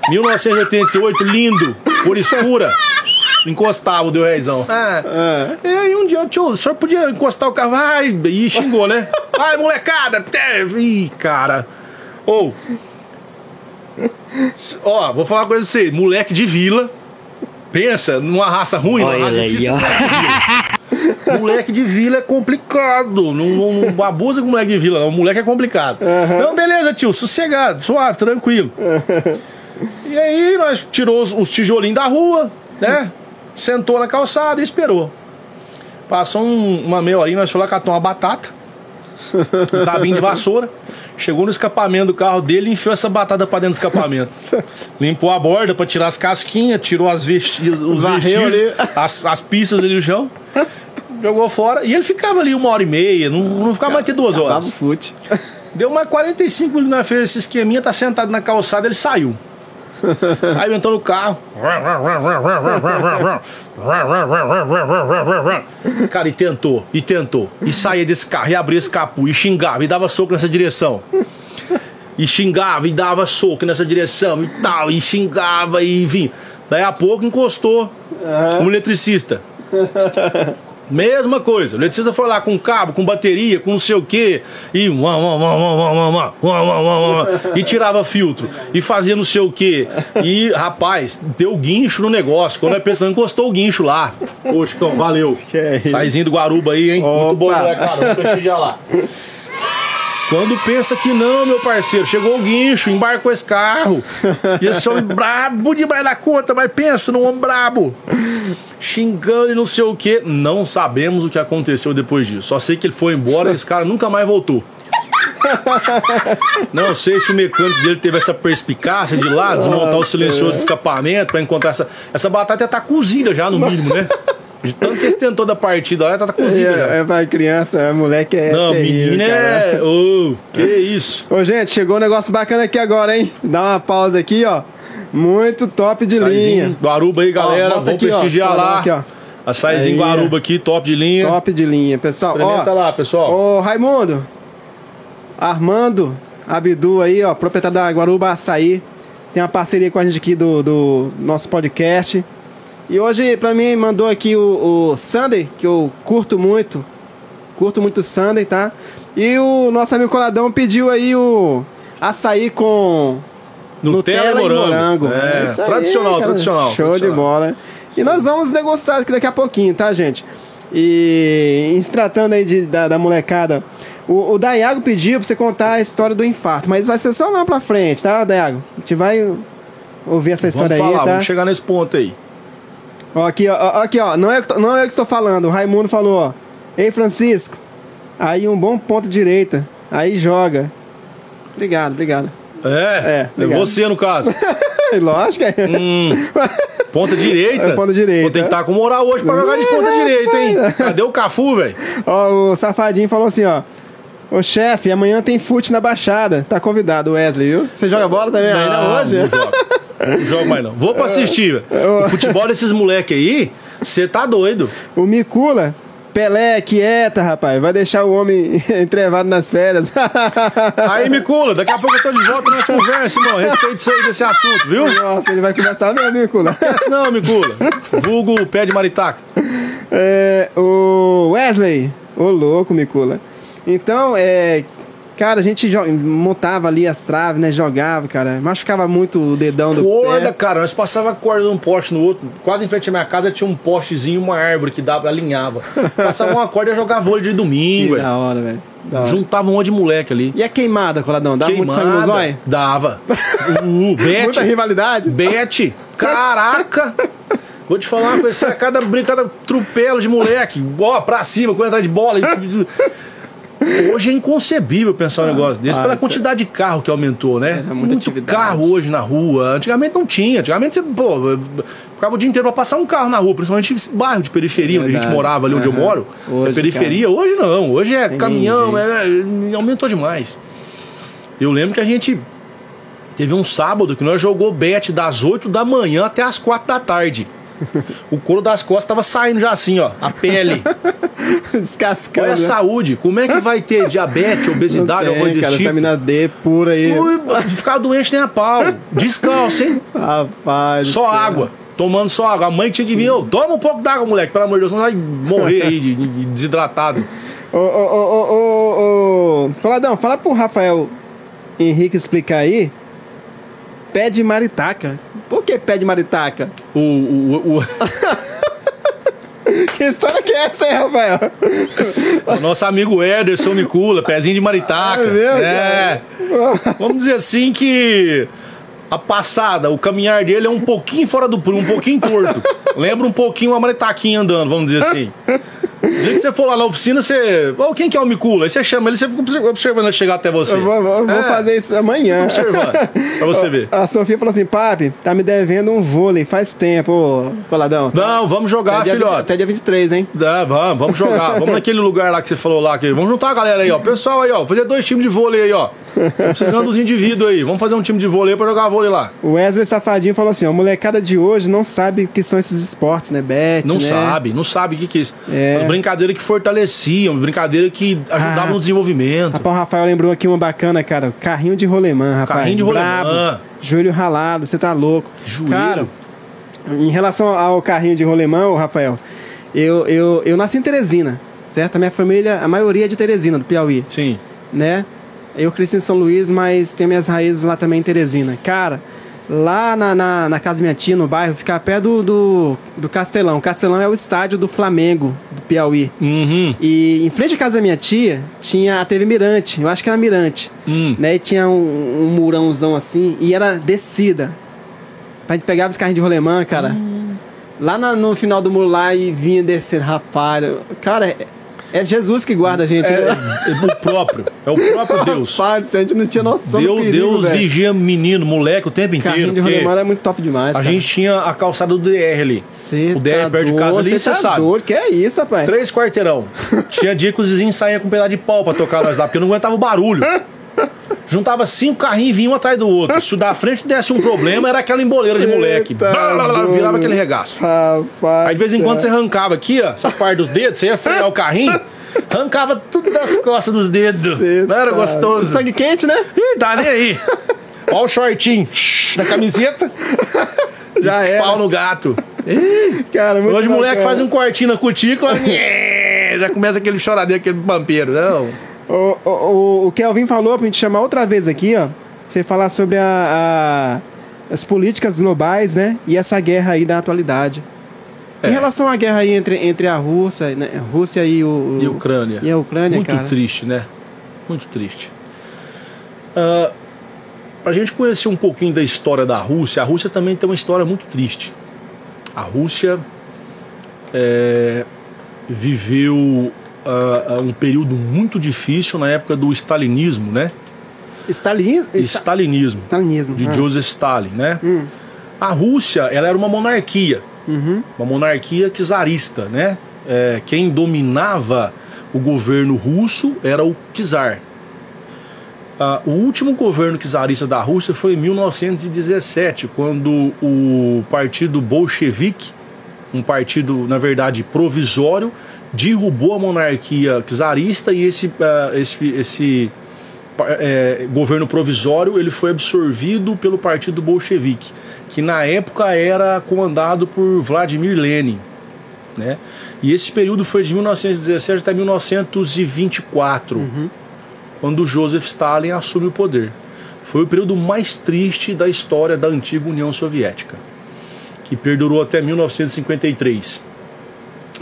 1988, lindo, cor escura. Encostava o Del Reizão. É. E aí um dia, tio, o senhor podia encostar o carro? Vai, e xingou, né? Vai, molecada. Ih, cara. Ou. Ó, vou falar uma coisa pra você. Moleque de vila. Pensa numa raça ruim, Olha raça aí, difícil. ó. Moleque de vila é complicado. Não, não, não abusa com moleque de vila, não. Moleque é complicado. Não, beleza, tio, sossegado, suave, tranquilo. E aí nós tirou os, os tijolinhos da rua, né? Sentou na calçada e esperou. Passou um- uma meia horinha, nós fomos lá catar uma batata, um cabinho de vassoura. Chegou no escapamento do carro dele e enfiou essa batata pra dentro do escapamento. Limpou a borda pra tirar as casquinhas, tirou as vesti os ali. as, as pistas ali no chão. Jogou fora. E ele ficava ali uma hora e meia, não, não ficava mais que duas horas. fute. Deu mais 45 minutos na feira esse esqueminha, tá sentado na calçada, ele saiu. saiu, entrou no carro. Cara, e tentou, e tentou. E saía desse carro, e abria esse capô, e xingava, e dava soco nessa direção. E xingava, e dava soco nessa direção, e tal, e xingava, e vinha. Daí a pouco encostou um eletricista. Mesma coisa. O eletricista foi lá com cabo, com bateria, com não sei o quê, e, uá, uá, uá, uá, uá, uá, uá, uá, uá, uá, uá, e tirava filtro, e fazia não sei o quê. E, rapaz, deu guincho no negócio. Quando é pensando, encostou o guincho lá. Ô, Chicão, valeu. É? Saizinho do Guaruba aí, hein? Muito bom, Opa. molecada. Vamos prestigiar lá. Quando pensa que não, meu parceiro, chegou o guincho, embarcou esse carro. E esse homem brabo demais da conta, mas pensa num homem brabo. Xingando e não sei o que. Não sabemos o que aconteceu depois disso. Só sei que ele foi embora e esse cara nunca mais voltou. Não sei se o mecânico dele teve essa perspicácia de lá, desmontar o silenciador de escapamento pra encontrar essa. Essa batata tá cozida já, no mínimo, né? De tanto que eles tentou da partida lá, tá, tá cozido. É, é pra criança, é, moleque é. Não, terrível, menina é. Ô, que isso. Ô, gente, chegou um negócio bacana aqui agora, hein? Dá uma pausa aqui, ó. Muito top de linha. Saizinho Guaruba aí, galera. mostra Vamos aqui, ó. prestigiar Guaruba lá. aqui, ó. Açaizinho Aí, Guaruba aqui, top de linha. Top de linha, pessoal. Experimenta Ó, lá, pessoal. Ô, Raimundo. Armando Abdu aí, ó, proprietário da Guaruba Açaí. Tem uma parceria com a gente aqui do, do nosso podcast. E hoje, pra mim, mandou aqui o, o Sunday, que eu curto muito. Curto muito o Sunday, tá? E o nosso amigo Coladão pediu aí o açaí com Nutella, e morango. É, isso aí, tradicional, cara. tradicional. Show tradicional. de bola. E nós vamos degustar aqui daqui a pouquinho, tá, gente? E em se tratando aí de, da, da molecada, o, o Dayago pediu pra você contar a história do infarto, mas vai ser só lá pra frente, tá, Dayago? A gente vai ouvir essa Vamos história falar, aí, tá? vamos chegar nesse ponto aí. Ó, aqui, ó, ó, aqui, ó. Não é, eu que tô- não é eu que estou falando. O Raimundo falou, ó. Ei, Francisco. Aí um bom ponto direita. Aí joga. Obrigado, obrigado. É, É, é, obrigado. você no caso. Lógico, é. Hum, ponta direita. É, ponta direita. Vou estar com moral hoje pra jogar de ponta direita, hein? Cadê o Cafu, velho? Ó, o safadinho falou assim, ó. Ô chefe, amanhã tem fute na Baixada. Tá convidado, Wesley, viu? Você joga bola também ainda hoje? Não jogo. Não jogo mais não. Vou pra assistir. O futebol desses moleque aí, você tá doido. O Micula, Pelé, quieta, rapaz. Vai deixar o homem entrevado nas férias. Aí, Micula, daqui a pouco eu tô de volta nessa conversa, irmão. Respeite isso aí desse assunto, viu? Nossa, ele vai começar mesmo, Micula. Esquece não, Micula. Vulgo pé de maritaca. É, o Wesley, ô louco, Micula. Então, é. Cara, a gente montava ali as traves, né? Jogava, cara. Machucava muito o dedão do Corda, pé. cara, nós passava a corda de um poste no outro. Quase em frente à minha casa tinha um postezinho, uma árvore que dava, alinhava. Passava uma corda e jogar vôlei de domingo, velho. da hora, velho. Juntava um monte de moleque ali. E a queimada, Coladão? Dá muito sangue no Queimada. zóio? Dava. Uh, Muita Bete. rivalidade? Bete. Caraca. Vou te falar uma coisa, é cada brincada trupelo de moleque. Ó, pra cima, correndo atrás de bola. Hoje é inconcebível pensar um negócio desse ah, pela quantidade de carro que aumentou, né? Era muita Muito atividade. carro hoje na rua. Antigamente não tinha. Antigamente você, pô, ficava o dia inteiro pra passar um carro na rua, principalmente bairro de periferia, onde a gente morava ali onde eu Aham. moro. Hoje, é periferia. Hoje não. Hoje é Tem caminhão, nem é, aumentou demais. Eu lembro que a gente Teve um sábado que nós jogou bet das 8 da manhã até as 4 da tarde. O couro das costas tava saindo já assim, ó. A pele. Descascando. Olha a né? saúde. Como é que vai ter diabetes, obesidade, Não alguma coisa desse tipo? vitamina D pura aí. Ui, Ficar doente nem a pau. Descalço, hein? Rapaz. Só água. Tomando só água. A mãe tinha que vir, ô, toma um pouco d'água, moleque, pelo amor de Deus, senão vai morrer aí de, de desidratado. Ô, ô, ô, ô, ô, ô, Coladão, fala pro Rafael Henrique explicar aí. Pé de maritaca. Por que pé de maritaca? O, o, o, Que história que é essa aí, Rafael? o nosso amigo Ederson Micula, pezinho de maritaca. É mesmo, É. Vamos dizer assim que a passada, o caminhar dele é um pouquinho fora do prumo, um pouquinho torto. Lembra um pouquinho uma maritaquinha andando, vamos dizer assim. O dia que você for lá na oficina, você. Ô, quem que é o Micula? Aí você chama ele, você fica observando ele chegar até você. Eu vou, vou- vou É, fazer isso amanhã. Observando, pra você ver. A Sofia falou assim, papi, tá me devendo um vôlei faz tempo, ô, Coladão. Não, vamos jogar, até, dia 20 filhote. até dia 23, hein? É, vamos, vamos jogar. Vamos naquele lugar lá que você falou lá. Que, vamos juntar a galera aí, ó. Pessoal aí, ó. Fazer dois times de vôlei aí, ó. Tô precisando dos indivíduos aí. Vamos fazer um time de vôlei pra jogar vôlei lá. O Wesley Safadinho falou assim, ó, a molecada de hoje não sabe o que são esses esportes, né? Bet, Não né? sabe, não sabe o que, que é isso. É. As brincadeiras que fortaleciam, brincadeiras que ajudavam Ah. no desenvolvimento. Rapaz, o Rafael lembrou aqui uma bacana, cara. Carrinho de rolemã, rapaz. Carrinho de rolemã. Joelho ralado, você tá louco. Joelho. Cara, em relação ao carrinho de rolemã, Rafael, eu, eu, eu nasci em Teresina, certo? A minha família, a maioria é de Teresina, do Piauí, Sim. né? Eu cresci em São Luís, mas tenho minhas raízes lá também em Teresina. Cara, lá na, na, na casa minha tia, no bairro, fica perto do, do, do Castelão. Castelão é o estádio do Flamengo, do Piauí. Uhum. E em frente à casa da minha tia, tinha a TV Mirante, eu acho que era Mirante. Hum. Né? E tinha um, um murãozão assim, e era descida. A gente pegava os carrinhos de rolemã, cara. Lá na- no final do muro lá e vinha descendo, rapaz. Cara, é- Jesus que guarda a gente, É, né? é o próprio. É o próprio Deus. Rapaz, a gente não tinha noção do Deus, perigo, Deus velho. vigia menino, moleque o tempo inteiro. de porque rolemã é muito top demais, a cara. gente tinha a calçada do DR ali. Cê o DR tá perto de casa ali, você tá sabe. doido. Que é isso, rapaz? Três quarteirão. Tinha dia que os vizinhos saíam com um pedaço de pau pra tocar nós lá, porque não aguentava o barulho. Juntava cinco carrinhos e vinha um atrás do outro. Se o da frente desse um problema, era aquela emboleira de moleque. Eita, Blá, blá, blá, virava aquele regaço. Rapaz. Aí de vez em quando você arrancava aqui, ó, essa parte dos dedos, você ia frear o carrinho, arrancava tudo das costas dos dedos. Cê Não era tá- gostoso? Sangue quente, né? Ih, tá nem aí. Ó o shortinho da camiseta, Já era. pau no gato. Cara, muito Hoje o moleque faz um quartinho na cutícula, já começa aquele choradeiro, aquele pampeiro. Não. O, o, o, o Kelvin falou pra gente chamar outra vez aqui, ó. Você falar sobre a, a- as políticas globais, né? E essa guerra aí da atualidade. Em É. relação à guerra aí entre, entre a Rússia, né? a Rússia e o, E a Ucrânia. E a Ucrânia, Muito cara. triste, né? Muito triste. Ah, pra gente conhecer um pouquinho da história da Rússia, a Rússia também tem uma história muito triste. A Rússia é, viveu ah, um período muito difícil na época do stalinismo, né? Stalinismo? Sta- Stalinismo, Stalinismo. de ah. Joseph Stalin, né? A Rússia, ela era uma monarquia, uma monarquia czarista, né? É, quem dominava o governo russo era o czar. Ah, o último governo czarista da Rússia foi em 1917, quando o partido bolchevique, um partido, na verdade, provisório, derrubou a monarquia czarista e esse, ah, esse, esse é, governo provisório ele foi absorvido pelo partido bolchevique, que na época era comandado por Vladimir Lenin. Né? E esse período foi de 1917 até 1924, quando Joseph Stalin assume o poder. Foi o período mais triste da história da antiga União Soviética, que perdurou até 1953.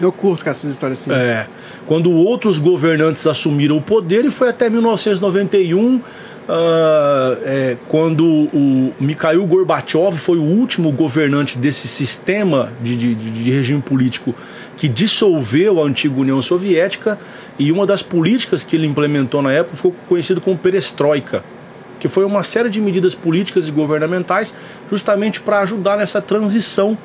Eu curto com essas histórias assim. É, quando outros governantes assumiram o poder e foi até 1991, ah, é, quando o Mikhail Gorbachev foi o último governante desse sistema de, de, de- de regime político que dissolveu a antiga União Soviética e uma das políticas que ele implementou na época foi conhecido como perestroika, que foi uma série de medidas políticas e governamentais justamente para ajudar nessa transição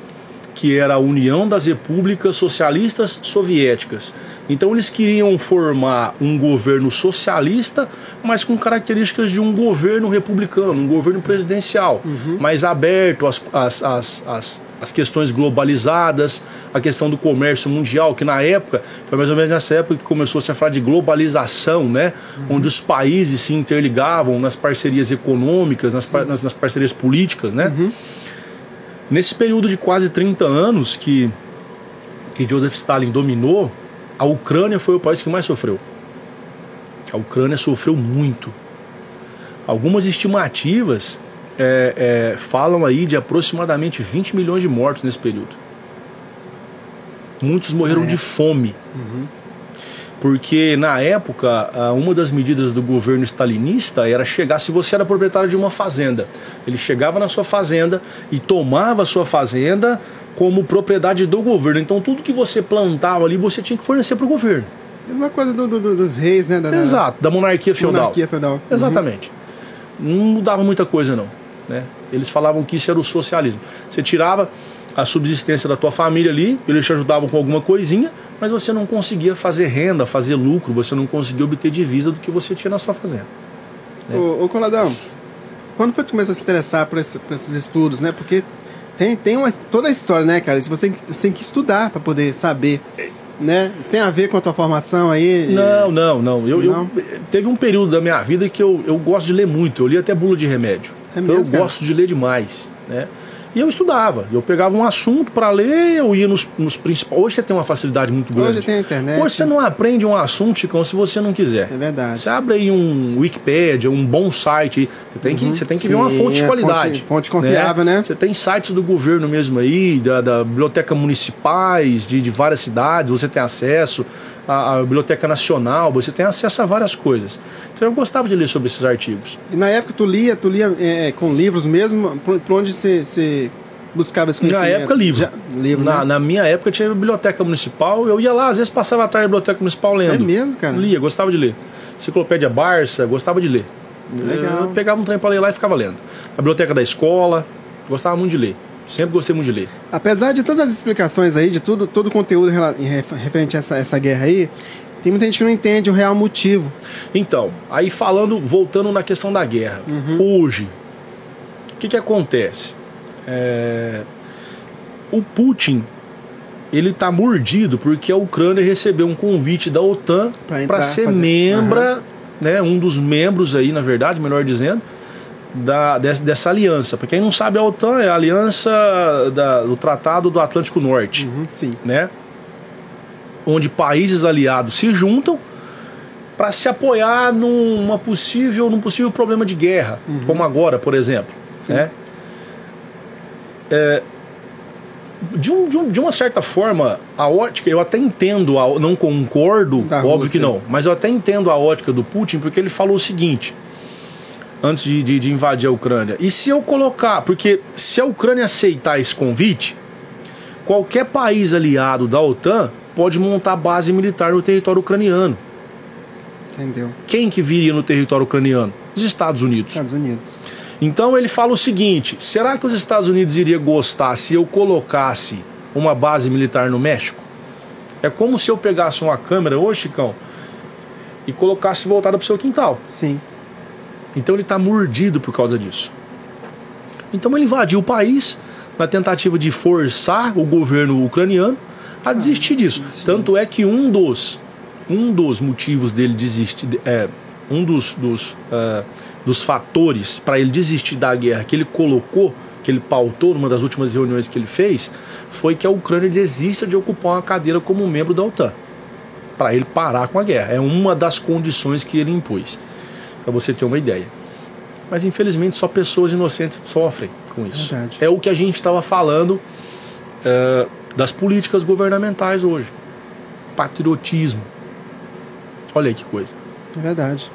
que era a União das Repúblicas Socialistas Soviéticas. Então eles queriam formar um governo socialista, mas com características de um governo republicano, um governo presidencial, mais aberto às, às, às, às, às questões globalizadas, a questão do comércio mundial, que na época, foi mais ou menos nessa época que começou -se a falar de globalização, né? onde os países se interligavam nas parcerias econômicas, nas, par- nas, nas parcerias políticas, né? Nesse período de quase 30 anos que, que Joseph Stalin dominou, a Ucrânia foi o país que mais sofreu. A Ucrânia sofreu muito. Algumas estimativas é, é, falam aí de aproximadamente 20 milhões de mortos nesse período. Muitos morreram é? de fome. Porque na época, uma das medidas do governo stalinista era chegar, se você era proprietário de uma fazenda, ele chegava na sua fazenda e tomava a sua fazenda como propriedade do governo. Então tudo que você plantava ali, você tinha que fornecer para o governo. Mesma coisa do, do- do- dos reis, né? Da- Exato, da monarquia feudal. Monarquia feudal. Uhum. Exatamente. Não mudava muita coisa, não. Né? Eles falavam que isso era o socialismo. Você tirava a subsistência da tua família ali, eles te ajudavam com alguma coisinha, mas você não conseguia fazer renda, fazer lucro, você não conseguia obter divisa do que você tinha na sua fazenda. Ô, ô Coladão, quando foi que começou a se interessar por, esse- por esses estudos, né? Porque tem, tem uma, toda a história, né, cara? Você, você tem que estudar para poder saber, né? Tem a ver com a tua formação aí? Não, não, não. Eu, eu- Não? teve um período da minha vida que eu, eu gosto de ler muito. Eu li até bula de remédio. É então mesmo, eu cara? gosto de ler demais, né? E eu estudava. Eu pegava um assunto para ler, eu ia nos, nos principais. Hoje você tem uma facilidade muito grande. Hoje tem a internet. Hoje você não aprende um assunto, Chicão, se você não quiser. É verdade. Você abre aí um Wikipedia, um bom site. Você tem que, você tem que ver uma Sim, fonte de é qualidade. fonte- fonte confiável, né? Você tem sites do governo mesmo aí, da, da biblioteca municipais de, de várias cidades, você tem acesso à, à biblioteca nacional, você tem acesso a várias coisas. Então eu gostava de ler sobre esses artigos. E na época tu lia, tu lia é, com livros mesmo, por, por onde você, você buscava esse Na conhecimento? época, livro. Já- livro, na, né? na minha época tinha biblioteca municipal, eu ia lá, às vezes passava a tarde na biblioteca municipal lendo. É mesmo, cara? Lia, gostava de ler. Enciclopédia Barça, gostava de ler. Legal. Eu pegava um trem pra ler lá e ficava lendo. A biblioteca da escola, gostava muito de ler. Sempre gostei muito de ler. Apesar de todas as explicações aí, de tudo, todo o conteúdo referente a essa, essa guerra aí, tem muita gente que não entende o real motivo. Então, aí falando, voltando na questão da guerra. Hoje, o que, que acontece? É, O Putin, ele tá mordido porque a Ucrânia recebeu um convite da OTAN para ser fazer- membra, né, um dos membros aí, na verdade, melhor dizendo, da, dessa, dessa aliança. Para quem não sabe, a OTAN é a aliança da- do Tratado do Atlântico Norte Uhum, sim. né? Onde países aliados se juntam para se apoiar numa possível, num possível problema de guerra, como agora, por exemplo. Sim. Né? É, de, um- de um- de uma certa forma, a ótica, eu até entendo, a- não concordo, Da óbvio Rússia. que não, mas eu até entendo a ótica do Putin, porque ele falou o seguinte, antes de, de- de invadir a Ucrânia. E se eu colocar, porque se a Ucrânia aceitar esse convite, qualquer país aliado da OTAN pode montar base militar no território ucraniano. Entendeu? Quem que viria no território ucraniano? Os Estados Unidos. Estados Unidos. Então ele fala o seguinte: será que os Estados Unidos iria gostar se eu colocasse uma base militar no México? É como se eu pegasse uma câmera, ô Chicão, e colocasse voltada para o seu quintal. Sim. Então ele está mordido por causa disso. Então ele invadiu o país na tentativa de forçar o governo ucraniano a desistir disso. Tanto é que um dos um dos motivos dele desistir é um dos dos, é, dos fatores para ele desistir da guerra que ele colocou que ele pautou numa das últimas reuniões que ele fez foi que a Ucrânia desista de ocupar uma cadeira como membro da OTAN para ele parar com a guerra. É uma das condições que ele impôs para você ter uma ideia. Mas infelizmente só pessoas inocentes sofrem com isso. Verdade. É o que a gente estava falando é, das políticas governamentais hoje. Patriotismo. Olha aí que coisa. É verdade.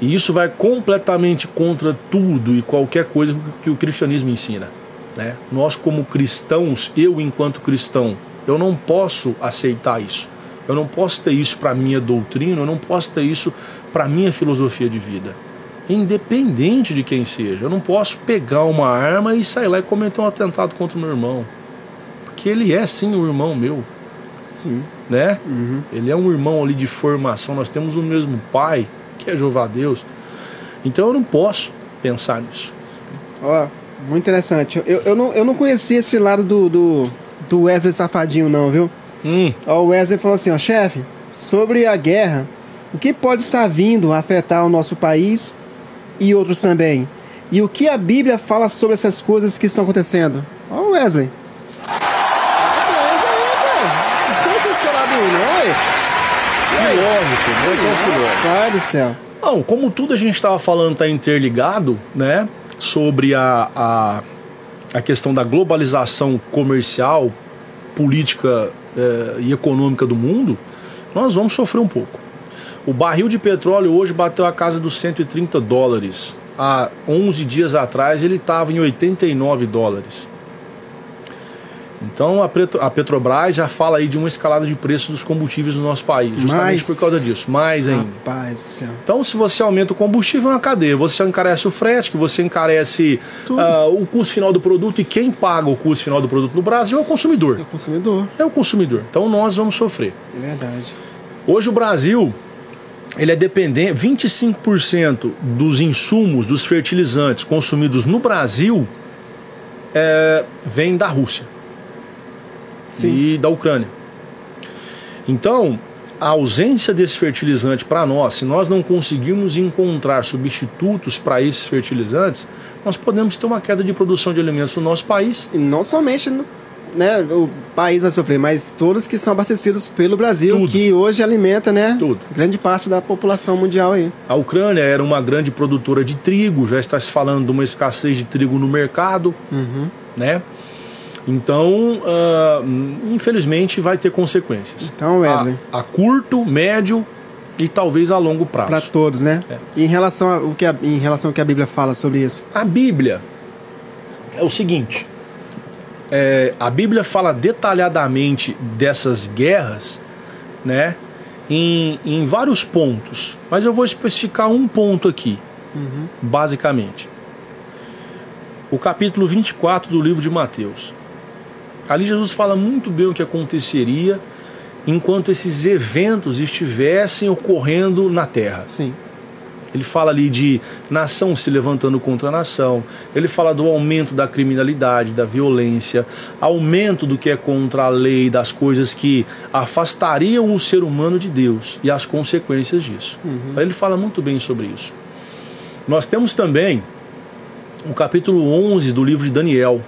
E isso vai completamente contra tudo e qualquer coisa que o cristianismo ensina. Né? Nós, como cristãos, eu, enquanto cristão, eu não posso aceitar isso. Eu não posso ter isso para minha doutrina, eu não posso ter isso para minha filosofia de vida. Independente de quem seja. Eu não posso pegar uma arma e sair lá e cometer um atentado contra o meu irmão. Porque ele é sim o irmão meu Sim. né? Uhum. Ele é um irmão ali de formação, nós temos o mesmo pai, que é Jeová Deus. Então eu não posso pensar nisso. Ó, muito interessante. Eu, eu, não, eu não conhecia esse lado do, do, do Wesley Safadinho, não, viu? Hum, o Wesley falou assim, ó, chefe, sobre a guerra, o que pode estar vindo a afetar o nosso país e outros também? E o que a Bíblia fala sobre essas coisas que estão acontecendo? Ó, o Wesley. filósofo? Pai do céu. Não, como tudo a gente estava falando está interligado, né? Sobre a, a, a questão da globalização comercial, política eh, e econômica do mundo, nós vamos sofrer um pouco. O barril de petróleo hoje bateu a casa dos 130 dólares. Há 11 dias atrás ele estava em 89 dólares. Então a, Petro- a Petrobras já fala aí de uma escalada de preços dos combustíveis no nosso país, justamente Mais. por causa disso, mais ainda. Rapaz do céu. Então, se você aumenta o combustível, é uma cadeia. Você encarece o frete, que você encarece ah, o custo final do produto e quem paga o custo final do produto no Brasil é o consumidor. É o consumidor. É o consumidor. Então, nós vamos sofrer. É verdade. Hoje, o Brasil ele é dependente, 25% dos insumos, dos fertilizantes consumidos no Brasil é, vem da Rússia Sim. e da Ucrânia. Então, a ausência desse fertilizante para nós, se nós não conseguirmos encontrar substitutos para esses fertilizantes, nós podemos ter uma queda de produção de alimentos no nosso país. E não somente no- né, o país vai sofrer, mas todos que são abastecidos pelo Brasil, Tudo. que hoje alimenta, né? Tudo. Grande parte da população mundial aí. A Ucrânia era uma grande produtora de trigo, já está se falando de uma escassez de trigo no mercado, né? Então, ah, infelizmente, vai ter consequências. Então, Wesley, A, a curto, médio e talvez a longo para prazo. todos, né? É. E em relação ao que a, em relação ao que a Bíblia fala sobre isso. A Bíblia, é o seguinte: é, a Bíblia fala detalhadamente dessas guerras, né? Em, em vários pontos, mas eu vou especificar um ponto aqui, uhum. basicamente. O capítulo 24 do livro de Mateus. Ali Jesus fala muito bem o que aconteceria enquanto esses eventos estivessem ocorrendo na terra. Sim. Ele fala ali de nação se levantando contra a nação. Ele fala do aumento da criminalidade, da violência, aumento do que é contra a lei, das coisas que afastariam o ser humano de Deus e as consequências disso. Uhum. Ele fala muito bem sobre isso. Nós temos também o capítulo 11 do livro de Daniel,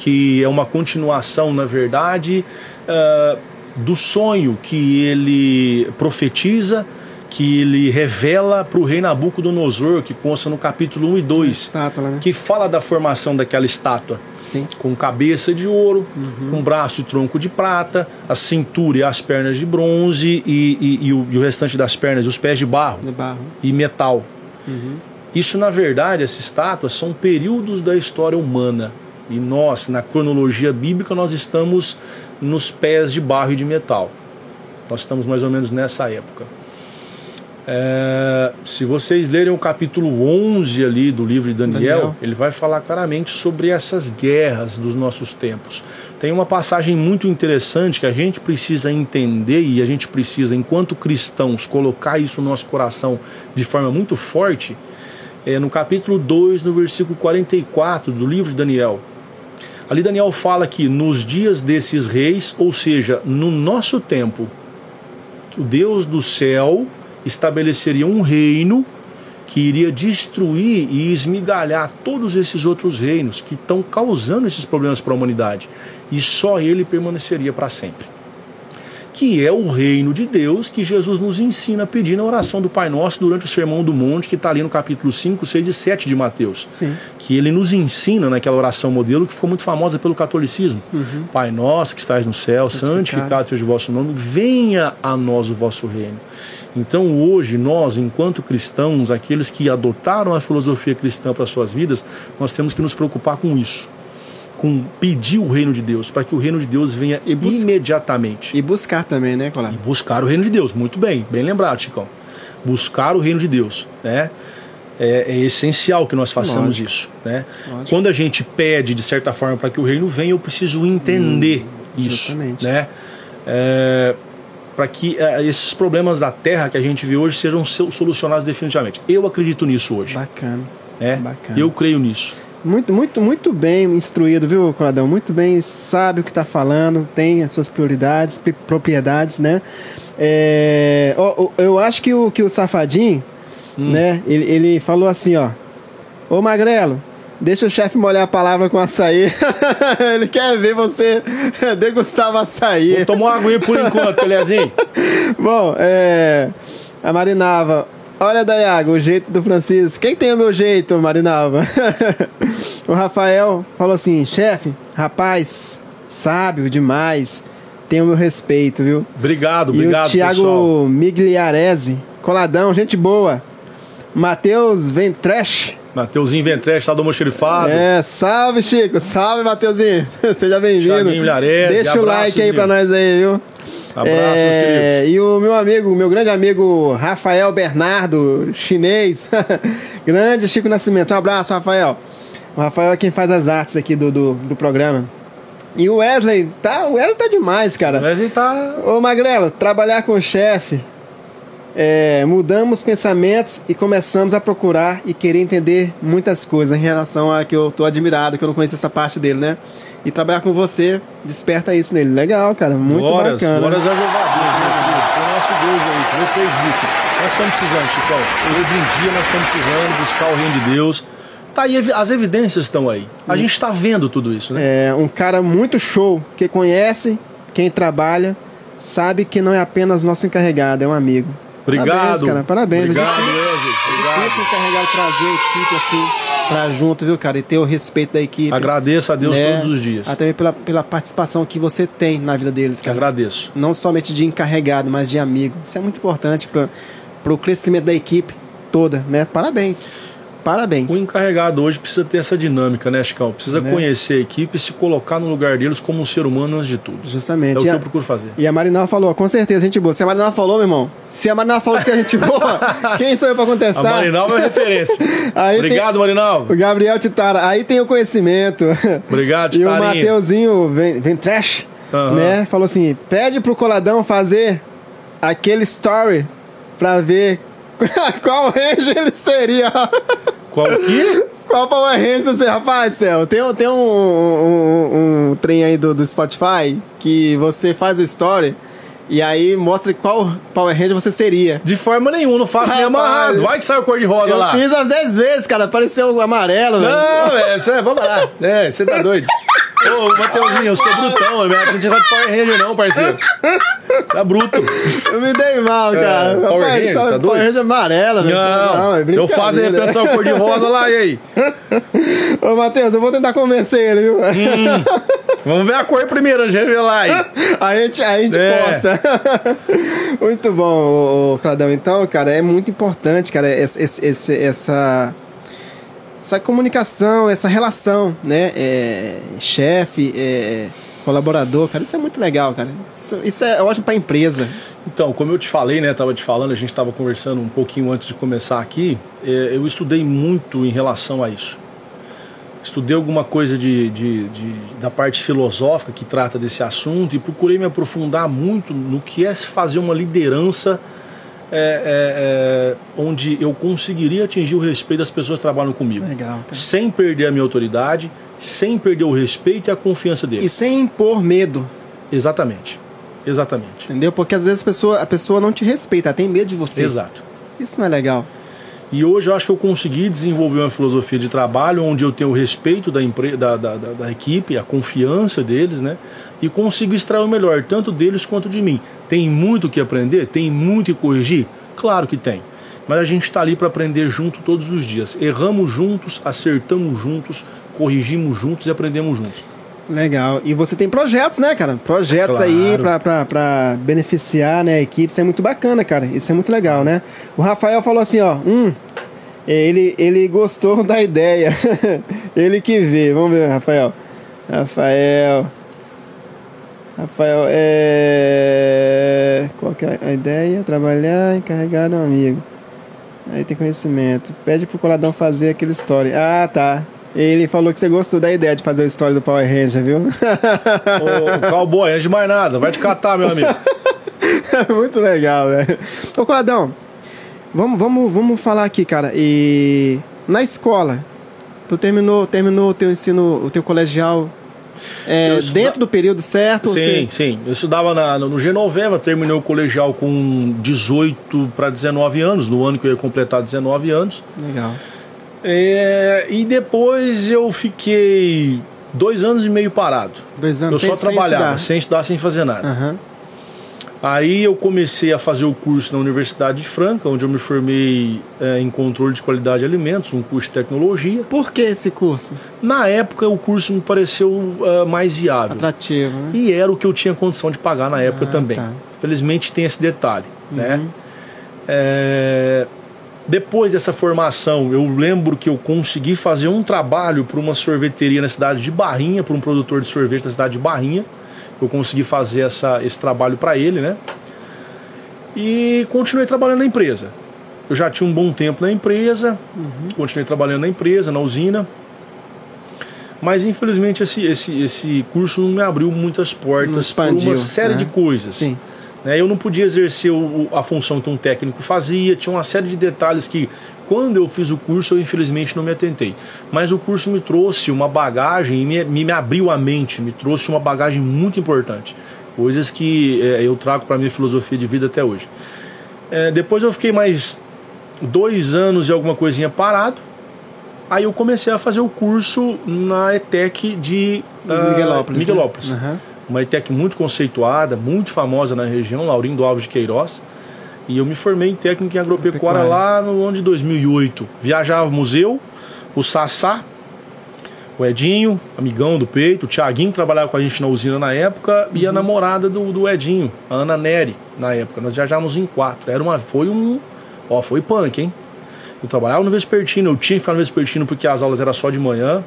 que é uma continuação, na verdade, uh, do sonho que ele profetiza que ele revela para o rei Nabucodonosor, que consta no capítulo 1 e 2, estátua, né? que fala da formação daquela estátua. Sim. Com cabeça de ouro, uhum. com braço e tronco de prata, a cintura e as pernas de bronze e, e, e, o, e o, restante das pernas, os pés de barro, de barro. e metal. Uhum. Isso, na verdade, essas estátuas são períodos da história humana. E nós, na cronologia bíblica, nós estamos nos pés de barro e de metal. Nós estamos mais ou menos nessa época. É, se vocês lerem o capítulo 11 ali do livro de Daniel, Daniel, ele vai falar claramente sobre essas guerras dos nossos tempos. Tem uma passagem muito interessante que a gente precisa entender e a gente precisa, enquanto cristãos, colocar isso no nosso coração de forma muito forte. É no capítulo 2, no versículo 44 do livro de Daniel. Ali Daniel fala que nos dias desses reis, ou seja, no nosso tempo, o Deus do céu estabeleceria um reino que iria destruir e esmigalhar todos esses outros reinos que estão causando esses problemas para a humanidade. E só ele permaneceria para sempre. Que é o reino de Deus que Jesus nos ensina a pedir na oração do Pai Nosso durante o Sermão do Monte, que está ali no capítulo 5, 6 e 7 de Mateus. Sim. Que ele nos ensina naquela oração modelo que ficou muito famosa pelo catolicismo. Uhum. Pai Nosso que estás no céu, santificado. santificado seja o vosso nome, venha a nós o vosso reino. Então, hoje, nós, enquanto cristãos, aqueles que adotaram a filosofia cristã para suas vidas, nós temos que nos preocupar com isso. Com pedir o reino de Deus, para que o reino de Deus venha e imediatamente. E buscar também, né, Colar? E buscar o reino de Deus, muito bem, bem lembrado, Chicão. Buscar o reino de Deus, né? É, é, essencial que nós façamos Lógico. isso. Né? Quando a gente pede, de certa forma, para que o reino venha, eu preciso entender hum, isso. Né? É, para que uh, esses problemas da terra que a gente vê hoje sejam solucionados definitivamente. Eu acredito nisso hoje. Bacana. É? Bacana. Eu creio nisso. Muito, muito, muito bem instruído, viu, Coladão? Muito bem, sabe o que está falando, tem as suas prioridades, propriedades, né? É, eu acho que o, que o Safadinho, hum. né, ele, ele falou assim, ó. Ô Magrelo, Deixa o chefe molhar a palavra com açaí. Ele quer ver você degustar o açaí. Vou tomar uma aguinha por enquanto, Eliazinho. Bom, é. A Marinava. Olha, Dayago, o jeito do Francisco. Quem tem o meu jeito, Marinava? o Rafael falou assim: chefe, rapaz, sábio demais. Tem o meu respeito, viu? Obrigado, obrigado, e o Thiago Migliarese, coladão, gente boa. Matheus Ventrash. Mateuzinho Ventreste, tá do Mochilifado. É, salve, Chico. Salve, Mateuzinho. Seja bem-vindo. Deixa o like aí pra nós aí, viu? Abraço, é, E o meu amigo, meu grande amigo Rafael Bernardo, chinês. grande Chico Nascimento. Um abraço, Rafael. O Rafael é quem faz as artes aqui do, do, do programa. E o Wesley, tá, o Wesley tá demais, cara. O Wesley tá. Ô, Magrelo, trabalhar com o chefe é, mudamos pensamentos e começamos a procurar e querer entender muitas coisas em relação a que eu tô admirado, que eu não conheço essa parte dele, né? E trabalhar com você desperta isso nele. Legal, cara. Muito horas, bacana. Horas a Jeová O nosso Deus aí, que vocês vistam. Nós estamos precisando, Chico. Hoje em dia nós estamos precisando buscar o reino de Deus. Tá aí, as evidências estão aí. A hum. gente está vendo tudo isso, né? É, um cara muito show, que conhece quem trabalha, sabe que não é apenas nosso encarregado, é um amigo. Obrigado. Parabéns, cara. Parabéns. Obrigado, Wesley. Obrigado. encarregado trazer a equipe assim pra junto, viu, cara? E ter o respeito da equipe. Agradeço a Deus né? todos os dias. Até pela, pela participação que você tem na vida deles, cara. Agradeço. Não somente de encarregado, mas de amigo. Isso é muito importante para o crescimento da equipe toda, né? Parabéns. Parabéns. O encarregado hoje precisa ter essa dinâmica, né, Chicão? Precisa Né? conhecer a equipe e se colocar no lugar deles como um ser humano antes de tudo. Justamente. É o E que a- eu procuro fazer. E a Marinal falou, com certeza, gente boa. Se a Marinal falou, meu irmão, se a Marinal falou que você é gente boa, quem sou eu pra A contestar? Marinalva é referência. Obrigado, Marinalva. O Gabriel Titara, aí tem o conhecimento. Obrigado, E o Titarinha. Mateuzinho vem, vem trash, Aham. né? Falou assim: pede pro Coladão fazer aquele story pra ver qual range ele seria. Qual que? Qual Power Ranger você, rapaz, céu? Tem, um- tem um, um, um- trem aí do, do Spotify que você faz o story e aí mostra qual Power Ranger você seria. De forma nenhuma, não faço nem amarrado. Vai que sai o cor de rosa Eu lá. fiz umas 10 vezes, cara. Apareceu o amarelo, velho. Não, é, cê- vamos lá. É, você tá doido. Ô, Mateuzinho, eu sou brutão. Não é de Power Ranger, não, parceiro. Tá bruto. Eu me dei mal, cara. Power Rapaz, Ranger, tá Power doido? Ranger amarelo, velho. Não, é eu faço ele brincadeira. pensar o cor de rosa lá, e aí? Ô, Matheus, eu vou tentar convencer ele, viu? Vamos ver a cor primeiro, antes de revelar aí. A gente, a gente É. possa. muito bom, Cladão. Então, cara, é muito importante, cara, esse- esse- essa, essa comunicação, essa relação, né? É, chefe, é, colaborador, cara, isso é muito legal, cara. Isso, isso é ótimo pra empresa. Então, como eu te falei, né? Tava te falando, a gente estava conversando um pouquinho antes de começar aqui. é, eu estudei muito em relação a isso. Estudei alguma coisa de, de- de- da parte filosófica que trata desse assunto e procurei me aprofundar muito no que é fazer uma liderança é, é, é, onde eu conseguiria atingir o respeito das pessoas que trabalham comigo. Legal, cara. Sem perder a minha autoridade, sem perder o respeito e a confiança E deles. sem impor medo, Exatamente. Exatamente. entendeu? Porque às vezes a pessoa, a pessoa não te respeita, ela tem medo de você. Exato. Isso não é legal. E hoje eu acho que eu consegui desenvolver uma filosofia de trabalho onde eu tenho o respeito da, empre... da, da, da, da equipe, a confiança deles, né? E consigo extrair o melhor, tanto deles quanto de mim. Tem muito o que aprender? Tem muito o que corrigir? Claro que tem. Mas a gente está ali para aprender junto todos os dias. Erramos juntos, acertamos juntos, corrigimos juntos e aprendemos juntos. Legal. E você tem projetos, né, cara? Projetos Claro. aí pra beneficiar né, a equipe. Isso é muito bacana, cara. Isso é muito legal, né? O Rafael falou assim, ó. Hum, ele, ele gostou da ideia. ele que vê. Vamos ver, Rafael. Rafael. Rafael, é. Qual que é a ideia? Trabalhar, encarregar um amigo. Aí tem conhecimento. Pede pro coladão fazer aquele story. Ah, tá. Ele falou que você gostou da ideia de fazer a história do Power Ranger, viu? Ô, cowboy, antes de mais nada, vai te catar, meu amigo. Muito legal, velho. Ô, Coladão, vamos, vamos, vamos falar aqui, cara. E na escola, tu terminou, terminou o teu ensino, o teu colegial é, dentro do período certo? Sim, sim. Eu estudava na- no Genoveva, terminei o colegial com 18 para 19 anos, no ano que eu ia completar 19 anos. Legal. É, e depois eu fiquei dois anos e meio parado. Dois anos Eu sem- só sem trabalhava, estudar. sem estudar, sem fazer nada. Aham. Aí eu comecei a fazer o curso na Universidade de Franca, onde eu me formei é, em controle de qualidade de alimentos, um curso de tecnologia. Por que esse curso? Na época o curso me pareceu ah, mais viável. Atrativo, né? E era o que eu tinha condição de pagar na época Ah, também. tá. Felizmente tem esse detalhe, né? Uhum. É, Depois dessa formação, eu lembro que eu consegui fazer um trabalho para uma sorveteria na cidade de Barrinha, para um produtor de sorvete na cidade de Barrinha. Eu consegui fazer essa, esse trabalho para ele, né? E continuei trabalhando na empresa. Eu já tinha um bom tempo na empresa, Uhum. continuei trabalhando na empresa, na usina. Mas infelizmente esse, esse, esse curso não me abriu muitas portas por expandiu, uma série né? de coisas. Sim. Né, Eu não podia exercer o- a função que um técnico fazia, tinha uma série de detalhes que, quando eu fiz o curso, eu infelizmente não me atentei. Mas o curso me trouxe uma bagagem e me, me, abriu a mente, me trouxe uma bagagem muito importante. Coisas que eh, eu trago para minha filosofia de vida até hoje. Eh, depois eu fiquei mais dois anos e alguma coisinha parado. Aí eu comecei a fazer o curso na ETEC de ah, Miguelópolis. né? Miguelópolis Aham. uma ETEC muito conceituada, muito famosa na região, Laurindo Alves de Queiroz. E eu me formei em técnico em agropecuária lá no ano de 2008. Viajava ao museu, o Sassá, o Edinho, amigão do peito, o Thiaguinho, que trabalhava com a gente na usina na época, e Uhum. a namorada do, do Edinho, a Ana Neri, na época. Nós viajávamos em quatro. Era uma, foi um. Ó, foi punk, hein? Eu trabalhava no Vespertino, eu tinha que ficar no Vespertino porque as aulas eram só de manhã.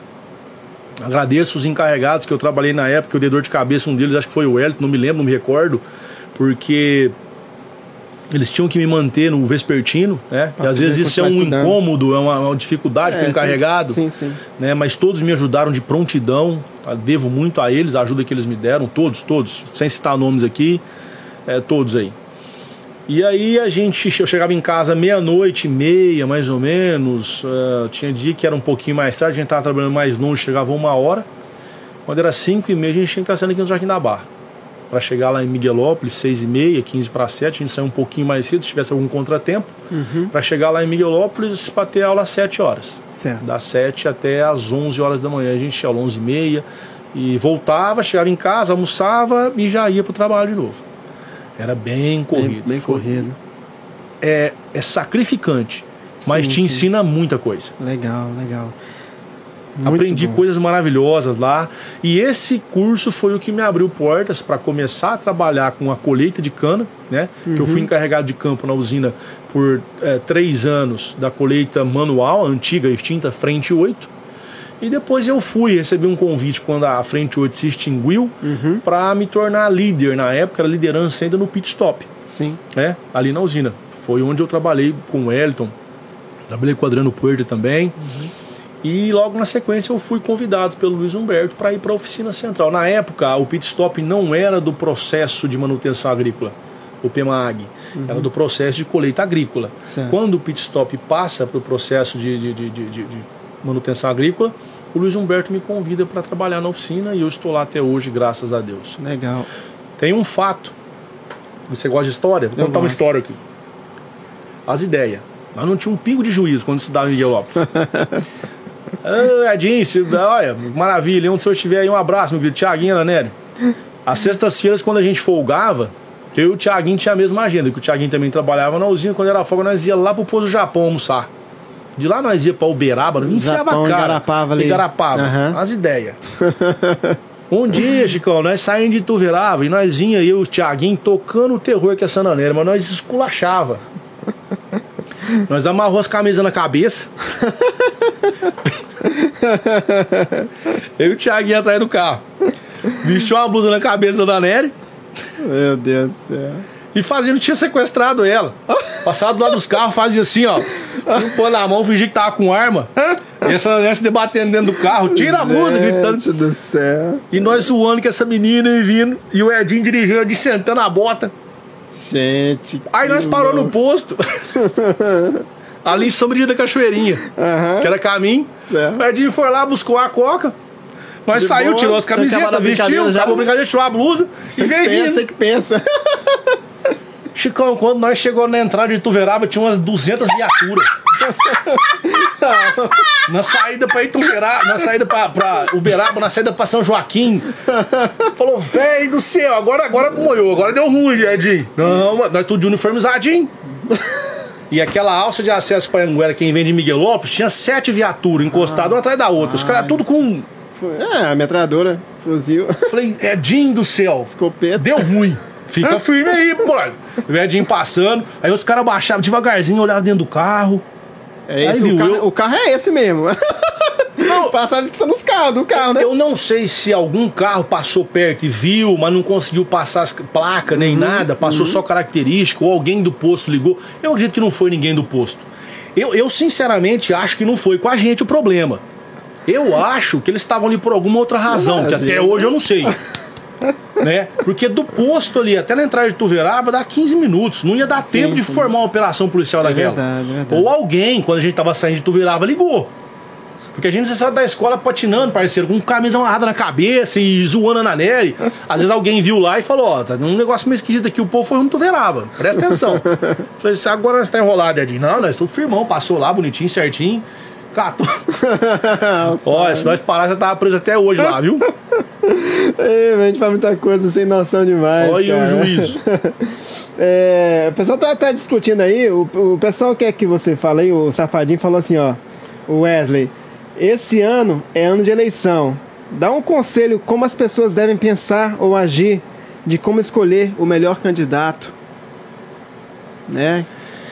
Agradeço os encarregados que eu trabalhei na época, eu dei dor de cabeça, um deles acho que foi o Elton, não me lembro, não me recordo, porque eles tinham que me manter no vespertino, né? às vezes isso é um estudando. incômodo, é uma, uma dificuldade é, para o encarregado. Sim, sim. Né? Mas todos me ajudaram de prontidão, devo muito a eles, a ajuda que eles me deram, todos, todos, sem citar nomes aqui, é, todos aí. E aí a gente, eu chegava em casa meia-noite e meia, mais ou menos. Uh, tinha dia que era um pouquinho mais tarde, a gente estava trabalhando mais longe, chegava uma hora. Quando era cinco e meia, a gente tinha que estar saindo aqui no Jardim da Barra. Para chegar lá em Miguelópolis, seis e meia, quinze para sete, a gente saiu um pouquinho mais cedo, se tivesse algum contratempo. Uhum. Para chegar lá em Miguelópolis, para ter aula às sete horas. Certo. Das sete até às onze horas da manhã. A gente ia às onze e meia e voltava, chegava em casa, almoçava e já ia para o trabalho de novo. Era bem corrido. Bem, bem corrido. É, é sacrificante, mas sim, te sim. ensina muita coisa. Legal, legal. Muito Aprendi bom. coisas maravilhosas lá. E esse curso foi o que me abriu portas para começar a trabalhar com a colheita de cana, né? Uhum. Eu fui uhum. encarregado de campo na usina por é, três anos da colheita manual, antiga, extinta, Frente 8. E depois eu fui, recebi um convite quando a Frente 8 se extinguiu uhum. para me tornar líder. Na época era liderança ainda no pit stop. Sim. Né? Ali na usina. Foi onde eu trabalhei com o Wellington. Trabalhei com o Adriano Puerto também. Uhum. E logo na sequência eu fui convidado pelo Luiz Humberto para ir para a oficina central. Na época, o pit stop não era do processo de manutenção agrícola, o PEMAG, uhum. era do processo de colheita agrícola. Certo. Quando o pit stop passa para o processo de, de, de, de, manutenção agrícola, o Luiz Humberto me convida para trabalhar na oficina e eu estou lá até hoje, graças a Deus. Legal. Tem um fato. Você gosta de história? Vou contar uma história aqui. As ideias. Nós não tinha um pingo de juízo quando estudava em Miguel Lopes. ah, Edinho, olha, maravilha. Onde o senhor estiver aí, um abraço, meu querido. Tiaguinho, Anério. Às sextas-feiras, quando a gente folgava, eu e o Tiaguinho tinha a mesma agenda, que o Tiaguinho também trabalhava na usina. Quando era folga, nós ia lá pro Poço do Japão almoçar. De lá nós ia pra Uberaba, não enfiava a cara. Igarapava ali. Igarapava. Uhum. As ideias. um dia, Chicão, nós saímos de Tuverava e nós vinha eu e o Thiaguinho tocando o terror que é Sananeira, mas nós esculachava. nós amarrou as camisas na cabeça. eu e o Thiaguinho atrás do carro. Vestiu uma blusa na cabeça da Nery. Meu Deus do céu. E fazendo, tinha sequestrado ela. Passava do lado dos carros, fazia assim, ó. Um na mão, fingia que tava com arma. E essa mulher se debatendo dentro do carro. Tira a música, gritando. do céu. E nós suando com essa menina e vindo. E o Edinho dirigindo, de sentando a bota. Gente. Aí nós parou no posto. ali em São Brito da Cachoeirinha. Uhum. Que era caminho. Certo. O Edinho foi lá, buscou a coca. Nós saiu, tirou as camisetas, vestiu, acabou a brincadeira, tirou a blusa você e veio pensa, Você que pensa. Chicão, quando nós chegou na entrada de Tuveraba, tinha umas 200 viaturas. na saída pra Ituveraba, na saída pra, pra Uberaba, na saída pra São Joaquim. Falou, velho do céu, agora, agora moiou, agora deu ruim, Edinho. Não, nós tudo de uniformizadinho. E aquela alça de acesso para Anguera, quem vem de Miguel Lopes, tinha sete viaturas encostadas uma atrás da outra. Os caras tudo com. É, metralhadora, fuzil. Falei, Edinho do céu. Escopeta. Deu ruim. Fica firme aí, pô. O Edinho passando. Aí os caras baixavam devagarzinho, olhavam dentro do carro. É esse, o, carro, eu... o carro é esse mesmo. Não, Passaram que são nos carros, do carro, né? Eu não sei se algum carro passou perto e viu, mas não conseguiu passar as placas nem uhum, nada, passou uhum. só característica, ou alguém do posto ligou. Eu acredito que não foi ninguém do posto. Eu, eu sinceramente acho que não foi com a gente o problema. Eu acho que eles estavam ali por alguma outra razão, que até hoje eu não sei. né? Porque do posto ali até na entrada de Tuveraba dá 15 minutos. Não ia dar sim, tempo de formar uma operação policial é daquela. Verdade, é verdade. Ou alguém, quando a gente tava saindo de Tuveraba, ligou. Porque a gente saiu da escola patinando, parceiro, com camisa amarrada na cabeça e zoando na Nery. Às vezes alguém viu lá e falou: Ó, oh, tá um negócio meio esquisito aqui, o povo foi rumo Tuveraba. Presta atenção. Falei assim: agora nós tá enrolado, Edinho. Não, nós estamos firmão, passou lá bonitinho, certinho. Cato. Ó, se nós parar, já tava preso até hoje lá, viu? Ei, a gente faz muita coisa sem noção demais. Olha o juízo. É, o pessoal tá, tá discutindo aí, o, o pessoal quer que você fale aí, o Safadinho falou assim, ó, o Wesley, esse ano é ano de eleição. Dá um conselho como as pessoas devem pensar ou agir de como escolher o melhor candidato, né?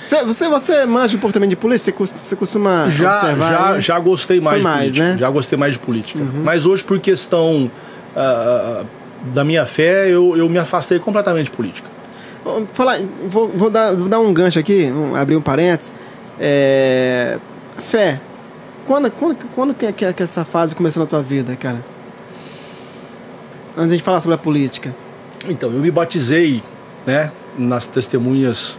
Você, você, você manja um pouco também de política? Você, cos- você costuma Já, observar? já, né? já gostei mais Foi de mais, política. né? Uhum. Já gostei mais de política. Mas hoje, por questão ah, da minha fé, eu, eu me afastei completamente de política. Vou Falar, vou, vou, dar, vou dar um gancho aqui, um- abrir um parênteses. É, fé. Quando, quando, quando que, que, que essa fase começou na tua vida, cara? Antes de falar sobre a política. Então, eu me batizei né, nas testemunhas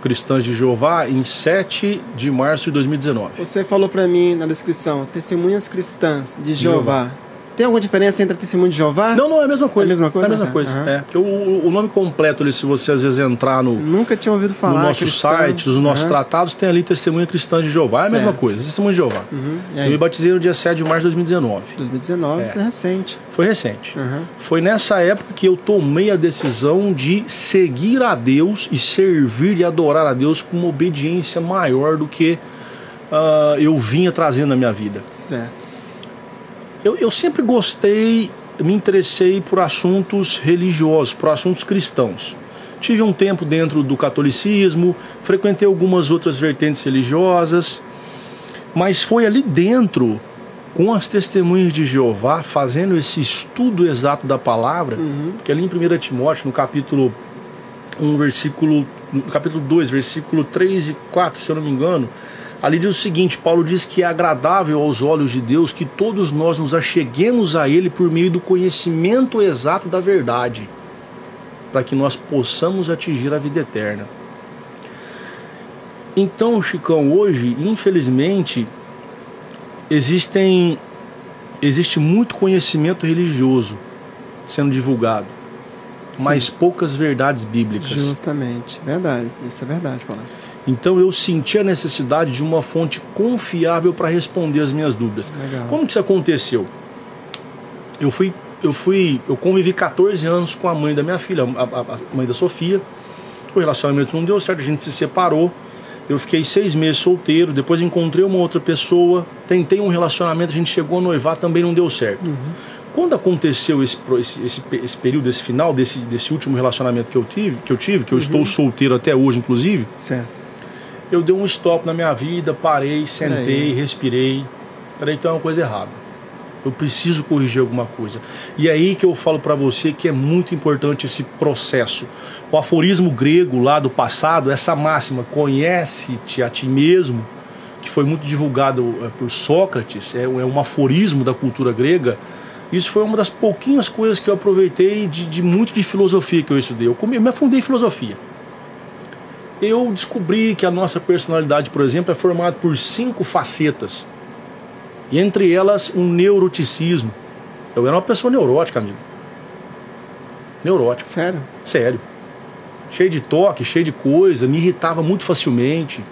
cristãs de Jeová em 7 de março de 2019. Você falou pra mim na descrição, testemunhas cristãs de Jeová. Tem alguma diferença entre testemunho de Jeová? Não, não, é a mesma coisa. É a mesma coisa? É a mesma coisa. É, porque o, o nome completo, ali, se você às vezes entrar no, Nunca tinha ouvido falar. no nosso site, nos nossos tratados, tem ali Testemunha Cristã de Jeová. É a mesma coisa, Testemunha de Jeová. Uhum. Eu me batizei no dia 7 de março de 2019. 2019, É. foi recente. Foi recente. Aham. Foi nessa época que eu tomei a decisão de seguir a Deus e servir e adorar a Deus com uma obediência maior do que ah, eu vinha trazendo na minha vida. Certo. Eu, eu sempre gostei, me interessei por assuntos religiosos, por assuntos cristãos. Tive um tempo dentro do catolicismo, frequentei algumas outras vertentes religiosas, mas foi ali dentro, com as testemunhas de Jeová, fazendo esse estudo exato da palavra, porque ali em 1 Timóteo, no capítulo 1, versículo. No capítulo 2, versículo 3 e 4, se eu não me engano, ali diz o seguinte: Paulo diz que é agradável aos olhos de Deus que todos nós nos acheguemos a Ele por meio do conhecimento exato da verdade, para que nós possamos atingir a vida eterna. Então, Chicão, hoje, infelizmente, existem existe muito conhecimento religioso sendo divulgado, mas poucas verdades bíblicas. Justamente. Verdade. Isso é verdade, Paulo. Então eu senti a necessidade de uma fonte confiável para responder as minhas dúvidas. Legal. Como que isso aconteceu? Eu fui, eu fui, eu convivi 14 anos com a mãe da minha filha, a, a- a mãe da Sofia. O relacionamento não deu certo, a gente se separou. Eu fiquei seis meses solteiro, depois encontrei uma outra pessoa, tentei um relacionamento, a gente chegou a noivar, também não deu certo. Quando aconteceu esse, esse, esse, pe- esse período, esse final desse, desse último relacionamento que eu tive, que eu tive, que eu estou solteiro até hoje, inclusive, Certo. Eu dei um stop na minha vida, parei, sentei, respirei. Peraí, então é uma coisa errada. Eu preciso corrigir alguma coisa. E é aí que eu falo para você que é muito importante esse processo. O aforismo grego lá do passado, essa máxima, conhece-te a ti mesmo, que foi muito divulgado eh, por Sócrates, é, é um aforismo da cultura grega. Isso foi uma das pouquinhas coisas que eu aproveitei de, de muito de filosofia que eu estudei. Eu, come- eu me afundei em filosofia eu descobri que a nossa personalidade, por exemplo, é formada por cinco facetas. E entre elas, um neuroticismo. Eu era uma pessoa neurótica, amigo. Neurótico, Sério? sério. Cheio de toque, cheio de coisa, me irritava muito facilmente.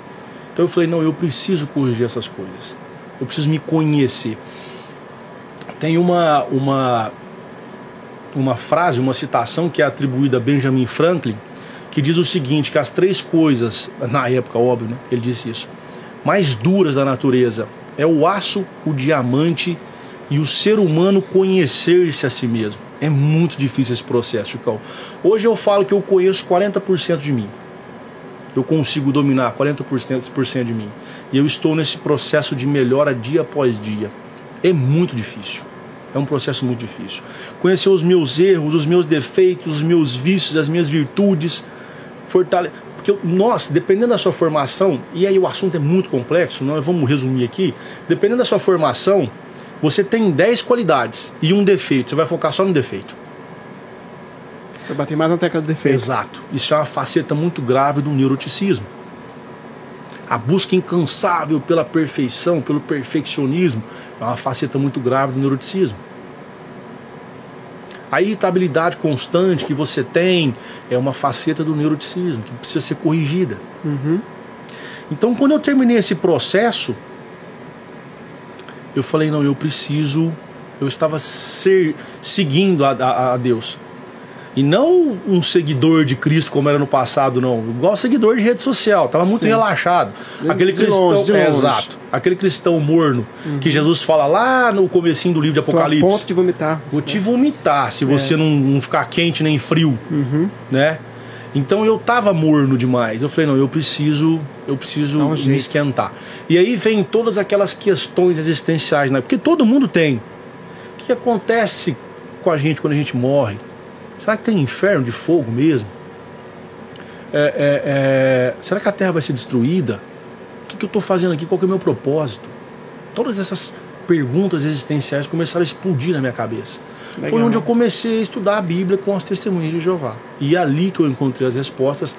Então eu falei, não, eu preciso corrigir essas coisas. Eu preciso me conhecer. Tem uma, uma, uma frase, uma citação que é atribuída a Benjamin Franklin, que diz o seguinte, que as três coisas, na época, óbvio, né, ele disse isso, mais duras da natureza é o aço, o diamante e o ser humano conhecer-se a si mesmo. É muito difícil esse processo, Chicão. Hoje eu falo que eu conheço 40% de mim. Eu consigo dominar 40% por cento de mim. E eu estou nesse processo de melhora dia após dia. É muito difícil. É um processo muito difícil. Conhecer os meus erros, os meus defeitos, os meus vícios, as minhas virtudes. Fortale... Porque nós, dependendo da sua formação, e aí o assunto é muito complexo, nós vamos resumir aqui. Dependendo da sua formação, você tem 10 qualidades e um defeito. Você vai focar só no defeito. Eu bati mais na tecla do defeito. Exato. Isso é uma faceta muito grave do neuroticismo. A busca incansável pela perfeição, pelo perfeccionismo, é uma faceta muito grave do neuroticismo. A irritabilidade constante que você tem é uma faceta do neuroticismo que precisa ser corrigida. Então, quando eu terminei esse processo, eu falei: não, eu preciso. Eu estava ser, seguindo a, a- a Deus. E não um seguidor de Cristo como era no passado, não. Igual seguidor de rede social. Tava muito Sim. relaxado. Aquele de cristão. longe, de é, longe. exato. Aquele cristão morno que Jesus fala lá no comecinho do livro de Estou a Apocalipse. ponto de vomitar. Vou te vomitar se É. você não, não ficar quente nem frio, Uhum. né? Então eu tava morno demais. Eu falei, não, eu preciso, eu preciso um me jeito. esquentar. E aí vem todas aquelas questões existenciais, né? Porque todo mundo tem. O que acontece com a gente quando a gente morre? Será que tem inferno de fogo mesmo? É, é, é, será que a Terra vai ser destruída? O que, que eu estou fazendo aqui? Qual é o meu propósito? Todas essas perguntas existenciais começaram a explodir na minha cabeça. Foi Legal. onde eu comecei a estudar a Bíblia com as testemunhas de Jeová. E é ali que eu encontrei as respostas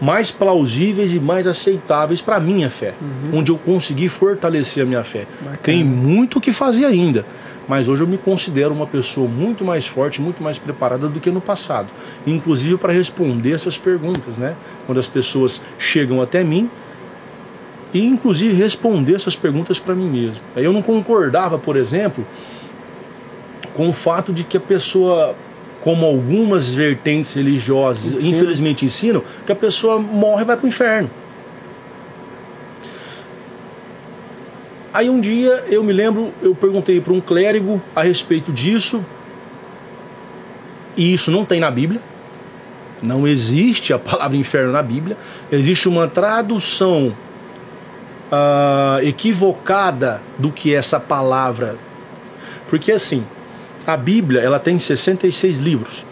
mais plausíveis e mais aceitáveis para a minha fé, onde eu consegui fortalecer a minha fé. Bacana. Tem muito o que fazer ainda, mas hoje eu me considero uma pessoa muito mais forte, muito mais preparada do que no passado, inclusive para responder essas perguntas, né? Quando as pessoas chegam até mim e inclusive responder essas perguntas para mim mesmo. Aí Eu não concordava, por exemplo, com o fato de que a pessoa, como algumas vertentes religiosas, infelizmente ensinam, que a pessoa morre e vai para o inferno. Aí um dia eu me lembro, eu perguntei para um clérigo a respeito disso, e isso não tem na Bíblia. Não existe a palavra inferno na Bíblia. Existe uma tradução ah, equivocada do que é essa palavra. Porque assim, a Bíblia ela tem 66 livros.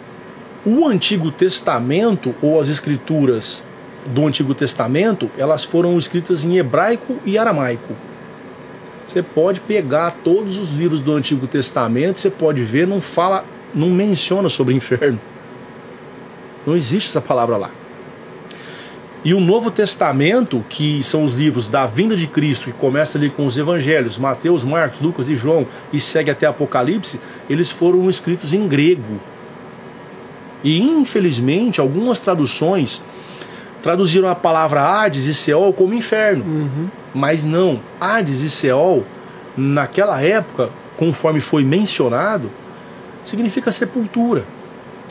O Antigo Testamento ou as escrituras do Antigo Testamento, elas foram escritas em hebraico e aramaico. Você pode pegar todos os livros do Antigo Testamento, você pode ver, não fala, não menciona sobre inferno. Não existe essa palavra lá. E o Novo Testamento, que são os livros da vinda de Cristo, que começa ali com os evangelhos, Mateus, Marcos, Lucas e João, e segue até Apocalipse, eles foram escritos em grego. E infelizmente, algumas traduções traduziram a palavra Hades e Seol como inferno. Mas não, Hades e Seol, naquela época, conforme foi mencionado, significa sepultura.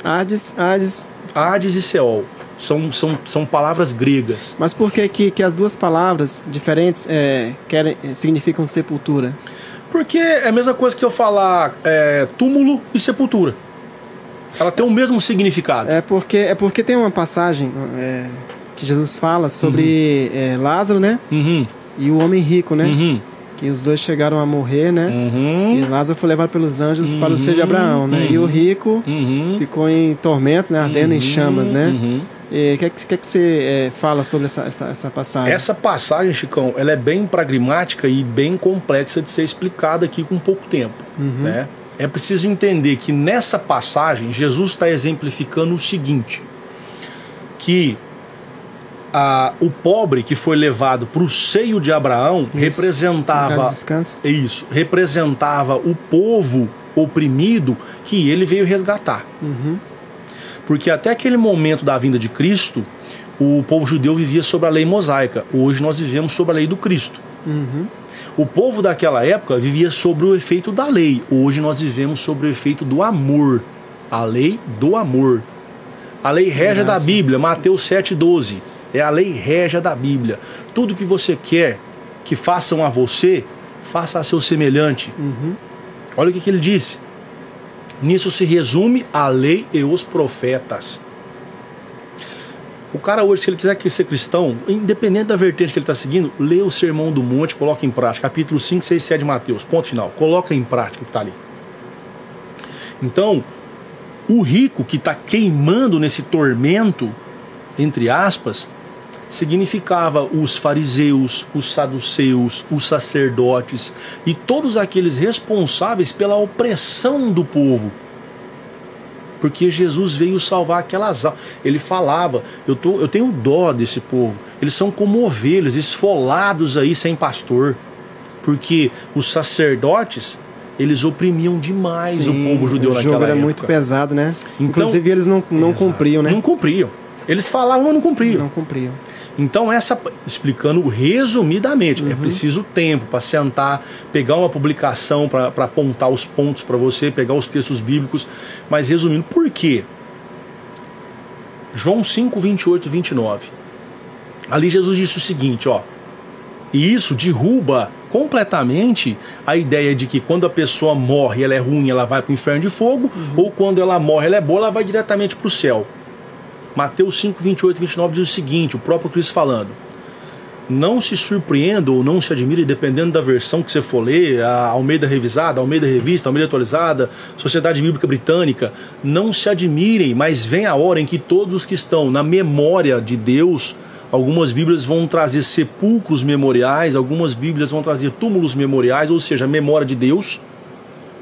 Hades, Hades. Hades e Seol são, são, são palavras gregas. Mas por que, que, que as duas palavras diferentes é, querem, é, significam sepultura? Porque é a mesma coisa que eu falar é, túmulo e sepultura. Ela tem o mesmo significado. É porque, é porque tem uma passagem é, que Jesus fala sobre é, Lázaro, né? Uhum, E o homem rico, né? uhum, Que os dois chegaram a morrer, né? uhum, E Lázaro foi levado pelos anjos para o seio de Abraão, né? E o rico uhum, ficou em tormentos, né? Ardendo em chamas, né? uhum. E O que, é que, que é você é, fala sobre essa, essa, essa passagem? Essa passagem, Chicão, ela é bem pragmática e bem complexa de ser explicada aqui com pouco tempo. Né? É preciso entender que nessa passagem Jesus está exemplificando o seguinte: que a, o pobre que foi levado para o seio de Abraão Lugar representava de descanso. isso, representava o povo oprimido que ele veio resgatar. Porque até aquele momento da vinda de Cristo, o povo judeu vivia sob a lei mosaica. Hoje nós vivemos sob a lei do Cristo. O povo daquela época vivia sobre o efeito da lei. Hoje nós vivemos sobre o efeito do amor. A lei do amor. A lei régia da. Bíblia, Mateus 7,12. É a lei régia da Bíblia. Tudo que você quer que façam a você, faça a seu semelhante. Olha o que, que ele disse. Nisso se resume a lei e os profetas. O cara hoje, se ele quiser ser cristão, independente da vertente que ele está seguindo, lê o Sermão do Monte, coloca em prática. Capítulo 5, 6, 7 de Mateus. Ponto final. Coloca em prática o que está ali. Então, o rico que está queimando nesse tormento, entre aspas, significava os fariseus, os saduceus, os sacerdotes e todos aqueles responsáveis pela opressão do povo. Porque Jesus veio salvar aquelas almas. Ele falava: eu, tô, eu tenho dó desse povo. Eles são como ovelhas, esfolados aí sem pastor. Porque os sacerdotes, eles oprimiam demais Sim, o povo judeu o naquela jogo era época. muito pesado, né? Então- Inclusive eles não, não Exato. cumpriam, né? Não cumpriam. Eles falavam, mas não cumpriam. Não cumpriam. Então, essa explicando resumidamente, Uhum. é preciso tempo para sentar, pegar uma publicação para apontar os pontos para você, pegar os textos bíblicos. Mas resumindo, por quê? João 5, 28 e 29. Ali Jesus disse o seguinte, ó. E isso derruba completamente a ideia de que quando a pessoa morre, ela é ruim, ela vai para o inferno de fogo, ou quando ela morre, ela é boa, ela vai diretamente para o céu. Mateus 5, 28 e 29 diz o seguinte: o próprio Cristo falando. Não se surpreenda ou não se admire, dependendo da versão que você for ler, a Almeida Revisada, Almeida Revista, Almeida Atualizada, Sociedade Bíblica Britânica. Não se admirem, mas vem a hora em que todos os que estão na memória de Deus, algumas Bíblias vão trazer sepulcros memoriais, algumas Bíblias vão trazer túmulos memoriais, ou seja, a memória de Deus,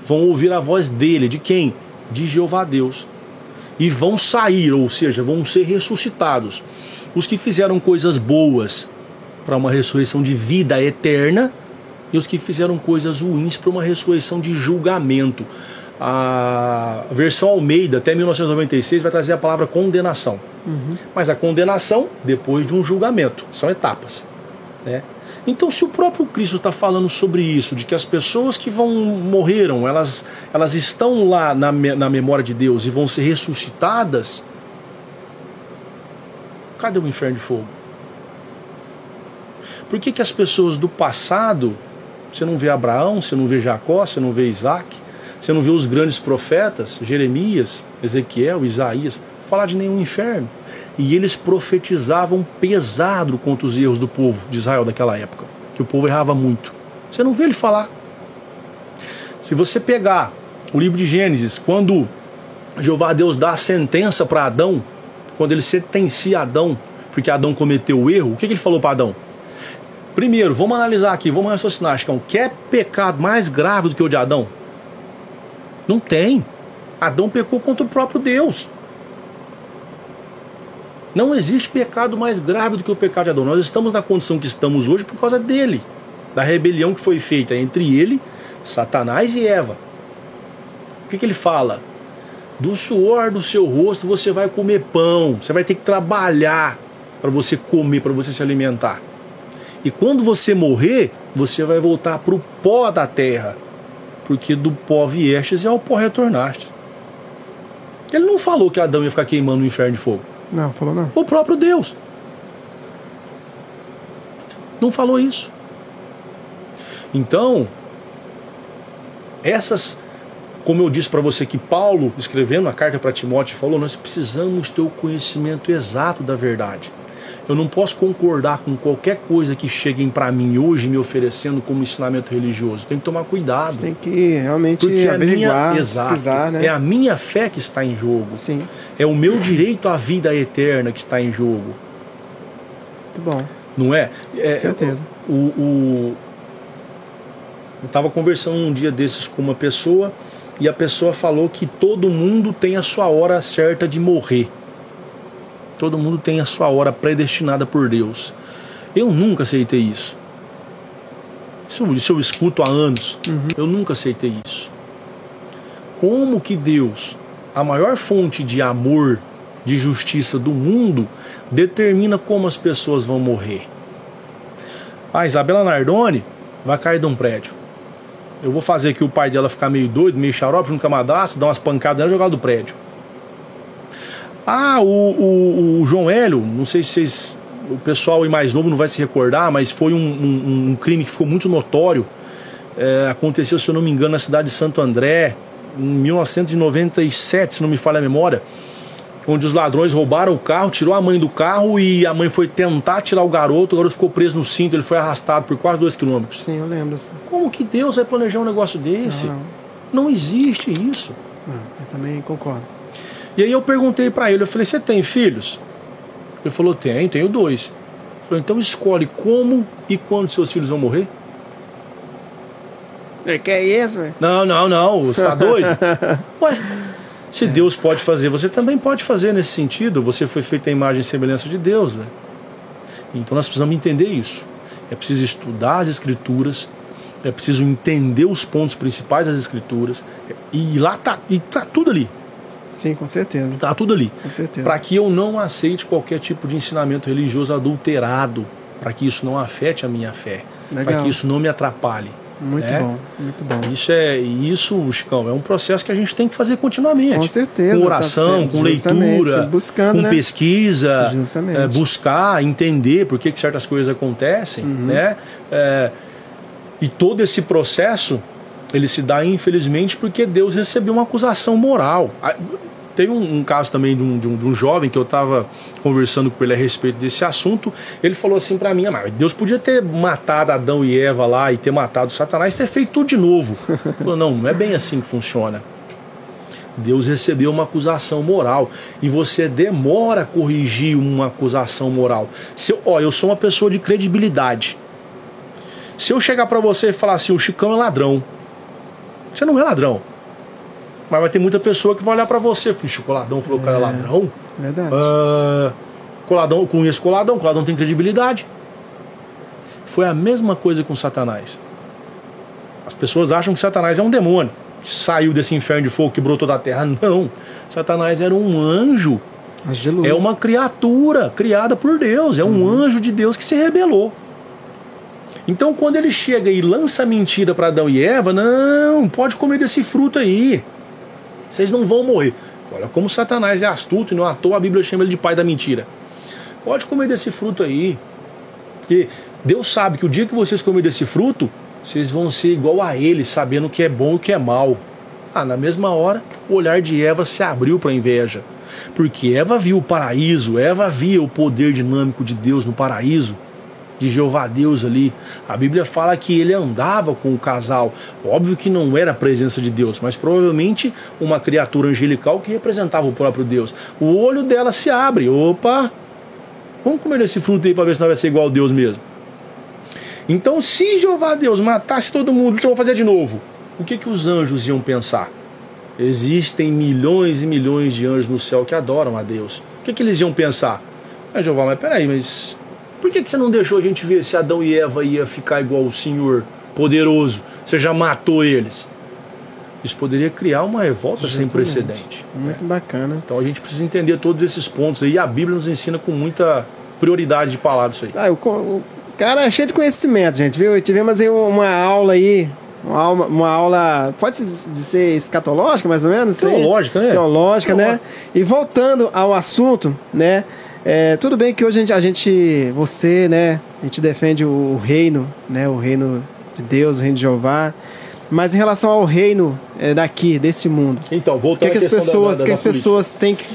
vão ouvir a voz dele. De quem? De Jeová Deus. E vão sair, ou seja, vão ser ressuscitados. Os que fizeram coisas boas para uma ressurreição de vida eterna e os que fizeram coisas ruins para uma ressurreição de julgamento. A versão Almeida, até 1996, vai trazer a palavra condenação. Uhum. Mas a condenação depois de um julgamento. São etapas. Né? Então, se o próprio Cristo está falando sobre isso, de que as pessoas que vão morreram, elas, elas estão lá na, na memória de Deus e vão ser ressuscitadas, cadê o inferno de fogo? Por que, que as pessoas do passado, você não vê Abraão, você não vê Jacó, você não vê Isaac, você não vê os grandes profetas, Jeremias, Ezequiel, Isaías, falar de nenhum inferno? E eles profetizavam pesado contra os erros do povo de Israel daquela época, que o povo errava muito. Você não vê ele falar. Se você pegar o livro de Gênesis, quando Jeová Deus dá a sentença para Adão, quando ele sentencia Adão, porque Adão cometeu o erro, o que, que ele falou para Adão? Primeiro, vamos analisar aqui, vamos raciocinar, Chicão. Quer pecado mais grave do que o de Adão? Não tem. Adão pecou contra o próprio Deus. Não existe pecado mais grave do que o pecado de Adão. Nós estamos na condição que estamos hoje por causa dele, da rebelião que foi feita entre ele, Satanás e Eva. O que, que ele fala? Do suor do seu rosto você vai comer pão, você vai ter que trabalhar para você comer, para você se alimentar. E quando você morrer, você vai voltar para o pó da terra, porque do pó viestes e ao pó retornaste. Ele não falou que Adão ia ficar queimando no inferno de fogo. Não, falou não. O próprio Deus. Não falou isso. Então, essas, como eu disse para você que Paulo, escrevendo a carta para Timóteo, falou: nós precisamos ter o conhecimento exato da verdade. Eu não posso concordar com qualquer coisa que cheguem para mim hoje me oferecendo como ensinamento religioso. Tem que tomar cuidado. Você tem que realmente Porque averiguar, a minha, exato, pesquisar, né? É a minha fé que está em jogo. Sim. É o meu direito à vida eterna que está em jogo. Muito bom. Não é? é certeza. O, o, eu estava conversando um dia desses com uma pessoa e a pessoa falou que todo mundo tem a sua hora certa de morrer. Todo mundo tem a sua hora predestinada por Deus. Eu nunca aceitei isso. Isso, isso eu escuto há anos. Uhum. Eu nunca aceitei isso. Como que Deus, a maior fonte de amor, de justiça do mundo, determina como as pessoas vão morrer? A Isabela Nardoni vai cair de um prédio. Eu vou fazer que o pai dela ficar meio doido, meio xarope, nunca cadastro, dar umas pancadas nela e jogar do prédio. Ah, o, o, o, João Hélio, não sei se vocês, o pessoal mais novo não vai se recordar, mas foi um, um, um crime que ficou muito notório. É, aconteceu, se eu não me engano, na cidade de Santo André, em 1997, se não me falha a memória, onde os ladrões roubaram o carro, tirou a mãe do carro e a mãe foi tentar tirar o garoto, o garoto ficou preso no cinto, ele foi arrastado por quase dois quilômetros. Sim, eu lembro. Sim. Como que Deus vai planejar um negócio desse? Não, não. não existe isso. Não, eu também concordo. E aí eu perguntei para ele, eu falei, você tem filhos? Ele falou, tem, tenho dois. Eu falei, então escolhe como e quando seus filhos vão morrer? Ele quer isso, velho? Não, não, não, você tá doido? Ué, se é. Deus pode fazer, você também pode fazer nesse sentido. Você foi feito a imagem e semelhança de Deus, velho. Então nós precisamos entender isso. É preciso estudar as escrituras, é preciso entender os pontos principais das escrituras, e lá tá, e tá tudo ali. Sim, com certeza. Tá tudo ali. Com certeza. Para que eu não aceite qualquer tipo de ensinamento religioso adulterado, para que isso não afete a minha fé, para que isso não me atrapalhe. Muito né? bom, muito bom. Isso é isso, Chicão, é um processo que a gente tem que fazer continuamente. Com certeza. Com tá oração, tá com leitura, buscando, com né? pesquisa, é, buscar, entender por que, que certas coisas acontecem, uhum. né? É, e todo esse processo ele se dá, infelizmente, porque Deus recebeu uma acusação moral. Teve um, um caso também de um, de um, de um jovem que eu estava conversando com ele a respeito desse assunto. Ele falou assim para mim: ah, Deus podia ter matado Adão e Eva lá e ter matado Satanás e ter feito tudo de novo. falou, não, não é bem assim que funciona. Deus recebeu uma acusação moral e você demora a corrigir uma acusação moral. Se eu, ó, eu sou uma pessoa de credibilidade. Se eu chegar para você e falar assim, o Chicão é ladrão, você não é ladrão. Mas vai ter muita pessoa que vai olhar para você. Fui Coladão falou que o cara é ladrão. Verdade. Uh, coladão, conheço Coladão, Coladão tem credibilidade. Foi a mesma coisa com Satanás. As pessoas acham que Satanás é um demônio. Que saiu desse inferno de fogo que brotou da terra. Não. Satanás era um anjo. É uma criatura criada por Deus. É um uhum. anjo de Deus que se rebelou. Então, quando ele chega e lança mentira para Adão e Eva, não, pode comer desse fruto aí. Vocês não vão morrer. Olha como Satanás é astuto e não à toa a Bíblia chama ele de pai da mentira. Pode comer desse fruto aí. Porque Deus sabe que o dia que vocês comerem desse fruto, vocês vão ser igual a ele, sabendo o que é bom e o que é mal. Ah, na mesma hora, o olhar de Eva se abriu para a inveja. Porque Eva viu o paraíso, Eva via o poder dinâmico de Deus no paraíso de Jeová Deus ali. A Bíblia fala que ele andava com o casal. Óbvio que não era a presença de Deus, mas provavelmente uma criatura angelical que representava o próprio Deus. O olho dela se abre. Opa! Vamos comer esse fruto aí para ver se não vai ser igual a Deus mesmo. Então, se Jeová Deus matasse todo mundo, o que eu vou fazer de novo? O que, que os anjos iam pensar? Existem milhões e milhões de anjos no céu que adoram a Deus. O que, que eles iam pensar? Ah, Jeová, mas peraí, mas por que, que você não deixou a gente ver se Adão e Eva ia ficar igual o Senhor poderoso? Você já matou eles. Isso poderia criar uma revolta Justamente. sem precedente. Muito né? bacana. Então a gente precisa entender todos esses pontos aí. E a Bíblia nos ensina com muita prioridade de palavras isso aí. Ah, o, o cara é cheio de conhecimento, gente, viu? Tivemos aí uma aula aí uma aula, uma aula pode ser escatológica, mais ou menos? Teológica, né? Teológica, né? E voltando ao assunto, né? É, tudo bem que hoje a gente, a gente, você, né, a gente defende o reino, né, o reino de Deus, o reino de Jeová, mas em relação ao reino é, daqui, desse mundo, então, voltando que, é que as pessoas, da, da, que as pessoas têm que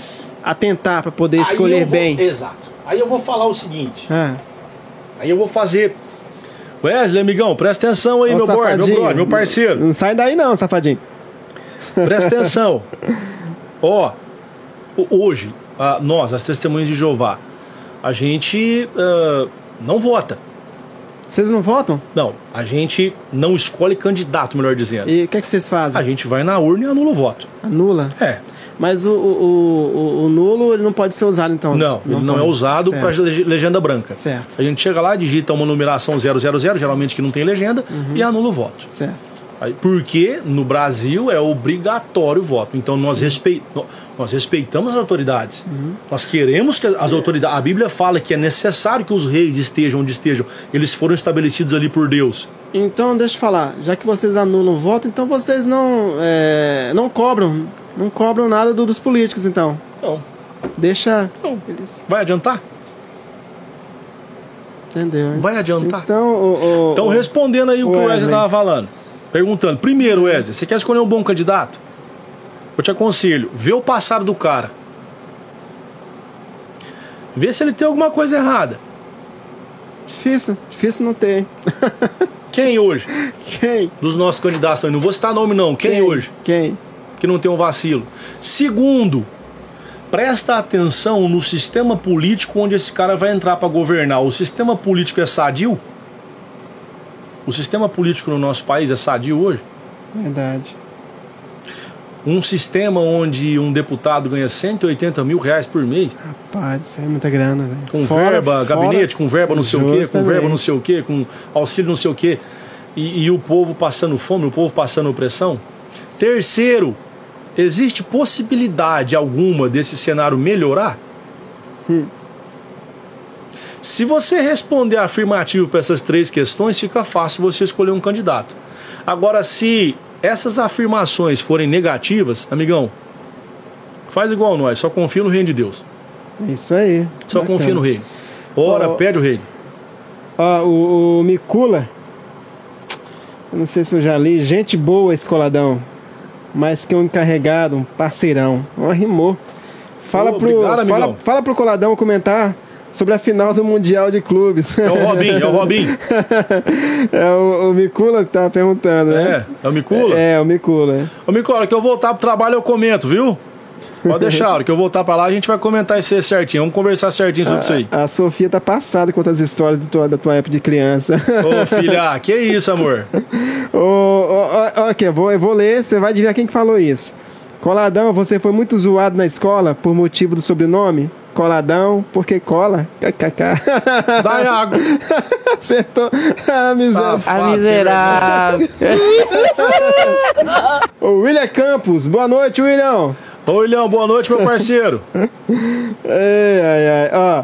atentar para poder Aí escolher vou, bem? Exato. Aí eu vou falar o seguinte. Ah. Aí eu vou fazer Wesley, amigão, presta atenção aí, Ô, meu boy, meu brother, meu parceiro. Não sai daí não, safadinho. Presta atenção. Ó, hoje, uh, nós, as testemunhas de Jeová, a gente uh, não vota. Vocês não votam? Não, a gente não escolhe candidato, melhor dizendo. E o que, é que vocês fazem? A gente vai na urna e anula o voto. Anula? É. Mas o, o, o, o, nulo ele não pode ser usado, então? Não, não ele não é usado para legenda branca. Certo. A gente chega lá, digita uma numeração 000, geralmente que não tem legenda, uhum. e anula o voto. Certo. Porque no Brasil é obrigatório o voto. Então nós, respeit... nós respeitamos as autoridades. Uhum. Nós queremos que as autoridades. A Bíblia fala que é necessário que os reis estejam onde estejam. Eles foram estabelecidos ali por Deus. Então, deixa eu falar. Já que vocês anulam o voto, então vocês não, é... não cobram. Não cobram nada do, dos políticos, então. Não. Deixa. Não. Eles... Vai adiantar? Entendeu? Vai adiantar? Então, o, o, então respondendo aí o, o que o Wesley estava falando. Perguntando, primeiro, Wesley, você quer escolher um bom candidato? Eu te aconselho, vê o passado do cara. Vê se ele tem alguma coisa errada. Difícil, difícil não ter. Quem hoje? Quem? Dos nossos candidatos, não vou citar nome não. Quem, Quem? hoje? Quem? Que não tem um vacilo. Segundo, presta atenção no sistema político onde esse cara vai entrar para governar. O sistema político é sadio? O sistema político no nosso país é sadio hoje? Verdade. Um sistema onde um deputado ganha 180 mil reais por mês. Rapaz, isso é muita grana, velho. Com fora, verba, fora, gabinete, com verba não sei o quê, com verba não sei o quê, com auxílio não sei o quê. E, e o povo passando fome, o povo passando opressão. Terceiro, existe possibilidade alguma desse cenário melhorar? Hum. Se você responder afirmativo para essas três questões, fica fácil você escolher um candidato. Agora, se essas afirmações forem negativas, amigão, faz igual nós, só confia no reino de Deus. Isso aí. Só Bacana. confia no reino. Ora, oh, pede o reino. Ó, o, o Micula, eu não sei se eu já li, gente boa esse coladão. mais que um encarregado, um parceirão. Ó, rimou. Fala, Ô, pro, obrigado, fala, fala pro Coladão comentar sobre a final do Mundial de Clubes. É o Robin, é o Robin. é o, o Micula que tava perguntando, né? É, é o Micula? É, o Micula. Ô, Micula, a que eu voltar pro trabalho eu comento, viu? Pode deixar, a hora que eu voltar pra lá a gente vai comentar isso aí certinho. Vamos conversar certinho sobre isso aí. A Sofia tá passada com outras histórias tua- da tua época de criança. Ô, filha, que isso, amor? Ô, ô, ô, ok, eu vou, eu vou ler, você vai adivinhar quem que falou isso. Coladão, você foi muito zoado na escola por motivo do sobrenome? Coladão, porque cola? KKK. Dá água. Acertou. Ah, miséria. Safado, A miserável. Ô, William Campos, boa noite, William. Ô, William, boa noite, meu parceiro. Ai, ai, ai. Ó,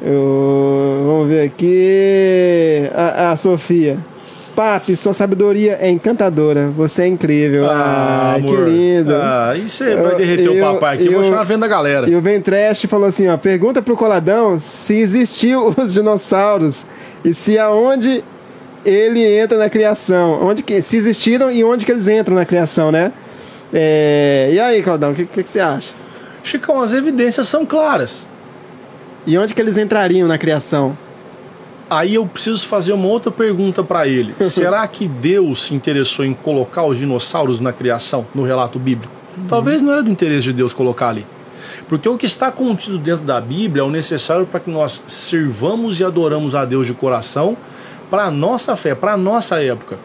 eu- vamos ver aqui. A, a Sofia. Papi, sua sabedoria é encantadora. Você é incrível. Ah, que amor. lindo. Ah, e você vai Eu- derreter o eu- papai aqui, eu vou eu- chamar da galera. E o Ventreste falou assim, ó, pergunta pro Coladão se existiu os dinossauros e se aonde ele entra na criação, onde que, se existiram e onde que eles entram na criação, né? É, e aí, Coladão, o que, que, que você acha? Chicão, as evidências são claras. E onde que eles entrariam na criação? Aí eu preciso fazer uma outra pergunta pra ele. Será que Deus se interessou em colocar os dinossauros na criação, no relato bíblico? Talvez não era do interesse de Deus colocar ali. Porque o que está contido dentro da Bíblia é o necessário para que nós servamos e adoramos a Deus de coração para a nossa fé, para a nossa época.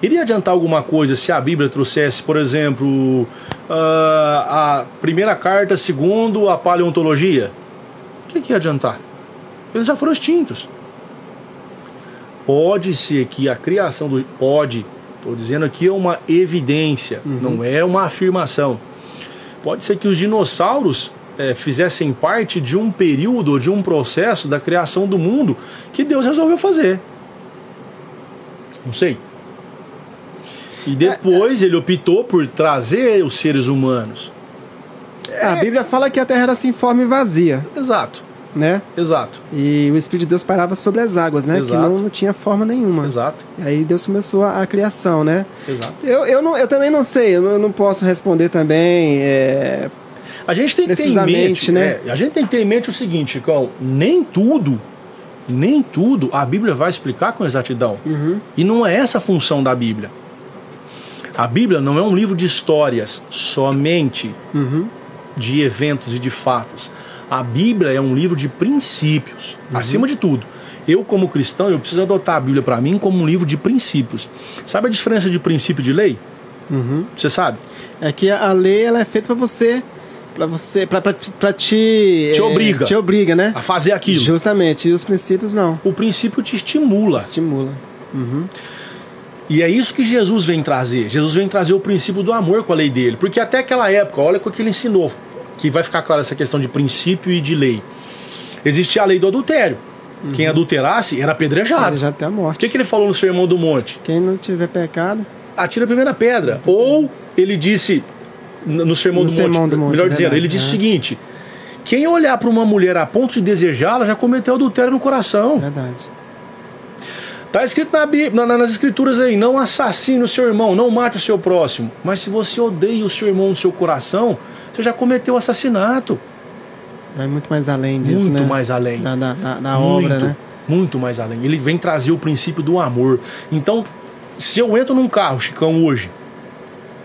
Iria adiantar alguma coisa se a Bíblia trouxesse, por exemplo, ah, a primeira carta segundo a paleontologia? O que, que ia adiantar? Eles já foram extintos. Pode ser que a criação do. Pode. Estou dizendo aqui é uma evidência, não é uma afirmação. Pode ser que os dinossauros eh, fizessem parte de um período, de um processo da criação do mundo que Deus resolveu fazer. Não sei. E depois ele optou por trazer os seres humanos. A Bíblia fala que a terra era sem forma e vazia, Exato, né? exato, E o Espírito de Deus parava sobre as águas, né? Que Exato. não, não tinha forma nenhuma. exato, E aí Deus começou a, a criação, né? exato. Eu, eu, não, eu também não sei, eu não, eu não posso responder também. é, A gente tem que ter em mente, né? é, a gente tem que ter em mente o seguinte, Chicão, nem tudo, nem tudo a Bíblia vai explicar com exatidão. Uhum. E não é essa a função da Bíblia. A Bíblia não é um livro de histórias somente Uhum. de eventos e de fatos. A Bíblia é um livro de princípios, Uhum. acima de tudo. Eu, como cristão, eu preciso adotar a Bíblia para mim como um livro de princípios. Sabe a diferença de princípio e de lei? Uhum. Você sabe? É que a lei ela é feita pra você, para você, para para te Te é, obriga. te obriga, né? A fazer aquilo. Justamente. E os princípios não. O princípio te estimula. Estimula. E é isso que Jesus vem trazer. Jesus vem trazer o princípio do amor com a lei dele. Porque até aquela época, olha o que ele ensinou, que vai ficar clara essa questão de princípio e de lei. Existia a lei do adultério. Quem adulterasse era apedrejado. Já até a O morte. que, que ele falou no Sermão do Monte? Quem não tiver pecado, Atira a primeira pedra. Ou ele disse, no Sermão, No do, Sermão Monte, do Monte, melhor dizendo, verdade, ele disse é. o seguinte: quem olhar para uma mulher a ponto de desejá-la já cometeu adultério no coração. verdade. Tá escrito na Bíblia, na- nas escrituras aí, não assassine o seu irmão, não mate o seu próximo. Mas se você odeia o seu irmão no seu coração, você já cometeu assassinato. Vai muito mais além disso, muito né? mais além. Da, da, da- da muito, obra, né? muito mais além. Ele vem trazer o princípio do amor. Então, se eu entro num carro, Chicão, hoje,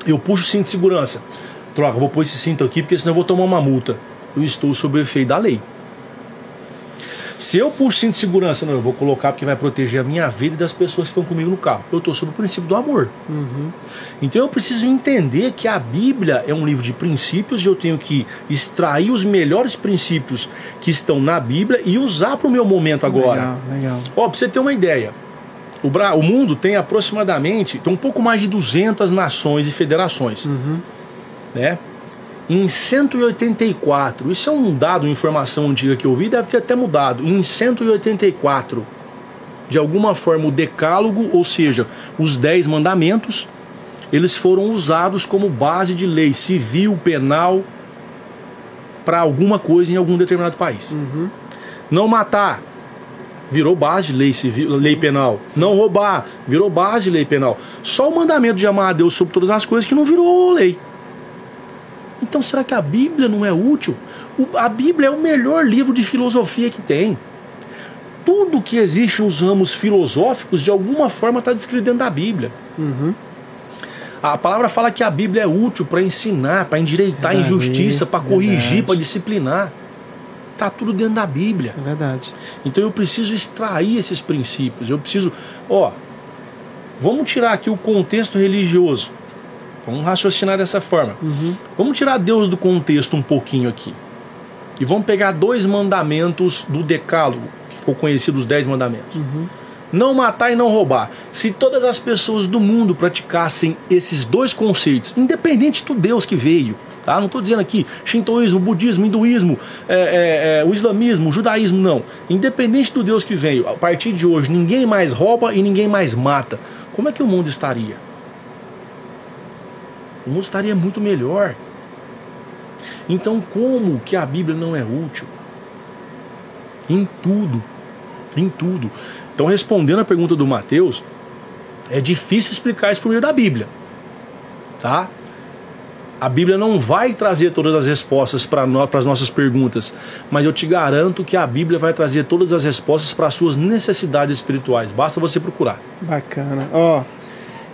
eu puxo o cinto de segurança. Troca, vou pôr esse cinto aqui porque senão eu vou tomar uma multa. Eu estou sob o efeito da lei. Se eu o cinto de segurança, não, eu vou colocar porque vai proteger a minha vida e das pessoas que estão comigo no carro. Eu estou sob o princípio do amor. Então eu preciso entender que a Bíblia é um livro de princípios e eu tenho que extrair os melhores princípios que estão na Bíblia e usar para o meu momento agora. Legal, legal. Ó, pra você ter uma ideia, o, Bra... o mundo tem aproximadamente tem um pouco mais de 200 nações e federações. Né? Em 184, isso é um dado, informação antiga que eu vi, deve ter até mudado. Em 184, de alguma forma, o decálogo, ou seja, os 10 mandamentos, eles foram usados como base de lei civil, penal, para alguma coisa em algum determinado país. Não matar, Virou base de lei civil, lei penal. Não roubar, virou base de lei penal. Só o mandamento de amar a Deus sobre todas as coisas que não virou lei. Então será que a Bíblia não é útil? O- a Bíblia é o melhor livro de filosofia que tem. Tudo que existe nos ramos filosóficos, de alguma forma, está descrito dentro da Bíblia. A palavra fala que a Bíblia é útil para ensinar, para endireitar a Verdade, injustiça, para corrigir, para disciplinar. Tá tudo dentro da Bíblia. É verdade. Então eu preciso extrair esses princípios. Eu preciso, ó, vamos tirar aqui o contexto religioso. Vamos raciocinar dessa forma. Vamos tirar Deus do contexto um pouquinho aqui. E vamos pegar dois mandamentos do Decálogo, que ficou conhecido os dez mandamentos. Não matar e não roubar. Se todas as pessoas do mundo praticassem esses dois conceitos, independente do Deus que veio, tá? Não estou dizendo aqui shintoísmo, budismo, hinduísmo, é, é, é, o islamismo, o judaísmo, não. Independente do Deus que veio, a partir de hoje ninguém mais rouba e ninguém mais mata. Como é que o mundo estaria? O mundo estaria muito melhor. Então, como que a Bíblia não é útil? Em tudo. Em tudo. Então, respondendo a pergunta do Mateus, é difícil explicar isso por meio da Bíblia. Tá? A Bíblia não vai trazer todas as respostas para no, as nossas perguntas, mas eu te garanto que a Bíblia vai trazer todas as respostas para as suas necessidades espirituais. Basta você procurar. Bacana. Ó,